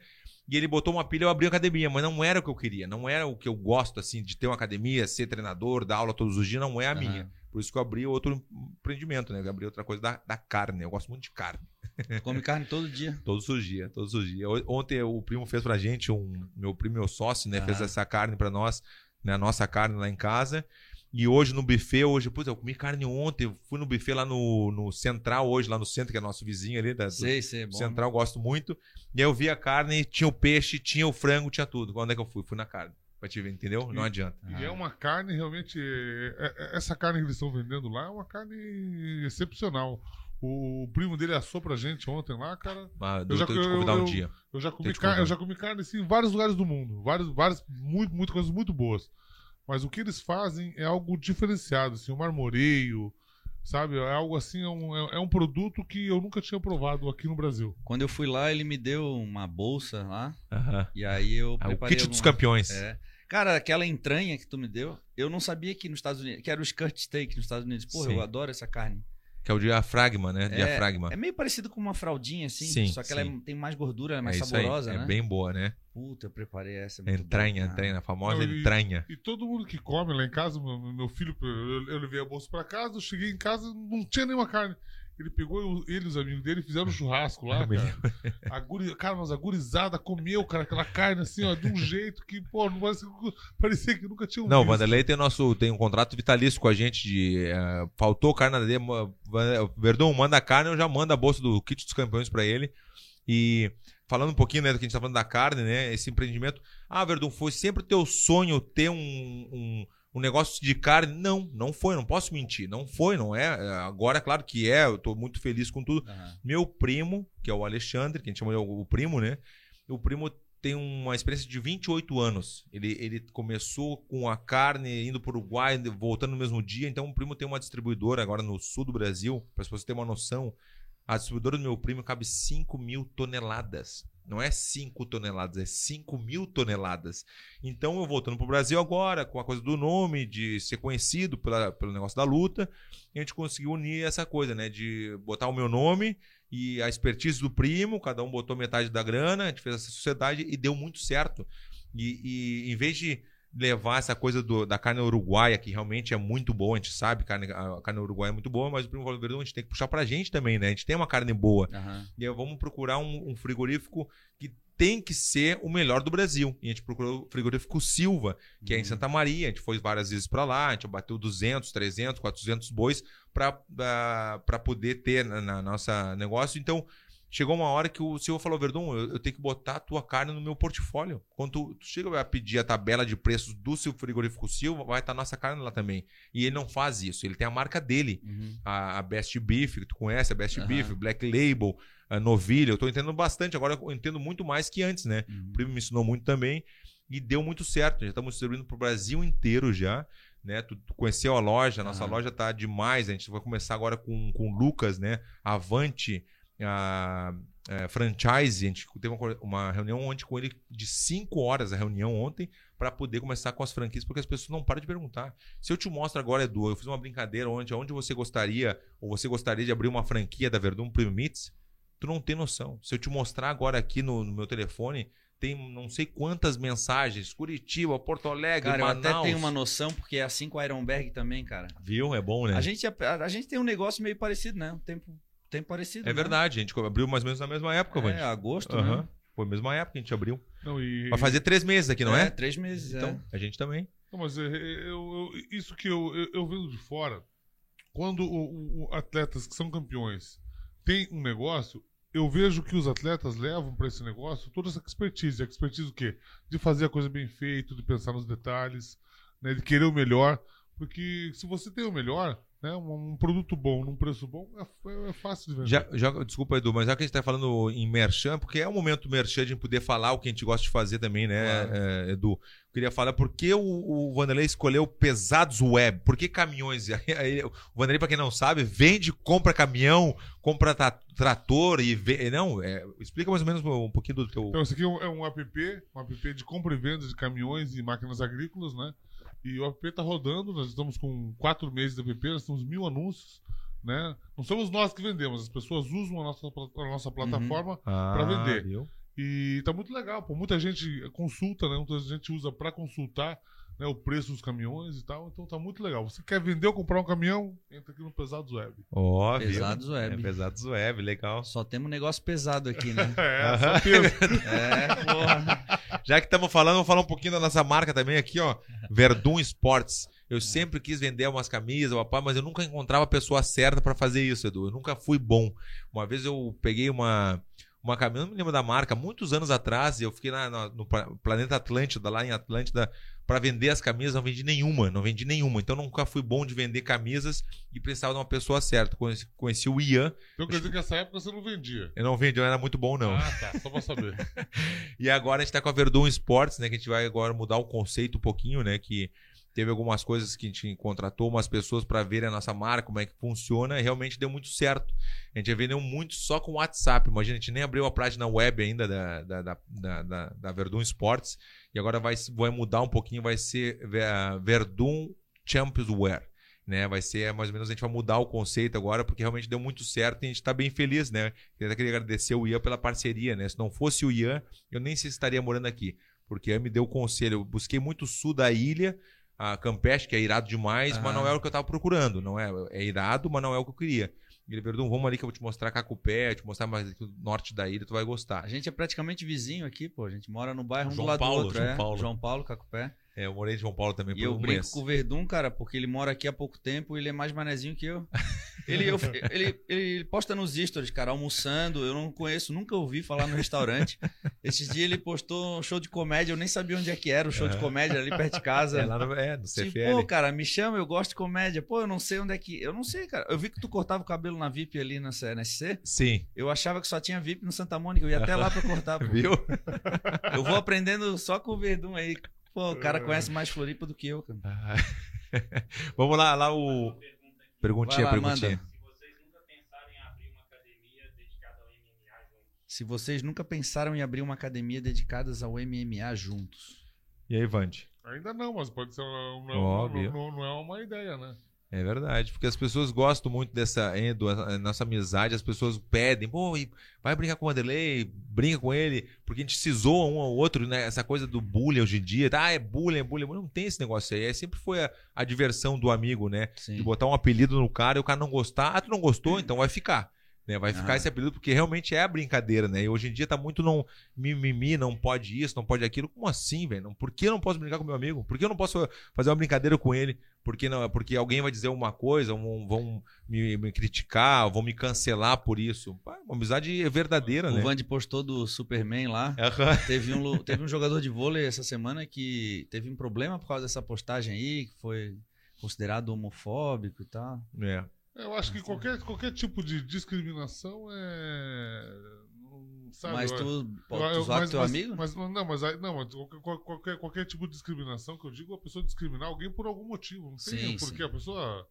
e ele botou uma pilha, eu abri a academia, mas não era o que eu queria, não era o que eu gosto, assim, de ter uma academia, ser treinador, dar aula todos os dias, não é a Aham. minha. Por isso que eu abri outro empreendimento, né, eu abri outra coisa da, da carne, eu gosto muito de carne. Come carne todo dia. Todos os dias, todos os dias. Ontem o primo fez pra gente, um, meu primo, meu sócio, né? Fez Aham. essa carne pra nós, né? A nossa carne lá em casa. E hoje no buffet, hoje, putz, eu comi carne ontem, eu fui no buffet lá no, no Central hoje, lá no centro, que é nosso vizinho ali, da, Sei, sei, é bom. Central, gosto muito. E aí eu vi a carne, tinha o peixe, tinha o frango, tinha tudo. Onde é que eu fui? Fui na carne. Pra te ver, entendeu? Não E- adianta. Ah. E é uma carne realmente. é- é- essa carne que eles estão vendendo lá é uma carne excepcional. O primo dele assou pra gente ontem lá, cara. Mas Eu já- eu te eu- convidar um eu- dia. Eu já comi, Tem que car- contar. eu já comi carne assim, em vários lugares do mundo. Várias, várias muito, muito coisas muito boas. Mas o que eles fazem é algo diferenciado, assim, o marmoreio, sabe? É algo assim, é um, é- é um produto que eu nunca tinha provado aqui no Brasil. Quando eu fui lá, ele me deu uma bolsa lá. Aham. E aí eu Ah, o kit dos algumas- campeões. É. Cara, aquela entranha que tu me deu, eu não sabia que nos Estados Unidos, que era o skirt steak nos Estados Unidos. Porra, Sim. eu adoro essa carne. Que é o diafragma, né? Diafragma. É meio parecido com uma fraldinha, assim. Sim, só que ela sim. é- tem mais gordura, é mais é isso aí. saborosa, É né? bem boa, né? Puta, eu preparei essa. muito Entranha, boa. entranha, a famosa Não, e- entranha. E todo mundo que come lá em casa, meu, meu filho, eu, eu levei a bolsa pra casa, eu cheguei em casa, não tinha nenhuma carne. Ele pegou ele e os amigos dele fizeram um churrasco lá, cara. A guri, cara, mas a gurizada comeu, cara, aquela carne assim, ó, de um jeito que, pô, não parecia, parecia que nunca tinha Não, o Vanderlei tem, nosso, tem um contrato vitalício com a gente de. eh, faltou carne na dele. Van- Verdun, manda a carne, eu já mando a bolsa do kit dos campeões pra ele. E falando um pouquinho né, do que a gente tá falando da carne, né? Esse empreendimento. Ah, Verdun, foi sempre teu sonho ter um, um, um negócio de carne? Não, não foi, não posso mentir. Não foi, não é. Eh, Agora, é claro que é, eu tô muito feliz com tudo. Aham. Meu primo, que é o Alexandre, que a gente chama de o primo, né? O primo tem uma experiência de 28 anos. Ele, ele começou com a carne indo para o Uruguai, voltando no mesmo dia. Então, o primo tem uma distribuidora agora no sul do Brasil. Para você ter uma noção, a distribuidora do meu primo cabe 5 mil toneladas. Não é 5 toneladas, é 5 mil toneladas. Então, eu voltando para o Brasil agora, com a coisa do nome, de ser conhecido pela, pelo negócio da luta, a gente conseguiu unir essa coisa, né? De botar o meu nome e a expertise do primo, cada um botou metade da grana, a gente fez essa sociedade e deu muito certo. E, e em vez de levar essa coisa do- da carne uruguaia, que realmente é muito boa, a gente sabe carne, a carne uruguaia é muito boa, mas o primo falou, Verdão, a gente tem que puxar pra gente também, né? A gente tem uma carne boa. Aham. E aí vamos procurar um, um frigorífico que tem que ser o melhor do Brasil. E a gente procurou o frigorífico Silva, que é em Santa Maria. A gente foi várias vezes para lá, a gente bateu 200, 300, 400 bois para poder ter na, na nossa negócio. Então, chegou uma hora que o Silva falou, Verdun, eu, eu tenho que botar a tua carne no meu portfólio. Quando tu, tu chega a pedir a tabela de preços do seu frigorífico Silva, vai estar nossa carne lá também. E ele não faz isso, ele tem a marca dele Uhum. a, a Best Beef, que tu conhece, a Best Aham. Beef, Black Label, a Novilha. Eu tô entendendo bastante, agora eu entendo muito mais que antes, né? Uhum. O primo me ensinou muito também e deu muito certo. Já estamos distribuindo pro Brasil inteiro já. Né? Tu, tu conheceu a loja, a nossa loja tá demais. A gente vai começar agora com, com o Lucas, né? Avante, a, é, franchise. A gente teve uma, uma reunião ontem com ele de 5 horas a reunião ontem para poder começar com as franquias, porque as pessoas não param de perguntar. Se eu te mostro agora, Edu, eu fiz uma brincadeira ontem, onde você gostaria, ou você gostaria de abrir uma franquia da Verdun Premium Meats, tu não tem noção. Se eu te mostrar agora aqui no, no meu telefone, tem não sei quantas mensagens, Curitiba, Porto Alegre, Cara, eu Manaus. até tenho uma noção, porque é assim com a Ironberg também, cara. Viu? É bom, né? A gente, a, a gente tem um negócio meio parecido, né? Um tempo, tempo parecido. É né? verdade, a gente abriu mais ou menos na mesma época, É, Vandy. agosto, né? Foi a mesma época que a gente abriu. Não, e, Vai fazer três meses aqui, não é? Três meses, Então, é. a gente também. Não, mas é, é, eu- eu- isso que eu, eu, eu vendo de fora, quando o- o- o atletas que são campeões têm um negócio, eu vejo que os atletas levam para esse negócio toda essa expertise. Expertise o quê? De fazer a coisa bem feita, de pensar nos detalhes, né, de querer o melhor. Porque se você tem o melhor, né, um, um produto bom num preço bom, é, é fácil de vender. Já, já, desculpa, Edu, mas já que a gente tá falando em merchan, porque é o momento merchan de poder falar o que a gente gosta de fazer também, né, Claro. é, Edu? Eu queria falar por que o, o Vanderlei escolheu pesados web? Por que caminhões? O Vanderlei, pra quem não sabe, vende, compra caminhão, compra tra- trator e vê, não, é, explica mais ou menos um pouquinho do teu. Então, esse aqui é um, é um app, um app de compra e venda de caminhões e máquinas agrícolas, né? E o app está rodando, nós estamos com quatro meses de app, nós temos mil anúncios, né? Não somos nós que vendemos, as pessoas usam a nossa, a nossa plataforma Ah, pra vender. viu? e tá muito legal, pô. Muita gente consulta, né? Muita gente usa para consultar né, o preço dos caminhões e tal, então tá muito legal. Você quer vender ou comprar um caminhão? Entra aqui no Pesados Web. Ó, viu? Pesados web. É, pesados web, legal. Só temos um negócio pesado aqui, né? É, só peso. é, porra. Já que estamos falando, vamos falar um pouquinho da nossa marca também aqui, ó. Verdun Sports. Eu sempre quis vender umas camisas, papai, mas eu nunca encontrava a pessoa certa para fazer isso, Edu. Eu nunca fui bom. Uma vez eu peguei uma uma camisa, não me lembro da marca, muitos anos atrás, eu fiquei lá no, no Pla- Planeta Atlântida, lá em Atlântida, para vender as camisas, não vendi nenhuma, não vendi nenhuma. Então nunca fui bom de vender camisas e precisava de uma pessoa certa. Conheci, conheci o Ian, Então quer dizer que nessa época você não vendia. eu não vendi, eu não era muito bom não. Ah, tá. Só pra saber. E agora a gente tá com a Verdun Sports, né? Que a gente vai agora mudar o conceito um pouquinho, né? Que teve algumas coisas que a gente contratou umas pessoas para verem a nossa marca, como é que funciona, e realmente deu muito certo. A gente vendeu muito só com o WhatsApp. Imagina, a gente nem abriu a página web ainda da, da, da, da, da- Verdun Sports. E agora vai, vai mudar um pouquinho, vai ser eh, Verdun Champions Wear. Né, vai ser mais ou menos, a gente vai mudar o conceito agora, porque realmente deu muito certo e a gente está bem feliz, né? Eu até queria agradecer o Ian pela parceria, né? Se não fosse o Ian, eu nem se estaria morando aqui. Porque Ian me deu o conselho. Eu busquei muito o sul da ilha, a Campeche, que é irado demais, mas Aham. não é o que eu estava procurando. Não é, é irado, mas não é o que eu queria. Ele, Verdun, vamos ali que eu vou te mostrar Cacupé, te mostrar mais aqui o norte da ilha, tu vai gostar. A gente é praticamente vizinho aqui, pô. A gente mora no bairro um João do lado Paulo, do outro. João é. Paulo. João Paulo, Cacupé. É, eu morei em João Paulo também E por eu um brinco mês. com o Verdun, cara, porque ele mora aqui há pouco tempo e ele é mais manezinho que eu. Ele, eu- ele, ele posta nos stories, cara, almoçando. Eu não conheço, nunca ouvi falar no restaurante. Esses dias ele postou um show de comédia, eu nem sabia onde é que era o show de comédia ali perto de casa. É, lá no, é, no Assim, CFL. pô, cara, me chama, eu gosto de comédia. Pô, eu não sei onde é que. Eu não sei, cara. Eu vi que tu cortava o cabelo na VIP ali na NSC. Sim, Eu achava que só tinha VIP no Santa Mônica. Eu ia até lá pra cortar. pô. viu? Eu vou aprendendo só com o Verdun aí. Pô, o cara conhece mais Floripa do que eu, cara. Ah. Vamos lá, lá o. Perguntinha, lá, perguntinha. manda. Se vocês nunca pensaram em abrir uma academia dedicada ao MMA juntos. Se vocês nunca pensaram em abrir uma academia dedicada ao MMA juntos. E aí, Vande? Ainda não, mas pode ser uma, não, não, não é uma ideia, né? É verdade, porque as pessoas gostam muito dessa nossa amizade, as pessoas pedem, pô, vai brincar com o Vanderlei, brinca com ele, porque a gente se zoa um ao outro, né? Essa coisa do bullying hoje em dia, ah, é bullying, é bullying, não tem esse negócio aí, é, sempre foi a, a diversão do amigo, né? De Sim. botar um apelido no cara e o cara não gostar, ah, tu não gostou, então vai ficar. Né? Vai ficar Ah. esse apelido porque realmente é a brincadeira, né? E hoje em dia tá muito não mimimi, não pode isso, não pode aquilo. Como assim, velho? Por que eu não posso brincar com meu amigo? Por que eu não posso fazer uma brincadeira com ele? Porque, não, porque alguém vai dizer uma coisa, vão, vão me, me criticar, vão me cancelar por isso. Pá, Uma amizade é verdadeira, O né? Vandy postou do Superman lá. Aham. Teve um, teve um jogador de vôlei essa semana que teve um problema por causa dessa postagem aí, que foi considerado homofóbico e tal. É. Eu acho que qualquer, qualquer tipo de discriminação é. não- Sabe, Mas tu, pô, tu eu- mas- teu mas- amigo? Mas, não, mas, não, mas qualquer, qualquer, tipo de discriminação que eu digo, a pessoa discriminar alguém por algum motivo. Não tem Sim, porque sim. a pessoa.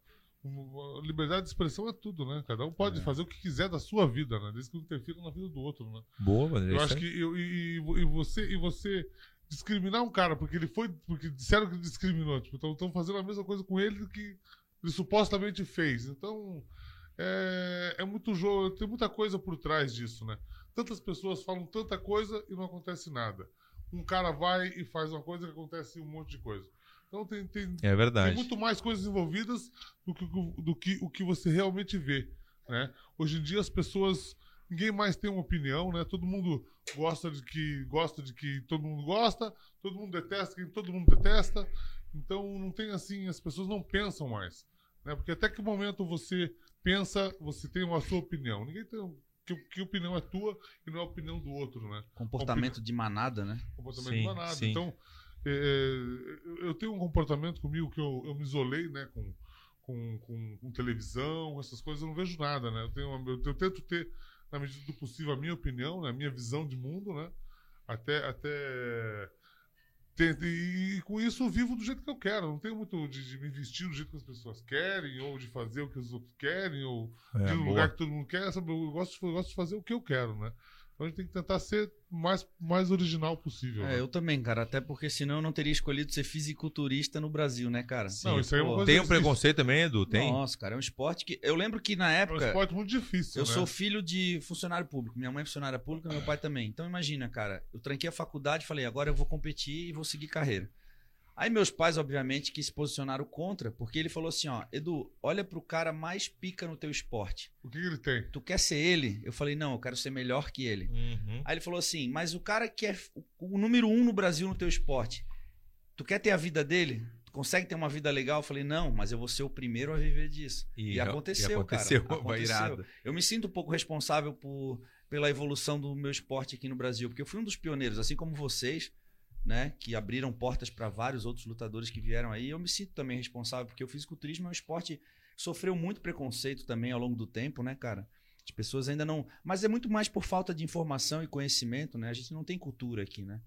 Liberdade de expressão é tudo, né? Cada um pode É. fazer o que quiser da sua vida, né? Desde que não interfira na vida do outro, né? Boa, Vanderlei, Eu isso acho que eu, e, e- você e você discriminar um cara porque ele foi porque disseram que ele discriminou, tipo, estão fazendo a mesma coisa com ele que ele supostamente fez. Então é, é muito jogo, tem muita coisa por trás disso, né? Tantas pessoas falam tanta coisa e não acontece nada. Um cara vai e faz uma coisa que acontece um monte de coisa. Então tem, tem, É tem verdade. muito mais coisas envolvidas do que, do que o que você realmente vê, né? Hoje em dia as pessoas ninguém mais tem uma opinião, né? Todo mundo gosta de que gosta de que todo mundo gosta, todo mundo detesta quem todo mundo detesta. Então não tem assim, as pessoas não pensam mais, né? Porque até que momento você pensa, você tem a sua opinião. Ninguém tem que, que opinião é tua e não é a opinião do outro, né? Comportamento de manada, né? comportamento Sim, danado. sim. Então, é, eu- eu tenho um comportamento comigo que eu, eu me isolei, né, com, com, com, com televisão, essas coisas, eu não vejo nada, né? Eu, tenho, uma- eu, eu tento ter, na medida do possível, a minha opinião, né, a minha visão de mundo, né? Até. até e, e com isso eu vivo do jeito que eu quero. Não tenho muito de, de me vestir do jeito que as pessoas querem, ou de fazer o que os outros querem, ou É, de boa. lugar que todo mundo quer, sabe? Eu gosto, eu gosto de fazer o que eu quero, né? Então a gente tem que tentar ser o mais, mais original possível. né? É, eu também, cara. Até porque senão eu não teria escolhido ser fisiculturista no Brasil, né, cara? Não, isso aí é uma coisa Tem um preconceito também, Edu? Tem? Nossa, cara, é um esporte que. Eu lembro que na É um época. esporte muito difícil. Eu né? sou filho de funcionário público. Minha mãe é funcionária pública, meu pai também. Então imagina, cara, eu tranquei a faculdade e falei, agora eu vou competir e vou seguir carreira. Aí meus pais, obviamente, que se posicionaram contra, porque ele falou assim, ó, Edu, olha pro cara mais pica no teu esporte. O que, ele tem? Tu quer ser ele? Eu falei, não, eu quero ser melhor que ele. Uhum. Aí ele falou assim, mas o cara que é o- número um no Brasil no teu esporte, tu quer ter a vida dele? Tu consegue ter uma vida legal? Eu falei, não, mas eu vou ser o primeiro a viver disso. E, E- aconteceu, e aconteceu, cara. Aconteceu. irado. Eu me sinto um pouco responsável por, pela evolução do meu esporte aqui no Brasil, porque eu fui um dos pioneiros, assim como vocês, né, que abriram portas para vários outros lutadores que vieram aí. Eu me sinto também responsável, porque o fisiculturismo é um esporte que sofreu muito preconceito também ao longo do tempo, né, cara? As pessoas ainda não. Mas é muito mais por falta de informação e conhecimento, né? A gente não tem cultura aqui, né?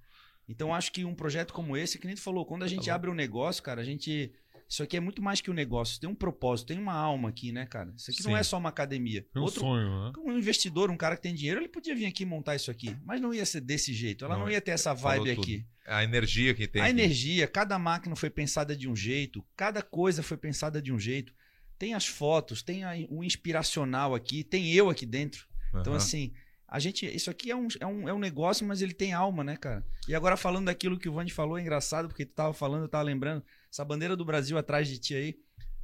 Então acho que um projeto como esse, que nem tu falou, quando a gente bom. abre um negócio, cara, a gente. Isso aqui é muito mais que um negócio, tem um propósito, tem uma alma aqui, né, cara? Isso aqui Sim. não é só uma academia. Tem um Outro, sonho, né? um investidor, um cara que tem dinheiro, ele podia vir aqui montar isso aqui, mas não ia ser desse jeito. Ela Não, não, ia ter essa falou vibe aqui. A energia que tem. A aqui. energia, cada máquina foi pensada de um jeito, cada coisa foi pensada de um jeito. Tem as fotos, tem a- o inspiracional aqui, tem eu aqui dentro. Então, Aham. assim, a gente. Isso aqui é um, é, um, é um negócio, mas ele tem alma, né, cara? E agora, falando daquilo que o Vande falou, é engraçado, porque tu tava falando, eu tava lembrando, essa bandeira do Brasil atrás de ti aí.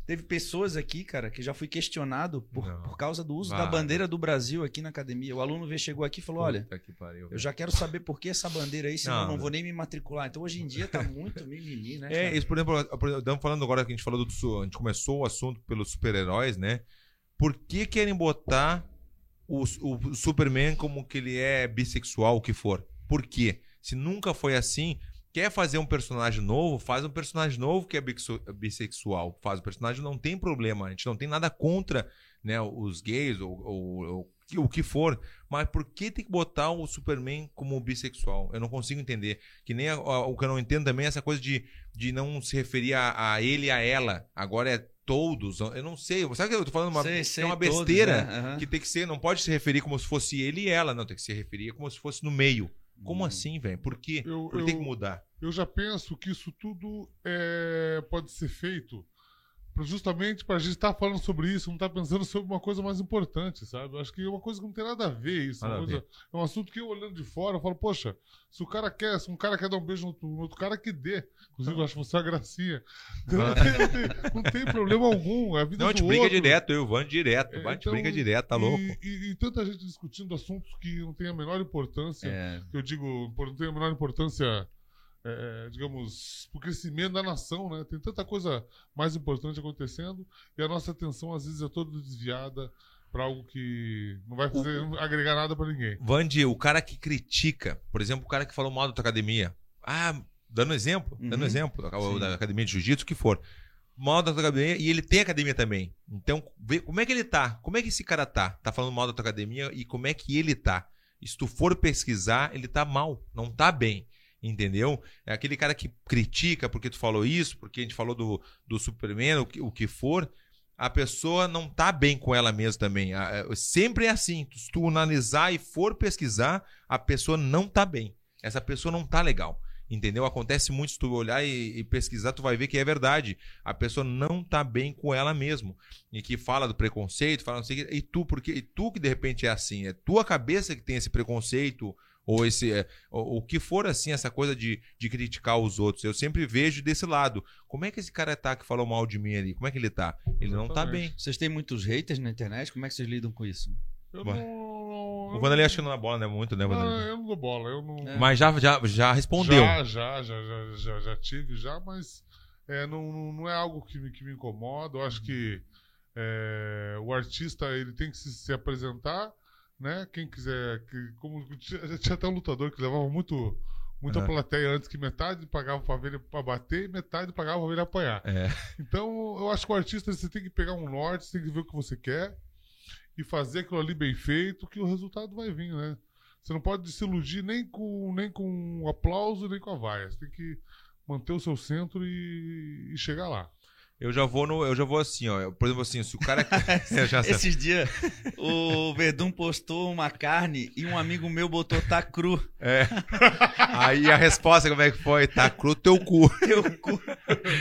Teve pessoas aqui, cara, que já fui questionado por, Não. por causa do uso Vai. da bandeira do Brasil aqui na academia. O aluno veio, chegou aqui e falou: olha, que pariu. eu já quero saber por que essa bandeira aí, senão eu Não, não vou nem me matricular. Então hoje em dia tá muito mimimi, né? É, cara? isso, por exemplo, estamos falando agora que a gente falou do. A gente começou o assunto pelos super-heróis, né? Por que querem botar o, o Superman como que ele é bissexual, o que for? Por quê? Se nunca foi assim, quer fazer um personagem novo, faz um personagem novo que é bissexual. Faz o personagem, não tem problema. A gente não tem nada contra né, os gays ou, ou- ou o que for. Mas por que tem que botar o Superman como bissexual? Eu não consigo entender. Que nem a- a- o que eu não entendo também é essa coisa de, de não se referir a, a ele e a ela. Agora é todos. Eu não sei. Sabe o que eu tô falando? Uma, Sei, sei, é uma todos, besteira. né? Aham. Que tem que ser, não pode se referir como se fosse ele e ela. Não, tem que se referir como se fosse no meio. Como Hum. assim, velho? Por quê? Eu- Por que tem eu- que mudar? Eu já penso que isso tudo é, pode ser feito justamente para a gente estar falando sobre isso, não estar pensando sobre uma coisa mais importante, sabe? Eu acho que é uma coisa que não tem nada a ver isso. A coisa- é um assunto que eu olhando de fora, eu falo, poxa, se o cara quer, se um cara quer dar um beijo no outro, no outro cara, que dê. Inclusive, eu acho você uma gracinha. Então, não, tem, não tem- não tem problema algum. É a vida Não, a gente brinca outro. direto, eu Van direto. É, A gente então, brinca direto, tá louco? E, e- tanta gente discutindo assuntos que não têm a menor importância É, eu digo, não tem a menor importância, é, digamos, pro crescimento da nação, né? Tem tanta coisa mais importante acontecendo e a nossa atenção às vezes é toda desviada para algo que não vai fazer, não agregar nada para ninguém. Vandi, o cara que critica, por exemplo, o cara que falou mal da tua academia. Ah, dando exemplo, dando Uhum. exemplo, da, da academia de jiu-jitsu, o que for. Mal da tua academia e ele tem academia também. Então, vê como é que ele tá? Como é que esse cara tá? Tá falando mal da tua academia e como é que ele tá? E se tu for pesquisar, ele tá mal, não tá bem. Entendeu? É aquele cara que critica porque tu falou isso, porque a gente falou do, do Superman, o que, o que for. A pessoa não tá bem com ela mesma também. A- Sempre é assim. Se tu analisar e for pesquisar, a pessoa não tá bem. Essa pessoa não tá legal. Entendeu? Acontece muito se tu olhar e, e pesquisar, tu vai ver que é verdade. A pessoa não tá bem com ela mesmo. E que fala do preconceito, fala não sei o que. E tu, porque e tu que de repente é assim, é tua cabeça que tem esse preconceito, ou esse. é, o, que for assim, essa coisa de, de criticar os outros. Eu sempre vejo desse lado. Como é que esse cara tá que falou mal de mim ali? Como é que ele tá? Ele não tá bem. Vocês têm muitos haters na internet? Como é que vocês lidam com isso? Eu não. O Vanderlei acho que não dá bola, né? Muito, né, não, Vanderlei? eu não dou bola, eu não. É. Mas já, já, já respondeu. Já, já, já, já, já, já tive, já, mas é, não, não- não é algo que me, que me incomoda. Eu acho que é, o artista ele tem que se, se apresentar, né? Quem quiser, que, como tinha, tinha até um lutador que levava muito muita Aham. plateia antes que metade pagava pra ver ele pra bater e metade pagava pra ver ele apanhar. É. Então, eu acho que o artista você tem que pegar um norte, você tem que ver o que você quer e fazer aquilo ali bem feito, que o resultado vai vir, né? Você não pode se iludir nem com, nem com o aplauso, nem com a vaia. Você tem que manter o seu centro e, e chegar lá. Eu já vou no. Eu já vou assim, ó. Por exemplo, assim, se o cara. Esses dias, o Verdun postou uma carne e um amigo meu botou tá cru. É. Aí a resposta, como é que foi? Tá cru teu cu. Teu cu.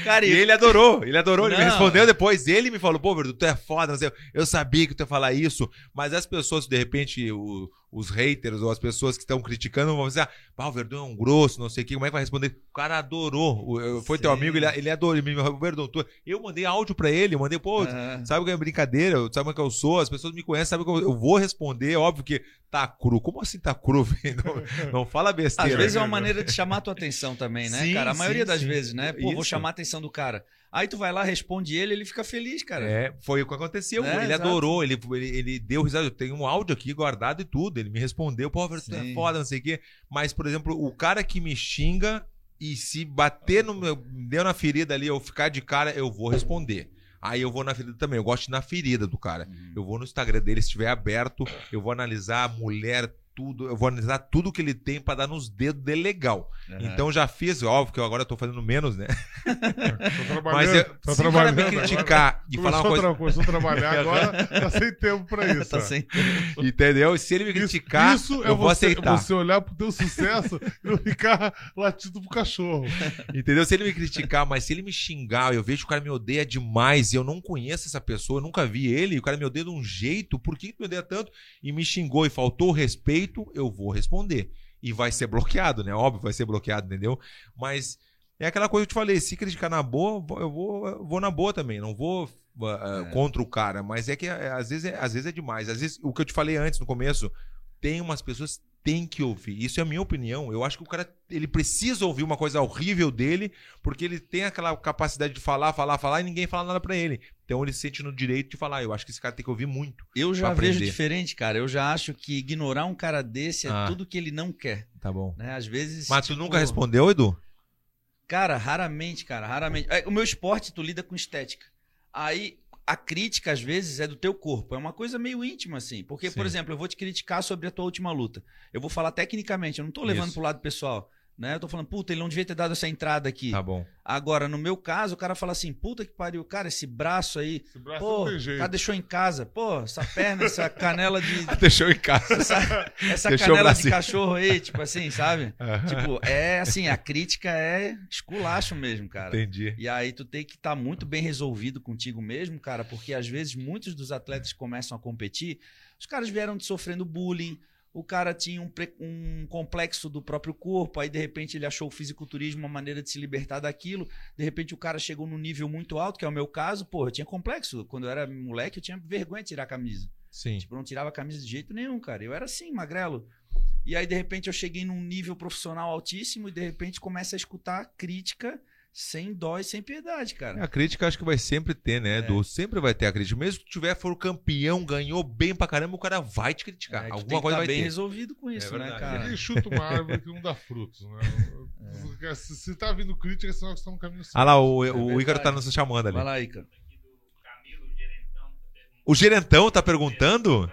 Cara, E e ele adorou, ele adorou, ele me Não. respondeu depois. Ele me falou, pô, Verdu, tu é foda, não. Eu sabia que tu ia falar isso, mas as pessoas, de repente, o- os haters ou as pessoas que estão criticando vão dizer, ah, pá, o Verdun é um grosso, não sei o que, como é que vai responder? O cara adorou. O- Foi teu Sim. amigo, ele, ele adorou. Ele me Verdun, tu... eu mandei áudio pra ele, eu mandei, pô, Ah, Sabe que é brincadeira, sabe como é que eu sou, as pessoas me conhecem, sabem que eu, eu vou responder, óbvio que tá cru. Como assim tá cru, velho? Não, não fala Às besteira. vezes é uma maneira de chamar a tua atenção também, né, Sim, cara? A maioria sim, das sim. vezes, né? Pô, vou Isso. chamar a atenção do cara. Aí tu vai lá, responde ele, ele fica feliz, cara. É, foi o que aconteceu. É, ele exato. adorou, ele, ele, ele deu risada. Eu tenho um áudio aqui guardado e tudo. Ele me respondeu, pô, tu é foda, não sei o quê. Mas, por exemplo, o cara que me xinga e se bater no meu. Deu na ferida ali, eu ficar de cara, eu vou responder. Aí eu vou na ferida também. Eu gosto de ir na ferida do cara. Uhum. Eu vou no Instagram dele, se estiver aberto, eu vou analisar a mulher, tudo, eu vou analisar tudo que ele tem pra dar nos dedos dele legal. Aham. Então já fiz, óbvio que eu agora eu tô fazendo menos, né? Tô trabalhando, Mas eu, tá se o cara me trabalhando criticar e agora. falar uma coisa, começou a trabalhar agora, tá sem tempo pra isso. tá sem... entendeu? Se ele me Isso, criticar, isso é eu vou você, aceitar. você olhar pro teu sucesso e não ficar latindo pro cachorro. Entendeu? Se ele me criticar, mas se ele me xingar, eu vejo que o cara me odeia demais e eu não conheço essa pessoa, eu nunca vi ele, e o cara me odeia de um jeito, por que que me odeia tanto? E me xingou e faltou o respeito, eu vou responder. E vai ser bloqueado, né? Óbvio, vai ser bloqueado, entendeu? Mas É aquela coisa que eu te falei, se criticar na boa, eu vou, eu vou na boa também, não vou uh, É. contra o cara, mas é que é, às, vezes é, às vezes é demais. Às vezes, o que eu te falei antes, no começo, tem umas pessoas têm que ouvir. Isso é a minha opinião. Eu acho que o cara, ele precisa ouvir uma coisa horrível dele, porque ele tem aquela capacidade de falar, falar, falar, e ninguém fala nada pra ele. Então ele se sente no direito de falar. Eu acho que esse cara tem que ouvir muito. Eu já vejo diferente, cara. Eu já acho que ignorar um cara desse é Ah. tudo que ele não quer. Tá bom. Né? Às vezes. Mas tu tipo, nunca respondeu, Edu? Cara, raramente, cara, raramente. É, O meu esporte, tu lida com estética. Aí, a crítica, às vezes, é do teu corpo. É uma coisa meio íntima, assim. Porque, por Sim. exemplo, eu vou te criticar sobre a tua última luta. Eu vou falar tecnicamente, eu não tô levando Isso. pro lado pessoal. Né? Eu tô falando, puta, ele não devia ter dado essa entrada aqui. Tá bom. Agora, no meu caso, o cara fala assim, puta que pariu, cara, esse braço aí, Esse braço pô, não tem o jeito. cara deixou em casa, pô, essa perna, essa canela de. Deixou em casa. Essa, essa Deixou o canela de cachorro aí, tipo assim, sabe? Tipo, é assim, a crítica é esculacho mesmo, cara. Entendi. E aí tu tem que estar muito bem resolvido contigo mesmo, cara, porque às vezes muitos dos atletas que começam a competir, os caras vieram de sofrendo bullying, o cara tinha um, um complexo do próprio corpo, aí de repente ele achou o fisiculturismo uma maneira de se libertar daquilo, de repente o cara chegou num nível muito alto, que é o meu caso, pô, eu tinha complexo, quando eu era moleque eu tinha vergonha de tirar a camisa. Sim. Tipo, eu não tirava a camisa de jeito nenhum, cara. Eu era assim, magrelo. E aí, de repente, eu cheguei num nível profissional altíssimo e, de repente, começa a escutar crítica sem dó e sem piedade, cara. A crítica acho que vai sempre ter, né, Edu? Sempre vai ter a crítica. Mesmo que tiver, for campeão, ganhou bem pra caramba, o cara vai te criticar. É, Alguma tem que coisa tá vai bem ter. resolvido com isso, né, verdade. cara? Ninguém chuta uma árvore que não dá frutos, né? Se, se tá vindo crítica, é que você tá no caminho certo. Ah lá, o, o. Ícaro tá nos chamando ali. Vai lá, Ica. O gerentão tá perguntando?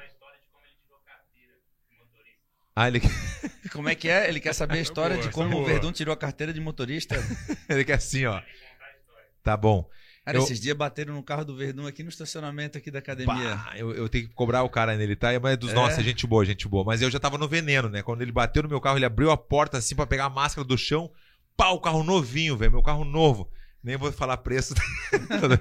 Ah, ele, Como é que é? Ele quer saber a história boa, de como é o. Verdun tirou a carteira de motorista. ele quer assim, ó. Tá bom. Cara, Eu- esses dias bateram no carro do Verdun aqui no estacionamento aqui da academia. Pá, eu, eu tenho que cobrar o cara nele, tá? Mas é dos É? nossos, é gente boa, gente boa. Mas eu já tava no veneno, né? Quando ele bateu no meu carro, ele abriu a porta assim pra pegar a máscara do chão. Pá, o carro novinho, velho. Meu carro novo. Nem vou falar preço. Brincando.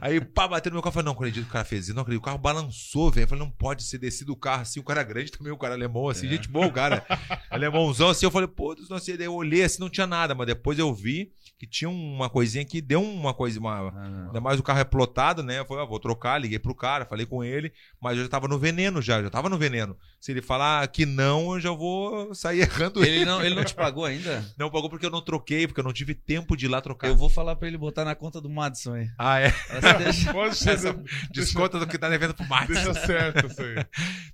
Aí, pá, bateu no meu carro. Eu falei, não acredito que o cara fez isso. Não acredito. O carro balançou, velho. Eu falei, não pode ser descido o carro assim. O cara é grande também, o cara alemão, assim. É. Gente boa, o cara. Alemãozão, assim. Eu falei, pô, Deus. Daí eu olhei assim, não tinha nada. Mas depois eu vi que tinha uma coisinha que deu uma coisa, uma, Ah, Ainda mais o carro é plotado, né? Eu falei, ah, vou trocar, liguei pro cara, falei com ele, mas eu já tava no veneno já, já tava no veneno. Se ele falar que não, eu já vou sair errando ele. Ele não, ele não te pagou ainda? Não pagou porque eu não troquei, porque eu não tive tempo de ir lá trocar. Eu vou falar pra ele botar na conta do Madison aí. Ah, é. Essa deixa- Pode ser. Essa- Desconta do que tá devendo pro Max. Deixa certo isso aí.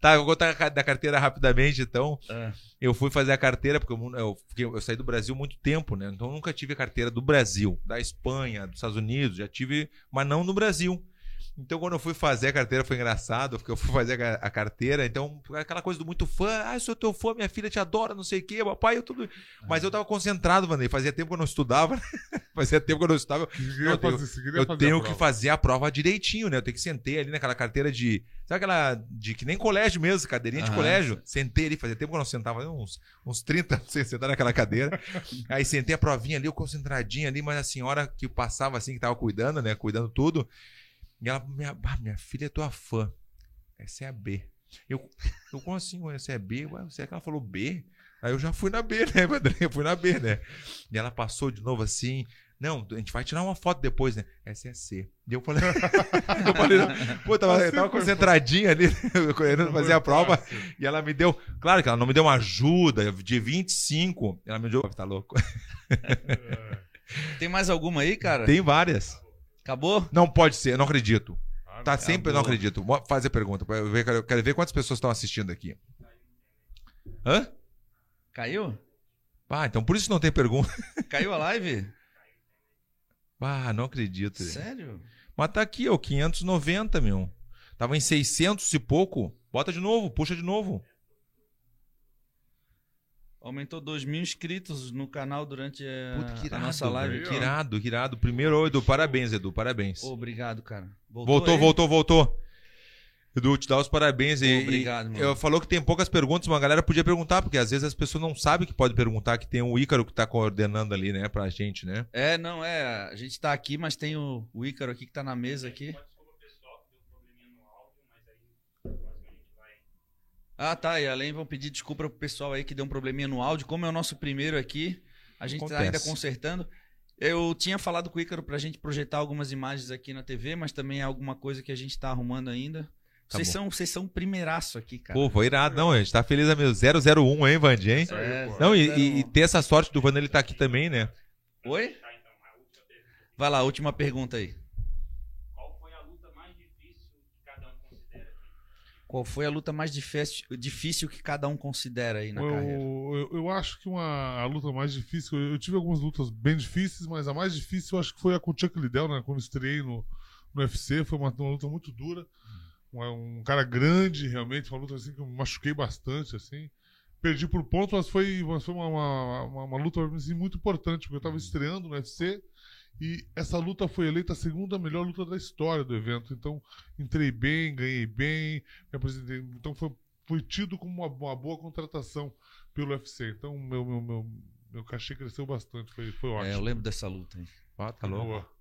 Tá, eu vou contar da carteira rapidamente, então. Ah, Eu fui fazer a carteira, porque eu, eu, fiquei- eu saí do Brasil muito tempo, né? Então eu nunca tive a carteira do Brasil, da Espanha, dos Estados Unidos, já tive, mas não no Brasil. Então quando eu fui fazer a carteira foi engraçado, porque eu fui fazer a, ca- a carteira, então aquela coisa do muito fã, ah, eu sou teu fã, minha filha te adora, não sei o quê, papai, eu tudo. Mas eu tava concentrado, Vanei, fazia tempo que eu não estudava, fazia tempo que eu não estudava. Queria Eu tenho- fazer, Eu tenho que fazer a prova direitinho, né? Eu tenho que sentar ali naquela carteira de. Sabe aquela. de que nem colégio mesmo, cadeirinha de colégio? Sentei ali, fazia tempo que eu não sentava, uns, uns 30 sem sentar naquela cadeira. Aí sentei a provinha ali, eu concentradinho ali, mas a senhora que passava assim, que tava cuidando, né? Cuidando tudo. E ela, minha, ah, minha filha é tua fã. Essa é a B. Eu, eu como assim, ué, essa é B? Ué, será que ela falou B? Aí eu já fui na B, né, Vandré? Eu fui na B, né? E ela passou de novo assim. Não, a gente vai tirar uma foto depois, né? Essa é C. E eu falei, eu falei, pô, tava, eu tava concentradinha ali, querendo Não fazer a prova. fácil. E ela me deu, claro que ela não me deu uma ajuda de 25. Ela me deu, tá louco? É. Tem mais alguma aí, cara? Tem várias. Acabou? Não pode ser, eu não acredito. Ah, Tá sempre, eu não Acabou. acredito. Mo- Faz a pergunta, eu ver- quero, quero ver quantas pessoas estão assistindo aqui. Hã? Caiu? Ah, então por isso não tem pergunta. Caiu a live? Ah, não acredito. Sério? Mas tá aqui, ó, 590, meu. Tava em 600 e pouco. Bota de novo, puxa de novo. Aumentou 2 mil inscritos no canal durante a, Puta, que a irado, nossa live. Que aqui. irado, que irado. Primeiro, ô, Edu, parabéns, Edu, parabéns. Obrigado, cara. voltou, aí? voltou, voltou. Edu, te dá os parabéns. E, Obrigado, e, mano. eu falou que tem poucas perguntas, mas a galera podia perguntar, porque às vezes as pessoas não sabem que pode perguntar, que tem o Ícaro que tá coordenando ali, né, pra gente, né? É, não, é. A gente tá aqui, mas tem o, o Ícaro aqui que tá na mesa aqui. Ah, tá. E além vão pedir desculpa pro pessoal aí que deu um probleminha no áudio. Como é o nosso primeiro aqui, a gente tá Acontece. ainda consertando. Eu tinha falado com o Ícaro pra gente projetar algumas imagens aqui na TV, mas também é alguma coisa que a gente tá arrumando ainda. Tá vocês, bom. são, vocês são um primeiraço aqui, cara. Pô, foi irado. Não, a gente tá feliz mesmo. 001, hein, Vandi, hein? É. Não, e, e- ter essa sorte do Vando ele tá aqui também, né? Oi? Vai lá, última pergunta aí. Qual foi a luta mais difícil que cada um considera? Qual foi a luta mais difícil, que cada um considera aí na eu, carreira? eu, eu acho que uma, a luta mais difícil. Eu, tive algumas lutas bem difíceis, mas a mais difícil eu acho que foi a com o Chuck Liddell, né? Quando estreiei no, no UFC. Foi uma, uma luta muito dura. Um, um cara grande, realmente. Uma luta assim que eu machuquei bastante, assim. Perdi por ponto, mas foi, mas foi uma, uma, uma- uma luta assim, muito importante, porque eu estava estreando no UFC. E essa luta foi eleita a segunda melhor luta da história do evento. Então, entrei bem, ganhei bem, me apresentei. Então, foi, foi tido como uma, uma boa contratação pelo UFC. Então, meu, meu, meu, meu cachê cresceu bastante. Foi, foi ótimo. É, eu lembro dessa luta aí. Ah, tá louco. Boa.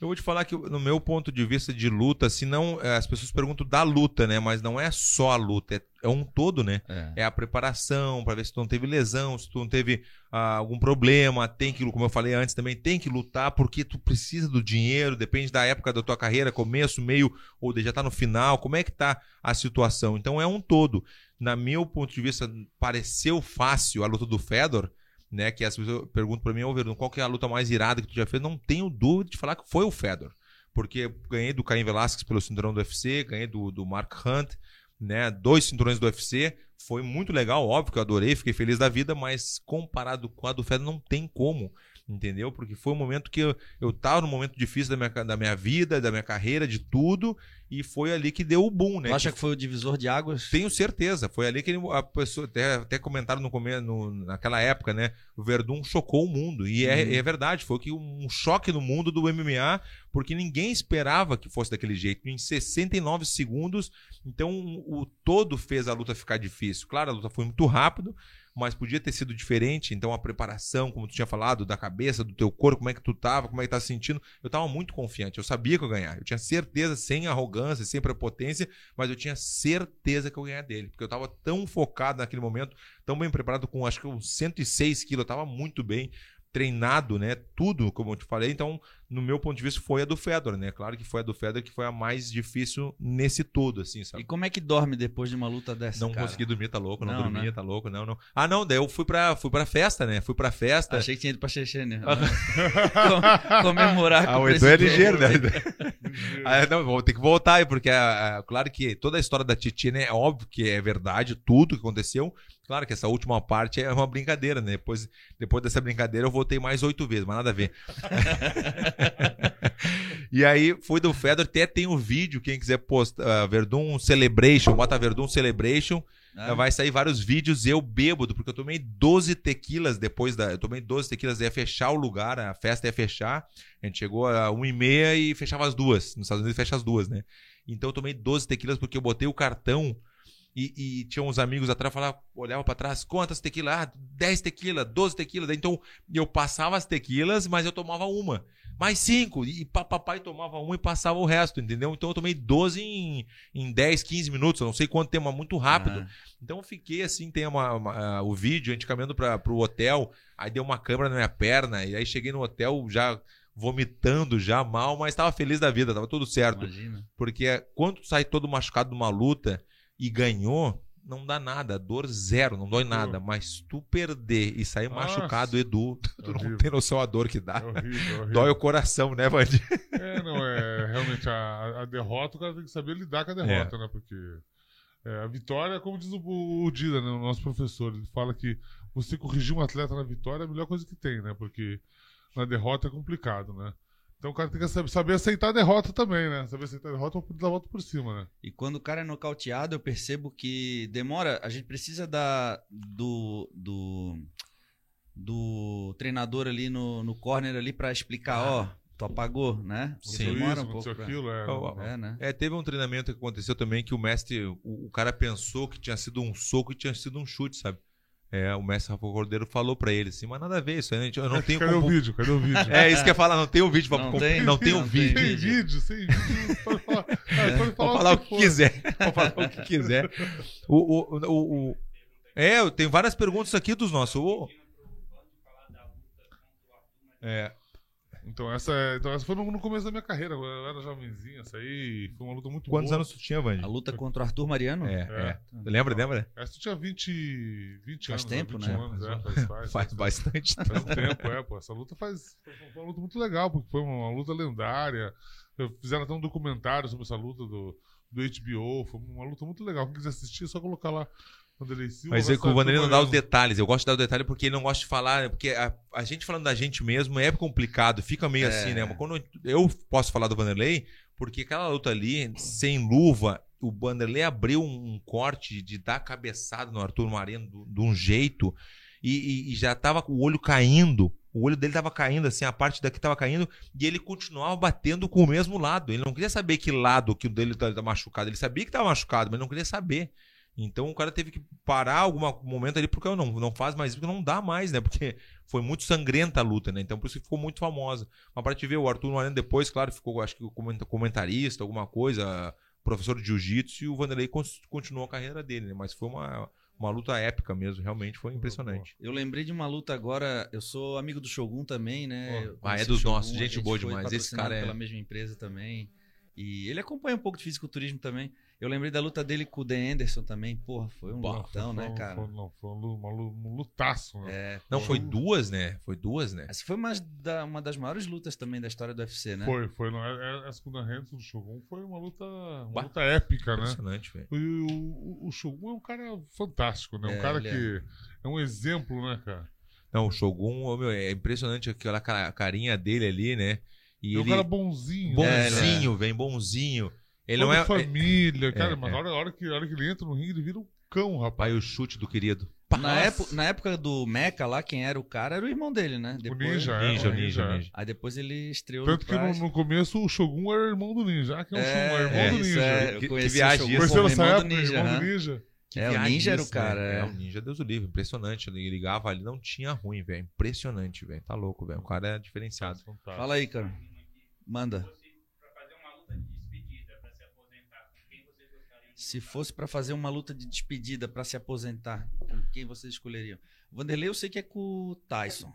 Eu vou te falar que, no meu ponto de vista de luta, assim, não, é, as pessoas perguntam da luta, né? Mas não é só a luta, é, é um todo, né? É. É a preparação, pra ver se tu não teve lesão, se tu não teve ah, algum problema, tem que, como eu falei antes também, tem que lutar porque tu precisa do dinheiro, depende da época da tua carreira, começo, meio, ou já tá no final, como é que tá a situação. Então é um todo. Na meu ponto de vista, pareceu fácil a luta do Fedor, né? Que as pessoas perguntam pra mim, ô Verdun, qual que é a luta mais irada que tu já fez? Não tenho dúvida de falar que foi o Fedor. Porque ganhei do Caim Velasquez pelo cinturão do UFC, ganhei do, do Mark Hunt, né? Dois cinturões do UFC. Foi muito legal, óbvio que eu adorei, fiquei feliz da vida, mas comparado com a do Fedor não tem como, entendeu? Porque foi um momento que eu, eu tava num momento difícil da minha, da minha vida, da minha carreira, de tudo, e foi ali que deu o boom, né? Tu acha que foi o divisor de águas? Tenho certeza. Foi ali que ele- a pessoa até, até comentaram no começo, naquela época, né? O Verdun chocou o mundo. E é, Uhum. é verdade, foi que um choque no mundo do MMA, porque ninguém esperava que fosse daquele jeito. Em 69 segundos, então o todo fez a luta ficar difícil. Claro, a luta foi muito rápido, mas podia ter sido diferente. Então a preparação, como tu tinha falado, da cabeça, do teu corpo, como é que tu tava, como é que tá se sentindo, eu tava muito confiante. Eu sabia que eu ia ganhar. Eu tinha certeza, sem arrogância, sem prepotência, mas eu tinha certeza que eu ia ganhar dele, porque eu tava tão focado naquele momento, tão bem preparado com acho que uns 106 quilos, eu tava muito bem treinado, né? Tudo, como eu te falei. Então, no meu ponto de vista, foi a do Fedor, né? Claro que foi a do Fedor que foi a mais difícil nesse todo, assim, E sabe? como é que dorme depois de uma luta dessa, Não cara? consegui dormir, tá louco, não, Não, dormia, né? tá louco, não, não. Ah, não, daí eu fui pra, fui pra festa, né? Fui pra festa. Achei que tinha ido pra Chechênia. Com- Comemorar com Ah, o Edu é ligeiro, né? Ah, não, vou ter que voltar aí, porque ah, ah, claro que toda a história da Titi, né? É óbvio que é verdade, tudo que aconteceu. Claro que essa última parte é uma brincadeira, né? Depois, depois dessa brincadeira eu voltei mais oito vezes, mas nada a ver. e aí fui do Fedor, até tem o vídeo, quem quiser postar, Verdun Celebration, bota Verdun Celebration, Ah, vai sair vários vídeos eu bêbado, porque eu tomei 12 tequilas depois da. Eu tomei 12 tequilas, ia fechar o lugar, a festa ia fechar. A gente chegou a 1 e meia e fechava as duas. Nos Estados Unidos fecha as duas, né? Então eu tomei 12 tequilas porque eu botei o cartão e, e tinha uns amigos atrás, falava, olhava pra trás, quantas tequilas? Ah, 10 tequilas, 12 tequilas. Então eu passava as tequilas, mas eu tomava uma. Mais cinco. E pa- papai tomava uma e passava o resto, entendeu? Então eu tomei 12 em, em 10, 15 minutos. Eu não sei quanto tempo, mas muito rápido. ah. Então eu fiquei assim, tem uma, uma- ah, o vídeo, a gente caminhando para pro hotel, aí deu uma câmera na minha perna, e aí cheguei no hotel já vomitando, já mal, mas tava feliz da vida, tava tudo certo. Imagina. Porque quando sai todo machucado numa luta e ganhou, não dá nada, dor zero, não dói nada. Mas tu perder e sair Nossa. machucado, Edu, tu não tem noção a dor que dá. É horrível, é horrível. Dói o coração, né, Vandir? É, não, é realmente a, a derrota, o cara tem que saber lidar com a derrota, né? Porque é, a vitória, como diz o, o Dida, né, o nosso professor, ele fala que você corrigir um atleta na vitória é a melhor coisa que tem, né? Porque na derrota é complicado, né? Então o cara tem que saber, saber aceitar a derrota também, né? Saber aceitar a derrota ou dar a volta por cima, né? E quando o cara é nocauteado, eu percebo que demora. A gente precisa da, do, do, do treinador ali no, no corner ali pra explicar, ó, tu apagou, né? Sim. Demora isso, um pouco. pra- aquilo, é. Não- É, né? É, teve um treinamento que aconteceu também que o mestre, o, o cara pensou que tinha sido um soco e tinha sido um chute, sabe? É, o mestre Rafa Cordeiro falou pra ele assim, mas nada a ver isso, aí, eu não tenho Cadê como... o vídeo? Cadê o vídeo? É, isso que eu ia falar, não tem o vídeo, pra Não comp- tem, não tem o vídeo. tem. Sem vídeo, sem vídeo. Pode falar, pode Pode falar o que for. quiser. Pode falar o que quiser. O, o, o, o- É, eu tenho várias perguntas aqui dos nossos. O- É. Então essa, então essa foi no, no começo da minha carreira. Eu era jovenzinho, essa aí foi uma luta muito Quantos boa. anos tu tinha, Vandy? A luta contra o Arthur Mariano? É, É. é. Lembra, lembra? Essa tu tinha 20, 20 Faz anos. tempo, 20 né? Anos, é, faz, faz, Faz bastante tempo. Faz um tempo, é, pô. Essa luta faz. Foi uma luta muito legal, porque foi uma luta lendária. Fizeram até um documentário sobre essa luta do, do HBO. Foi uma luta muito legal. Quem quiser assistir, é só colocar lá. Vanderlei Silva, Mas é que o Vanderlei não dá os detalhes. Eu gosto de dar o detalhe porque ele não gosta de falar, né? porque a, a gente falando da gente mesmo é complicado, fica meio É. assim, né? Mas quando eu posso falar do Vanderlei, porque aquela luta ali, sem luva, o Vanderlei abriu um corte de dar cabeçada no Arthur Mariano de, um jeito e, e- e já tava com o olho caindo. O olho dele tava caindo, assim, a parte daqui tava caindo, e ele continuava batendo com o mesmo lado. Ele não queria saber que lado que o dele tá, tá machucado. Ele sabia que tava machucado, mas não queria saber. Então o cara teve que parar algum momento ali, porque não, não faz mais isso, porque não dá mais, né? Porque foi muito sangrenta a luta, né? Então por isso que ficou muito famosa. Mas pra te ver, o Arthur Mariano depois, claro, ficou, acho que comenta- comentarista, alguma coisa, professor de jiu-jitsu, e o Vanderlei continuou a carreira dele, né? Mas foi uma, uma luta épica mesmo, realmente foi impressionante. Eu lembrei de uma luta agora. Eu sou amigo do Shogun também, né? Ah, é dos Shogun, nossos, gente boa demais. Esse cara é- pela mesma empresa também. E ele acompanha um pouco de fisiculturismo também. Eu lembrei da luta dele com o The Anderson também. Porra, foi um Bah, lutão, foi né, cara? Foi, não, foi um, um lutaço, né? É, Não, foi duas, né? Foi duas, né? essa foi uma, da- uma das maiores lutas também da história do UFC, né? Foi, foi. Não, é- é- essa com o Dan Henderson do Shogun foi uma luta, uma Bah. luta épica, né? Impressionante, velho. E o, o, o Shogun é um cara fantástico, né? Um É, cara que é um exemplo, né, cara? Não, o Shogun, meu, é impressionante aquela ca- carinha dele ali, né? E É um ele. cara bonzinho. né? Bonzinho, vem bonzinho. Ele não é. família, cara. é, mas é. A, hora, hora que, hora que ele entra no ringue, ele vira um cão, rapaz. Pai, o chute do querido. Na, época, na época do Mecha lá, quem era o cara era o irmão dele, né? O Ninja, é, Ninja, o ninja, é. ninja. Aí depois ele estreou Tanto que no no, começo o Shogun era irmão do Ninja. Ah, que é um Shogun, é irmão é, do Ninja. é, eu Que- que conheci viagem o isso. Irmão do época, Ninja. irmão do Ninja? Que É, o Ninja era o isso, né? cara, É, é. o Ninja, Deus do livre. Impressionante. Ele ligava ali, não tinha ruim, velho. Impressionante, velho. Tá louco, velho. O cara é diferenciado. Fala aí, cara. Manda. Se fosse pra fazer uma luta de despedida pra se aposentar, com quem vocês escolheriam? O Vanderlei eu sei que é com o Tyson.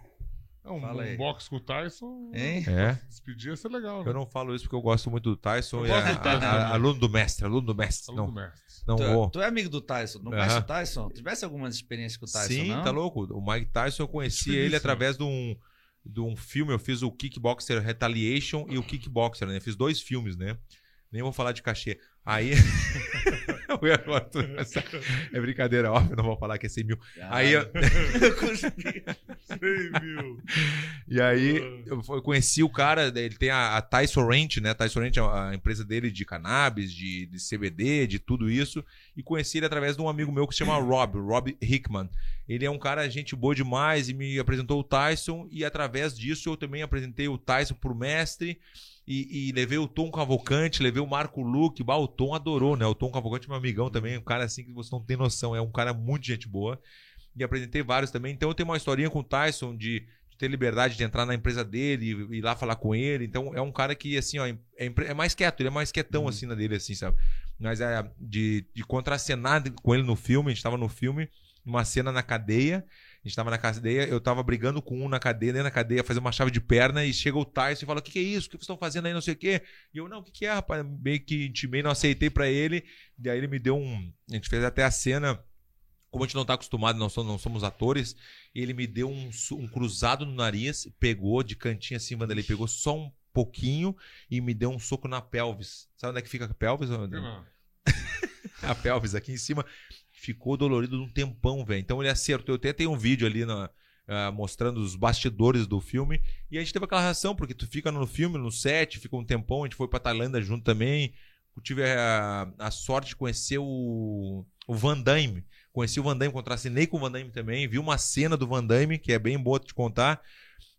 É um, Fala um box com o Tyson. Hein? É. Despedir ia ser legal, né? Eu não falo isso porque eu gosto muito do Tyson Eu e gosto a- do Tyson a- a- aluno do mestre, aluno do mestre. Aluno Não, do mestre. não tu, vou. tu é amigo do Tyson, não conhece o Tyson? Tivesse algumas experiências com o Tyson, Sim, não? tá louco. O Mike Tyson eu conheci ele através de um, de um filme. Eu fiz o Kickboxer Retaliation e o Kickboxer, né? Fiz dois filmes, né? Nem vou falar de cachê. Aí. Essa- é brincadeira, óbvio, não vou falar que é 100 mil. Ah, Aí eu- eu consegui. Sei, meu. E aí eu eu conheci o cara, ele tem a, a Tyson Ranch, né? Tyson Ranch é a empresa dele de cannabis, de, de CBD, de tudo isso. E conheci ele através de um amigo meu que se chama Rob, Rob Hickman. Ele é um cara, gente boa demais, e me apresentou o Tyson. E através disso eu também apresentei o Tyson pro mestre. E, e levei o Tom Cavalcante, levei o Marco Luque. Bah, o Tom adorou, né? O Tom Cavalcante é meu amigão também, um cara assim que você não tem noção. É um cara muito gente boa. E apresentei vários também. Então eu tenho uma historinha com o Tyson de de ter liberdade de entrar na empresa dele e ir lá falar com ele. Então é um cara que, assim, ó, é, é mais quieto, ele é mais quietão, assim, na dele, assim, sabe? Mas é de, de contracenar com ele no filme, a gente tava no filme, uma cena na cadeia. A gente tava na cadeia, eu tava brigando com um na cadeia, dentro da cadeia, fazendo uma chave de perna, e chega o Tyson e fala: O que, que é isso? O que vocês estão fazendo aí? Não sei o quê. E eu, não, o que, que é, rapaz? Meio que intimei, não aceitei pra ele. E aí ele me deu um. A gente fez até a cena. Como a gente não tá acostumado, não somos, não somos atores, ele me deu um, um cruzado no nariz, pegou de cantinho assim, manda ele pegou só um pouquinho e me deu um soco na pelvis. Sabe onde é que fica a pelvis? Não. a pelvis aqui em cima. Ficou dolorido um tempão, velho. Então ele acertou. Eu até tenho um vídeo ali na- ah, mostrando os bastidores do filme. E a gente teve aquela reação, porque tu fica no filme, no set, fica um tempão. A gente foi pra Tailândia junto também. Eu tive a, a sorte de conhecer o, o Van Damme. Conheci o Van Damme, contracenei com o Van Damme também. Vi uma cena do Van Damme, que é bem boa de te contar.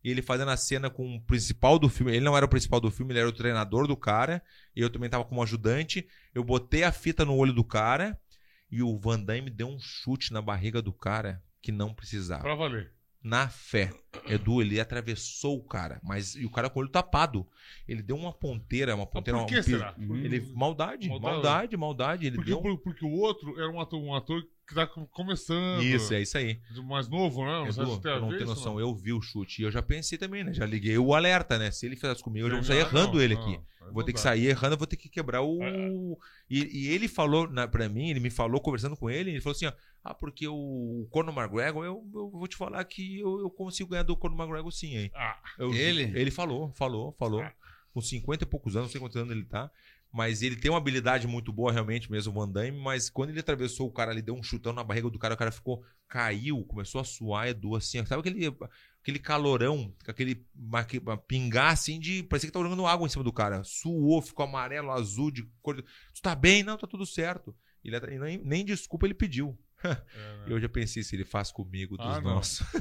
Ele fazendo a cena com o principal do filme. Ele não era o principal do filme, ele era o treinador do cara. E eu também tava como ajudante. Eu botei a fita no olho do cara. E o Van Damme deu um chute na barriga do cara que não precisava. Pra valer. Na fé. Edu, ele atravessou o cara, mas e o cara com o olho tapado. Ele deu uma ponteira, uma Mas ponteira. por um que será? Ele, maldade, Maldade. maldade, maldade. Ele Porque, deu. um por- porque o outro era um ator, um ator que tá com- começando. Isso, é isso aí. Mais novo, né? Não Edu, tu não isso, noção. não. Eu vi o chute e eu já pensei também, né? Já liguei o alerta, né? Se ele fizesse comigo, eu já vou sair Ah, errando não, ele não, aqui. aí Vou ter que sair errando, eu vou ter que quebrar o. É. E, e ele falou na, pra mim, ele me falou, conversando com ele, ele falou assim: ó, ah, porque o Conor McGregor, eu, eu vou te falar que eu, eu consigo ganhar do Conor McGregor sim, hein? Ah, Eu- Ele? Ele falou, falou, falou. Ah. Com 50 e poucos anos, não sei quantos anos ele tá. Mas ele tem uma habilidade muito boa, realmente, mesmo, o Van Damme. Mas quando ele atravessou o cara, ele deu um chutão na barriga do cara, o cara ficou, caiu, começou a suar, Edu, assim. Sabe aquele, aquele calorão, aquele pingar, assim, de. Parecia que tá jogando água em cima do cara. Suou, ficou amarelo, azul, de cor. Tu tá bem? Não, tá tudo certo. Ele, e nem, nem desculpa ele pediu. É, né? E eu já pensei se ele faz comigo dos Ah, nossos.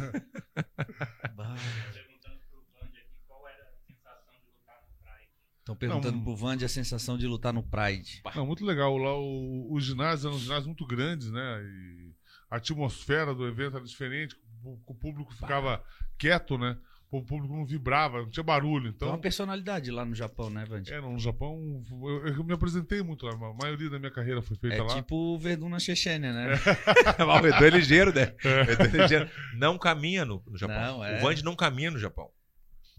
Perguntando pro Band aqui qual era a sensação de lutar no Pride. Estão perguntando Não. pro Vande a sensação de lutar no Pride. Não, muito legal. Lá o, o ginásio eram ginásios muito grandes, né? E a atmosfera do evento era diferente. O, o público ficava quieto, né? O público não vibrava, não tinha barulho. Tem uma Então, personalidade lá no Japão, né, Vande? é, no Japão, eu, eu me apresentei muito lá. A maioria da minha carreira foi feita É lá. tipo o Verdun na Chechênia, né? o Edu é ligeiro, né? O Edu é ligeiro. Não caminha no, no Japão. Não, é. O Vande não caminha no Japão.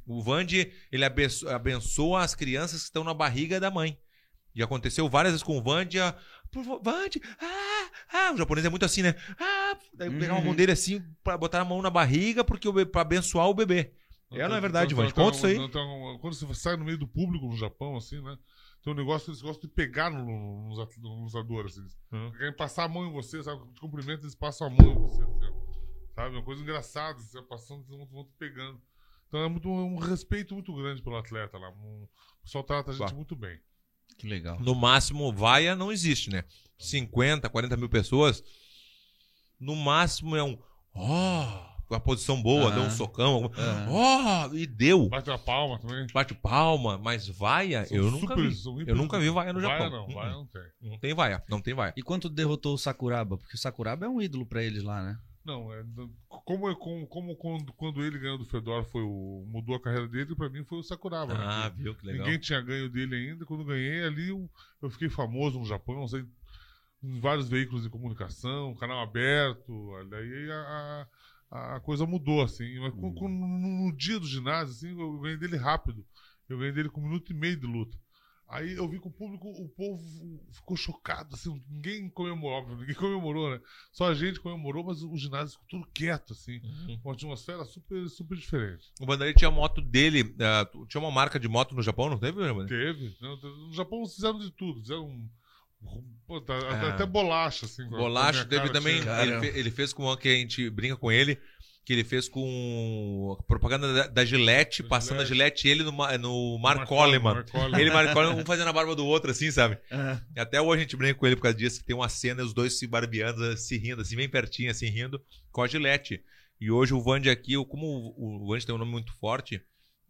O Vande, ele abençoa, abençoa as crianças que estão na barriga da mãe. E aconteceu várias vezes com o Vande. a- Vande, ah, ah. O japonês é muito assim, né? Ah, daí pegava a mão Uhum. dele assim pra botar a mão na barriga porque pra abençoar o bebê. É, não é verdade, Vande? então, Conta isso aí. então, quando você sai no meio do público no Japão, assim, né? Tem um negócio que eles gostam de pegar no- nos, at- nos lutadores. Assim. Hum. Querem passar a mão em você, sabe? De cumprimento, eles passam a mão em você. Assim, sabe? Uma coisa engraçada, você vai passando, eles vão, te pegando. Então é muito, um respeito muito grande pelo atleta lá. Um- o pessoal trata a gente Bah. muito bem. Que legal. No máximo, vaia não existe, né? 50, 40 mil pessoas. No máximo é um. Ó, uma posição boa, deu um socão. Aham. Ó, e deu. Bate a palma também. Bate palma, mas vaia, São eu nunca super- vi. são Eu nunca vi vaia no Vaia Japão. não, vaia não tem. Não tem vaia, não tem vaia. E quanto derrotou o Sakuraba? Porque o Sakuraba é um ídolo pra eles lá, né? Não, é, como, é- como, como quando, quando ele ganhou do Fedor, foi o, mudou a carreira dele, pra mim foi o Sakuraba. né? Ah, Que viu que legal. Ninguém tinha ganho dele ainda. Quando ganhei ali, eu, eu fiquei famoso no Japão, usei em vários veículos de comunicação, canal aberto. Aí a, a, a coisa mudou, assim. Mas com- com- no, dia do ginásio, assim, eu ganhei dele rápido. Eu ganhei dele com um minuto e meio de luta. Aí eu vi que o público, o povo ficou chocado, assim, ninguém comemorou, ninguém comemorou, né? Só a gente comemorou, mas o ginásio ficou tudo quieto, assim. Uhum. Uma atmosfera super, super diferente. O Vanderlei tinha moto dele, ah, tinha uma marca de moto no Japão, não teve, Vanderlei? Teve. né? No Japão fizeram de tudo. Fizeram um- pô, tá- Ah. até bolacha, assim. a- a Bolacha teve também. Cara. Ele, fe- ele fez com uma que a gente brinca com ele, que ele fez com a propaganda da, da Gillette, Da passando a Gillette. Gillette e ele no, no Mark Mark Coleman. Mark Coleman. Ele e Mark Coleman, um fazendo a barba do outro, assim, sabe? É. E Até hoje a gente brinca com ele por causa disso, que tem uma cena e os dois se barbeando, se rindo, assim, bem pertinho, assim, rindo, com a Gillette. E hoje o Vande aqui, como o o Vande tem um nome muito forte,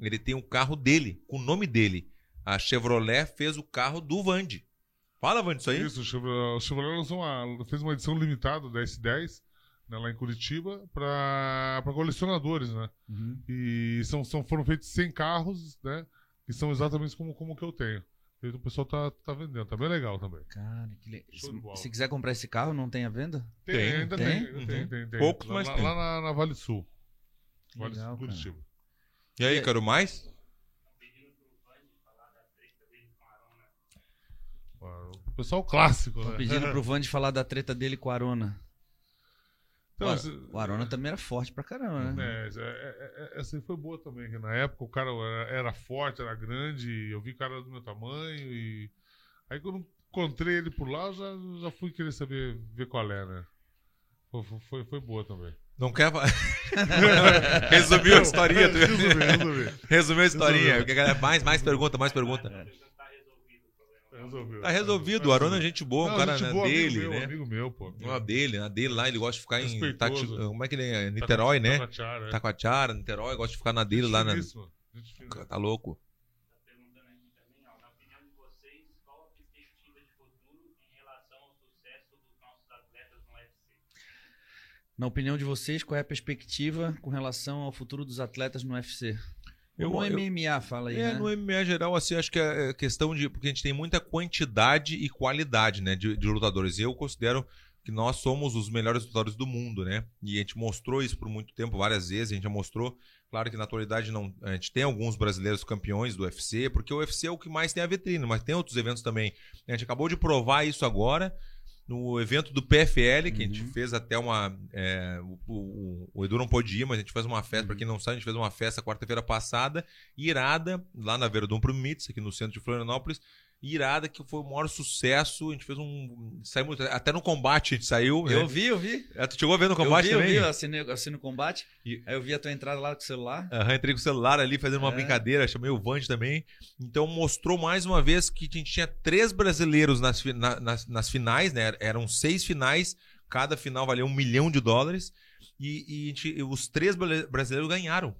ele tem um carro dele, com o nome dele. A Chevrolet fez o carro do Vande. Fala, Vande, isso aí? Isso, o Chevrolet, o Chevrolet lançou uma, fez uma edição limitada da S10, né, lá em Curitiba, para colecionadores, né? Uhum. E são, são, foram feitos 100 carros, né? Que são exatamente como, como que eu tenho. E o pessoal tá, tá vendendo, tá bem legal também. Cara, que le... Show de bola. se, se quiser comprar esse carro, não tem à venda? Tem, Tem, ainda tem? tem, ainda Uhum. tem, tem, tem. Poucos, lá, mas lá, tem. lá na, na Vale Sul. Vale Legal, Sul, cara. Curitiba. E aí, quero mais? O pessoal clássico, né? pedindo pro Vande falar da treta dele com o Arona. Então, o, assim, o Arona também era forte pra caramba, né? É, é, é, é, essa aí foi boa também, que na época o cara era, forte, era grande, eu vi o cara do meu tamanho e. Aí quando encontrei ele por lá, eu já, já fui querer saber ver qual é, né? Foi, foi, foi boa também. Não quer? Resumiu a historinha. tu- Resolvi, resolvi. Resumiu a historinha. Galera, Mais, mais pergunta, mais pergunta. Resolveu. Tá resolvido. O Arona é gente boa, um Não, cara gente né, boa, amigo dele, meu, né? Amigo meu, pô. Uma dele, na dele lá, ele gosta de ficar em. Tati, como é que ele é? Tá Niterói, né? Taquatiara, é. Taquatiara, Niterói, gosta de ficar na dele lá na. Fina. Tá louco. perguntando aqui também, ó, na opinião de vocês, qual a perspectiva de futuro em relação ao sucesso dos nossos atletas no UFC? Na opinião de vocês, qual é a perspectiva com relação ao futuro dos atletas no UFC? Eu- no eu- MMA, fala aí, É, né? no MMA geral, assim, acho que é é questão de. Porque a gente tem muita quantidade e qualidade, né, de, de lutadores. Eu considero que nós somos os melhores lutadores do mundo, né? E a gente mostrou isso por muito tempo, várias vezes, a gente já mostrou. Claro que na atualidade não, a gente tem alguns brasileiros campeões do UFC, porque o UFC é o que mais tem a vitrine, mas tem outros eventos também. A gente acabou de provar isso agora no evento do PFL, que a gente Uhum. fez até uma. é, o, o- o Edu não pôde ir, mas a gente fez uma festa, pra quem não sabe, a gente fez uma festa quarta-feira passada, irada, lá na Verdun Pro Mitz, aqui no centro de Florianópolis. Irada, que foi o maior sucesso. A gente fez um. Saímos, até no combate a gente saiu. Eu né? vi, eu vi. É, Tu chegou a ver no Eu combate vi, eu também? vi, eu assinei, eu assinei o combate. E- Aí eu vi a tua entrada lá com o celular. Aham, entrei com o celular ali fazendo uma É. brincadeira, chamei o Vande também. Então mostrou mais uma vez que a gente tinha três brasileiros nas, na- nas, nas finais, né? Eram seis finais, cada final valia um milhão de dólares. E, e a gente- os três brasileiros ganharam.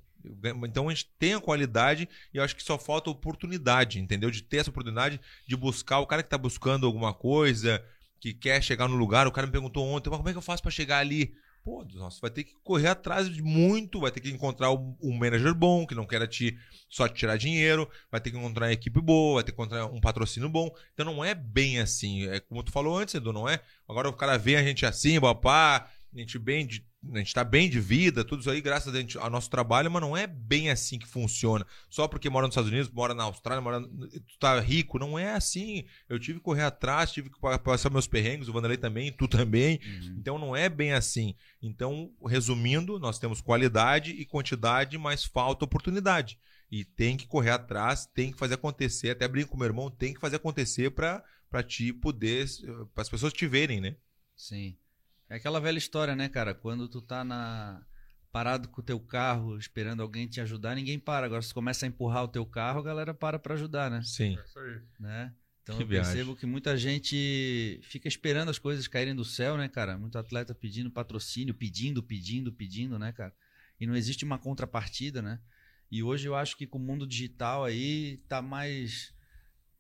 Então a gente tem a qualidade e eu acho que só falta oportunidade, entendeu? De ter essa oportunidade de buscar o cara que tá buscando alguma coisa, que quer chegar no lugar. O cara me perguntou ontem, mas como é que eu faço pra chegar ali? Pô, nossa, vai ter que correr atrás de muito, vai ter que encontrar um, um manager bom, que não queira te, só te tirar dinheiro, vai ter que encontrar uma equipe boa, vai ter que encontrar um patrocínio bom. Então não é bem assim. É como tu falou antes, Edu, não é? Agora o cara vê a gente assim, papá, a gente bem de. A gente tá bem de vida, tudo isso aí, graças a gente, ao nosso trabalho, mas não é bem assim que funciona. Só porque mora nos Estados Unidos, mora na Austrália, mora, tu tá rico, não é assim. Eu tive que correr atrás, tive que pa- passar meus perrengues, o Vanderlei também, tu também. Então não é bem assim. Então, resumindo, nós temos qualidade e quantidade, mas falta oportunidade. E tem que correr atrás, tem que fazer acontecer. Até brinco com meu irmão, tem que fazer acontecer para ti poder, para as pessoas te verem, né? Sim. É aquela velha história, né, cara? Quando tu tá na parado com o teu carro, esperando alguém te ajudar, ninguém para. Agora, se tu começa a empurrar o teu carro, a galera para pra ajudar, né? Sim. É isso aí. né? Então Que eu viagem. percebo que muita gente fica esperando as coisas caírem do céu, né, cara? Muito atleta pedindo patrocínio, pedindo, pedindo, pedindo, né, cara? E não existe uma contrapartida, né? E hoje eu acho que com o mundo digital aí tá mais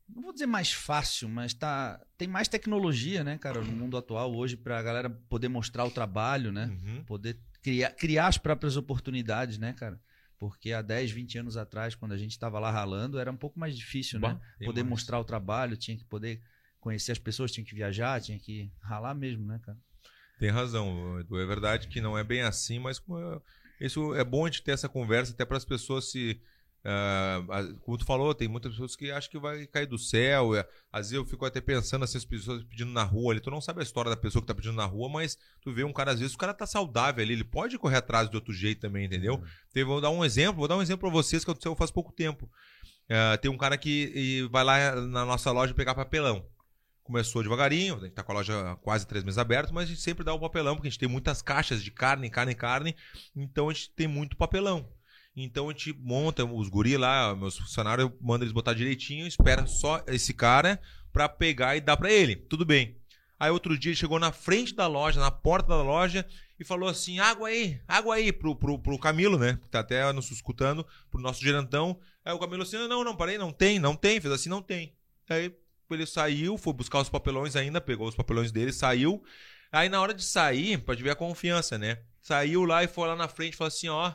não vou dizer mais fácil, mas tá tem mais tecnologia, né, cara, no mundo atual hoje pra galera poder mostrar o trabalho, né? Uhum. poder criar, criar as próprias oportunidades, né, cara? Porque há 10, 20 anos atrás, quando a gente estava lá ralando, era um pouco mais difícil, né? Bah, tem Poder mais. mostrar o trabalho, tinha que poder conhecer as pessoas, tinha que viajar, tinha que ralar mesmo, né, cara? Tem razão, Edu. É verdade que não é bem assim, mas isso é bom a gente ter essa conversa até para as pessoas se. A- como tu falou, tem muitas pessoas que acham que vai cair do céu. é, às vezes eu fico até pensando assim, as pessoas pedindo na rua ali. Tu não sabe a história da pessoa que tá pedindo na rua, mas tu vê um cara, às vezes, o cara tá saudável ali, ele pode correr atrás de outro jeito também, entendeu? Teve- vou dar um exemplo, vou dar um exemplo para vocês que aconteceu faz pouco tempo. Ah, tem um cara que vai lá na nossa loja pegar papelão. Começou devagarinho, a gente tá com a loja quase três meses aberta, mas a gente sempre dá o papelão, porque a gente tem muitas caixas de carne, carne, carne, então a gente tem muito papelão. Então a gente monta os guri lá, meus funcionários, eu mando eles botar direitinho, espera só esse cara pra pegar e dar pra ele. Tudo bem. Aí outro dia ele chegou na frente da loja, na porta da loja, e falou assim: água aí, água aí, pro, pro, pro Camilo, né? Que tá até nos escutando, pro nosso gerentão. Aí o Camilo assim: não, não, parei, não tem, não tem. Fez assim, não tem. Aí ele saiu, foi buscar os papelões ainda, pegou os papelões dele, saiu. Aí na hora de sair, pode ver a confiança, né? Saiu lá e foi lá na frente e falou assim: ó,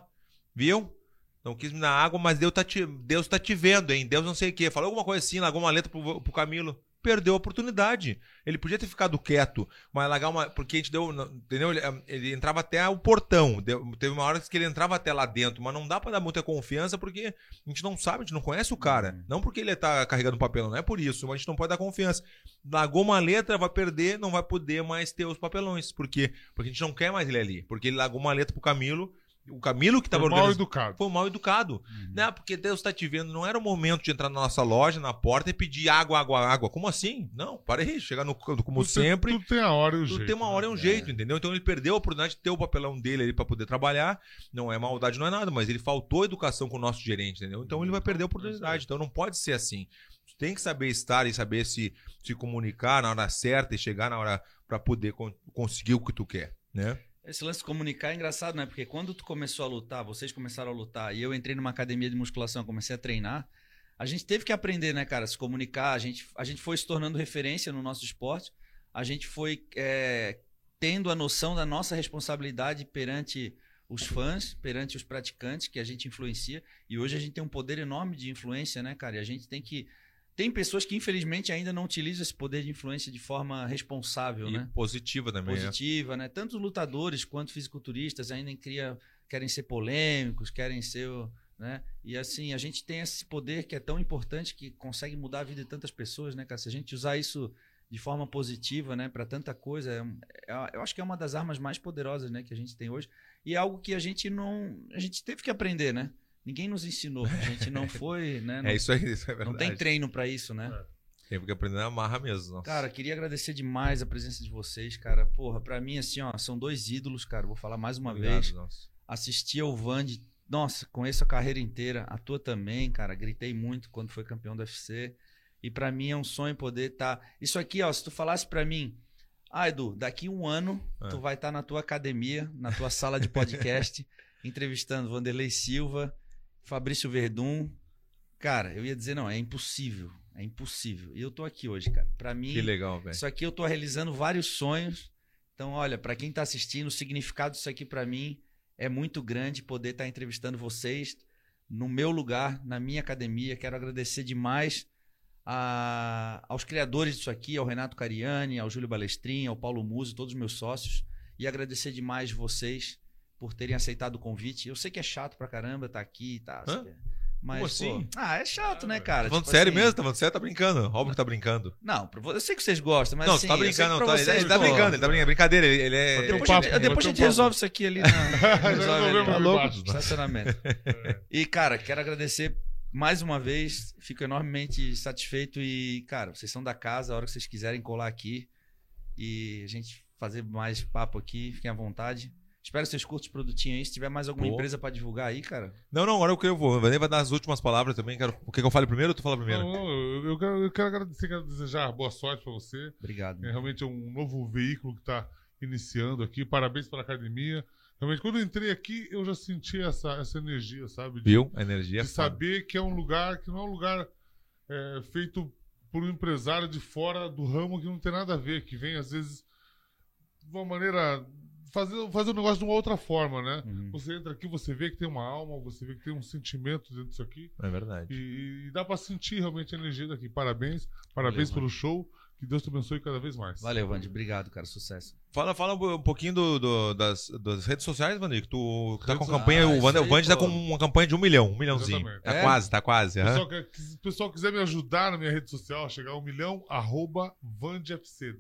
viu? Não quis me dar água, mas Deus tá te, Deus tá te vendo, hein? Deus não sei o quê. Falou alguma coisa assim, largou uma letra pro, pro Camilo. Perdeu a oportunidade. Ele podia ter ficado quieto, mas largar uma. Porque a gente deu. Entendeu? Ele, ele entrava até o portão. Deu- teve uma hora que ele entrava até lá dentro, mas não dá pra dar muita confiança porque a gente não sabe, a gente não conhece o cara. Não porque ele tá carregando papelão, não é por isso, mas a gente não pode dar confiança. Largou uma letra, vai perder, não vai poder mais ter os papelões. Por quê? Porque a gente não quer mais ele ali. Porque ele largou uma letra pro Camilo. O Camilo que tava Foi mal organizando educado. foi mal educado. Não, porque Deus tá te vendo. Não era o momento de entrar na nossa loja, na porta e pedir água, água, água. Como assim? Não, para aí. Chegar no como Tudo tem- sempre. Tudo tem a hora e o Tudo jeito. tem uma hora e né? um jeito, entendeu? Então ele perdeu a oportunidade de ter o papelão dele ali pra poder trabalhar. Não é maldade, não é nada, mas ele faltou educação com o nosso gerente, entendeu? Então ele vai perder a oportunidade. Então não pode ser assim. Tu tem que saber estar e saber se, se comunicar na hora certa e chegar na hora pra poder con- conseguir o que tu quer, né? Esse lance de comunicar é engraçado, né? Porque quando tu começou a lutar, vocês começaram a lutar, e eu entrei numa academia de musculação, comecei a treinar, a gente teve que aprender, né, cara, se comunicar. A gente, a gente foi se tornando referência no nosso esporte. A gente foi é, tendo a noção da nossa responsabilidade perante os fãs, perante os praticantes que a gente influencia. E hoje a gente tem um poder enorme de influência, né, cara? E a gente tem que. Tem pessoas que, infelizmente, ainda não utilizam esse poder de influência de forma responsável, E né? positiva também, né? Positiva, né? Tanto lutadores quanto fisiculturistas ainda cria, querem ser polêmicos, querem ser. Né? E assim, a gente tem esse poder que é tão importante que consegue mudar a vida de tantas pessoas, né, cara? Se a gente usar isso de forma positiva, né, para tanta coisa, é, é- eu acho que é uma das armas mais poderosas, né, que a gente tem hoje. E é algo que a gente não, a gente teve que aprender, né? Ninguém nos ensinou, a gente não foi, né? Não, É isso aí, isso é verdade. não tem treino para isso, né? Tem que aprender na marra mesmo. Nossa. Cara, queria agradecer demais a presença de vocês, cara. Porra, pra mim, assim, ó, são dois ídolos, cara. Vou falar mais uma Obrigado, vez. nossa. Assisti ao Vande, nossa, conheço a carreira inteira. A tua também, cara. Gritei muito quando foi campeão do UFC. E pra mim é um sonho poder estar. Isso aqui, ó, se tu falasse pra mim, ah, Edu, daqui um ano É. tu vai estar na tua academia, na tua sala de podcast, entrevistando Vanderlei Silva, Fabrício Verdun. Cara, eu ia dizer, não, é impossível. É impossível. E eu tô aqui hoje, cara. Pra mim, Que legal, isso aqui eu tô realizando vários sonhos. Então, olha, pra quem tá assistindo, o significado disso aqui pra mim é muito grande poder estar entrevistando vocês no meu lugar, na minha academia. Quero agradecer demais a- aos criadores disso aqui, ao Renato Cariani, ao Júlio Balestrin, ao Paulo Muso, todos os meus sócios. E agradecer demais vocês por terem aceitado o convite. Eu sei que é chato pra caramba estar aqui, tá? Hã? Mas, Como assim? pô, ah, é chato, né, cara? Tá falando Tipo sério assim, mesmo? Tá falando sério? Tá brincando. Óbvio que tá brincando. Não, eu sei que vocês gostam, mas não, assim, você tá brincando. Não, tá, vocês, ele tá pô, brincando, ele tá brincando. Brincadeira, ele, ele é. Depois, a papo, gente, depois a gente resolve isso aqui ali na, resolve ali ali no embaixo. estacionamento. E, cara, quero agradecer mais uma vez. Fico enormemente satisfeito e, cara, vocês são da casa, a hora que vocês quiserem colar aqui e a gente fazer mais papo aqui, fiquem à vontade. Espero que vocês curtam os produtinhos aí. Se tiver mais alguma Pô. empresa pra divulgar aí, cara. Não, não, agora eu quero. O Vanei vai dar as últimas palavras também. Quero... O que, eu falo primeiro ou tu fala primeiro? Não, não, eu, eu quero, eu quero agradecer, quero desejar boa sorte pra você. Obrigado. É realmente um novo veículo que está iniciando aqui. Parabéns pela academia. Realmente, quando eu entrei aqui, eu já senti essa, essa energia, sabe? De, Viu? A energia é de saber que é um lugar que não é um lugar é, feito por um empresário de fora do ramo que não tem nada a ver, que vem às vezes de uma maneira fazer, fazer o negócio de uma outra forma, né? Uhum. Você entra aqui, você vê que tem uma alma, você vê que tem um sentimento dentro disso aqui. É verdade. E, e dá pra sentir realmente a energia daqui. Parabéns, parabéns Valeu, pelo show. Que Deus te abençoe cada vez mais. Valeu, Vandy. Obrigado, cara. Sucesso. Fala, fala um pouquinho do, do- das, das redes sociais, Vandir, que tu tá com campanha. Ah, o o aí, Vandir tá com uma campanha de um milhão, um milhãozinho. Exatamente. Tá É? quase, tá quase. O pessoal, se o pessoal quiser me ajudar na minha rede social a chegar a um milhão, arroba VandFC.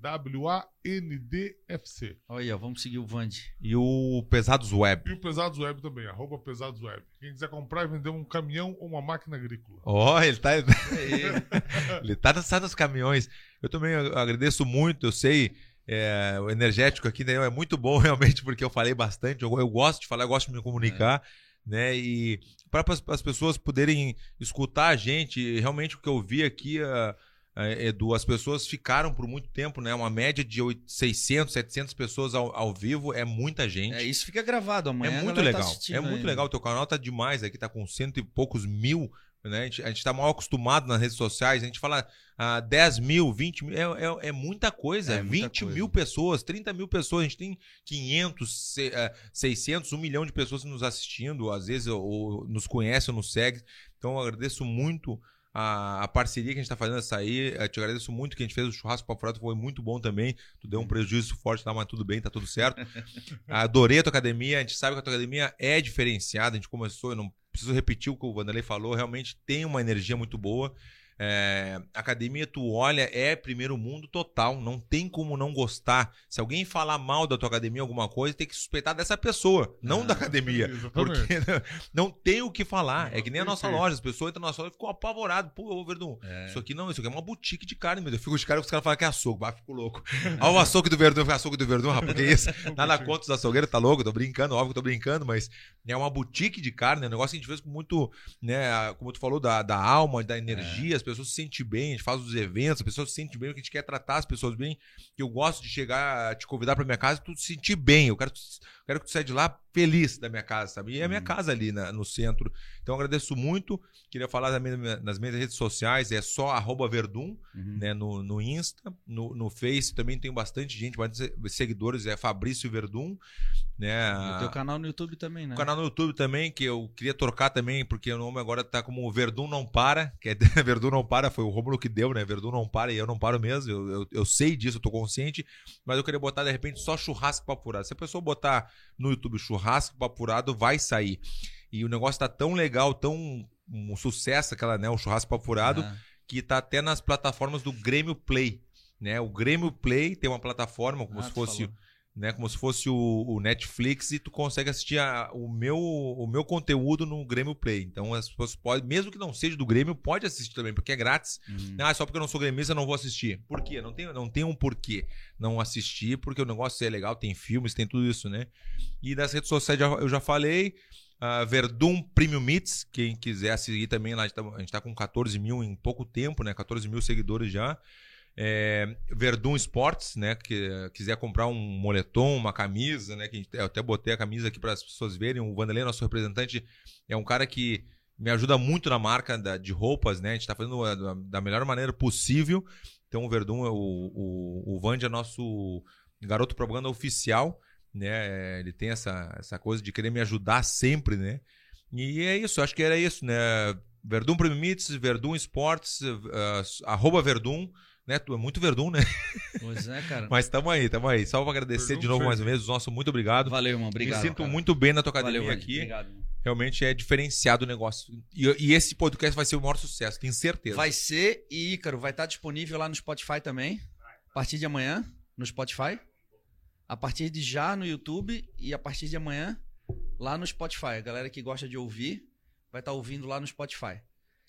W-A-N-D-F-C. Olha aí, ó, vamos seguir o Vandy. E o Pesados Web. E o Pesados Web também, arroba Pesados Web. Quem quiser comprar e vender um caminhão ou uma máquina agrícola. Ó, ele tá. ele tá dançando os caminhões. Eu também agradeço muito, eu sei. é, o energético aqui né, é muito bom, realmente, porque eu falei bastante. Eu, eu gosto de falar, eu gosto de me comunicar, né? E para as pessoas poderem escutar a gente, realmente o que eu vi aqui, ah, ah, Edu, as pessoas ficaram por muito tempo, né? Uma média de 800, 600, 700 pessoas ao, ao vivo é muita gente. É, isso fica gravado amanhã. É a muito tá legal. assistindo é muito legal. O teu canal tá demais aqui, tá com cento e poucos mil. Né? A, gente, a gente tá mal acostumado nas redes sociais. A gente fala ah, 10 mil, 20 mil. É, é, é muita coisa. É muita 20 coisa. mil pessoas, 30 mil pessoas. A gente tem 500, se- ah, 600, 1 milhão de pessoas nos assistindo. Às vezes ou, ou nos conhecem ou nos seguem. Então eu agradeço muito. A, a parceria que a gente tá fazendo essa aí, eu te agradeço muito que a gente fez o churrasco para fora, foi muito bom também. Tu deu um prejuízo forte lá, mas tudo bem, tá tudo certo. Adorei a tua academia. A gente sabe que a tua academia é diferenciada. A gente começou, eu não preciso repetir o que o Vanderlei falou. Realmente tem uma energia muito boa. É, academia, tu olha, é primeiro mundo total. Não tem como não gostar. Se alguém falar mal da tua academia, alguma coisa, tem que suspeitar dessa pessoa, não da academia. Exatamente. Porque não tem o que falar. É que nem a nossa loja. As pessoas entram na nossa loja e ficam apavoradas. Pô, Verdun, É. isso aqui não, isso aqui é uma boutique de carne, meu Deus. Eu fico de cara que os caras falam que é açougue. Bah, fico louco. Olha o açougue do Verdun, eu fico açougue do Verdun, rapaz, que isso? Nada contra os açougueiros, tá louco? Tô brincando, óbvio que tô brincando, mas é uma boutique de carne, é um negócio que a gente fez com muito, né, como tu falou, da, da alma, da energia, as pessoas se sentem bem, a gente faz os eventos, as pessoas se sentem bem, porque a gente quer tratar as pessoas bem. Eu gosto de chegar, te convidar pra minha casa e tu se sentir bem. Eu quero, quero que tu saia de lá feliz da minha casa, sabe? E é a minha casa ali na- no centro. Então agradeço muito. Queria falar também nas minhas redes sociais, é só arroba Verdun, Uhum. né? No, no Insta, no, no Face também tem bastante gente, bastante seguidores, é Fabrício Verdun, né? E teu canal no YouTube também, né? O canal no YouTube também, que eu queria trocar também, porque o nome agora tá como Verdun Não Para, que é Verdun Não Para, foi o Rômulo que deu, né? Verdun Não Para e eu não paro mesmo, eu, eu, eu sei disso, eu tô consciente, mas eu queria botar de repente só churrasco papurado. Se a pessoa botar no YouTube churrasco papurado, vai sair. E o negócio tá tão legal, tão um sucesso, aquela, né? O churrasco papurado, Ah, que tá até nas plataformas do Grêmio Play. Né? O Grêmio Play tem uma plataforma como Ah, se fosse falou. Né, como se fosse o, o Netflix e tu consegue assistir a- o, meu, o meu conteúdo no Grêmio Play. Então as pessoas podem, mesmo que não seja do Grêmio, pode assistir também, porque é grátis. Uhum. Ah, só porque eu não sou gremista eu não vou assistir. Por quê? Não tem, não tem um porquê não assistir, porque o negócio é legal, tem filmes, tem tudo isso, né? E das redes sociais eu já falei. ah, Verdun Premium Meets, quem quiser seguir também, lá a gente, tá, gente tá com 14 mil em pouco tempo, né? 14 mil seguidores já. É, Verdun Sports, né? Que quiser comprar um moletom, uma camisa, né? Que gente- eu até botei a camisa aqui para as pessoas verem. O Vanderlei, nosso representante, é um cara que me ajuda muito na marca da- de roupas, né? A gente tá fazendo a- da, da melhor maneira possível. Então o Verdun, é o, o, o Vand é nosso garoto propaganda oficial, né? É, Ele tem essa, essa coisa de querer me ajudar sempre, né? E é isso, acho que era isso, né? Verdun Premium Meets, Verdun Sports, eh, arroba Verdun, né? Tu é muito Verdun, né? Pois é, cara. Mas tamo aí, tamo aí. Só pra agradecer Verdun de novo mais uma vez. Nosso muito obrigado. Valeu, irmão. Obrigado. Me sinto cara. muito bem na tua academia Valeu, aqui. Obrigado. Realmente é diferenciado o negócio. E, e esse podcast vai ser o maior sucesso, tenho certeza. Vai ser e, Ícaro, vai estar disponível lá no Spotify também. A partir de amanhã, no Spotify. A partir de já no YouTube e a partir de amanhã lá no Spotify. A galera que gosta de ouvir vai estar ouvindo lá no Spotify.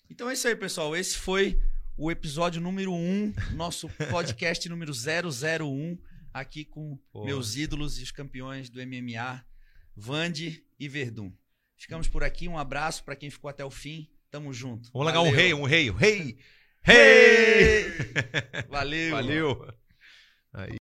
Então é isso aí, pessoal. Esse foi o episódio número 1, nosso podcast número 001, aqui com Pô. meus ídolos e os campeões do MMA, Vande e Verdun. Ficamos por aqui. Um abraço para quem ficou até o fim. Tamo junto. Vamos largar um rei, um rei, um rei. Rei! Valeu. Valeu! Aí.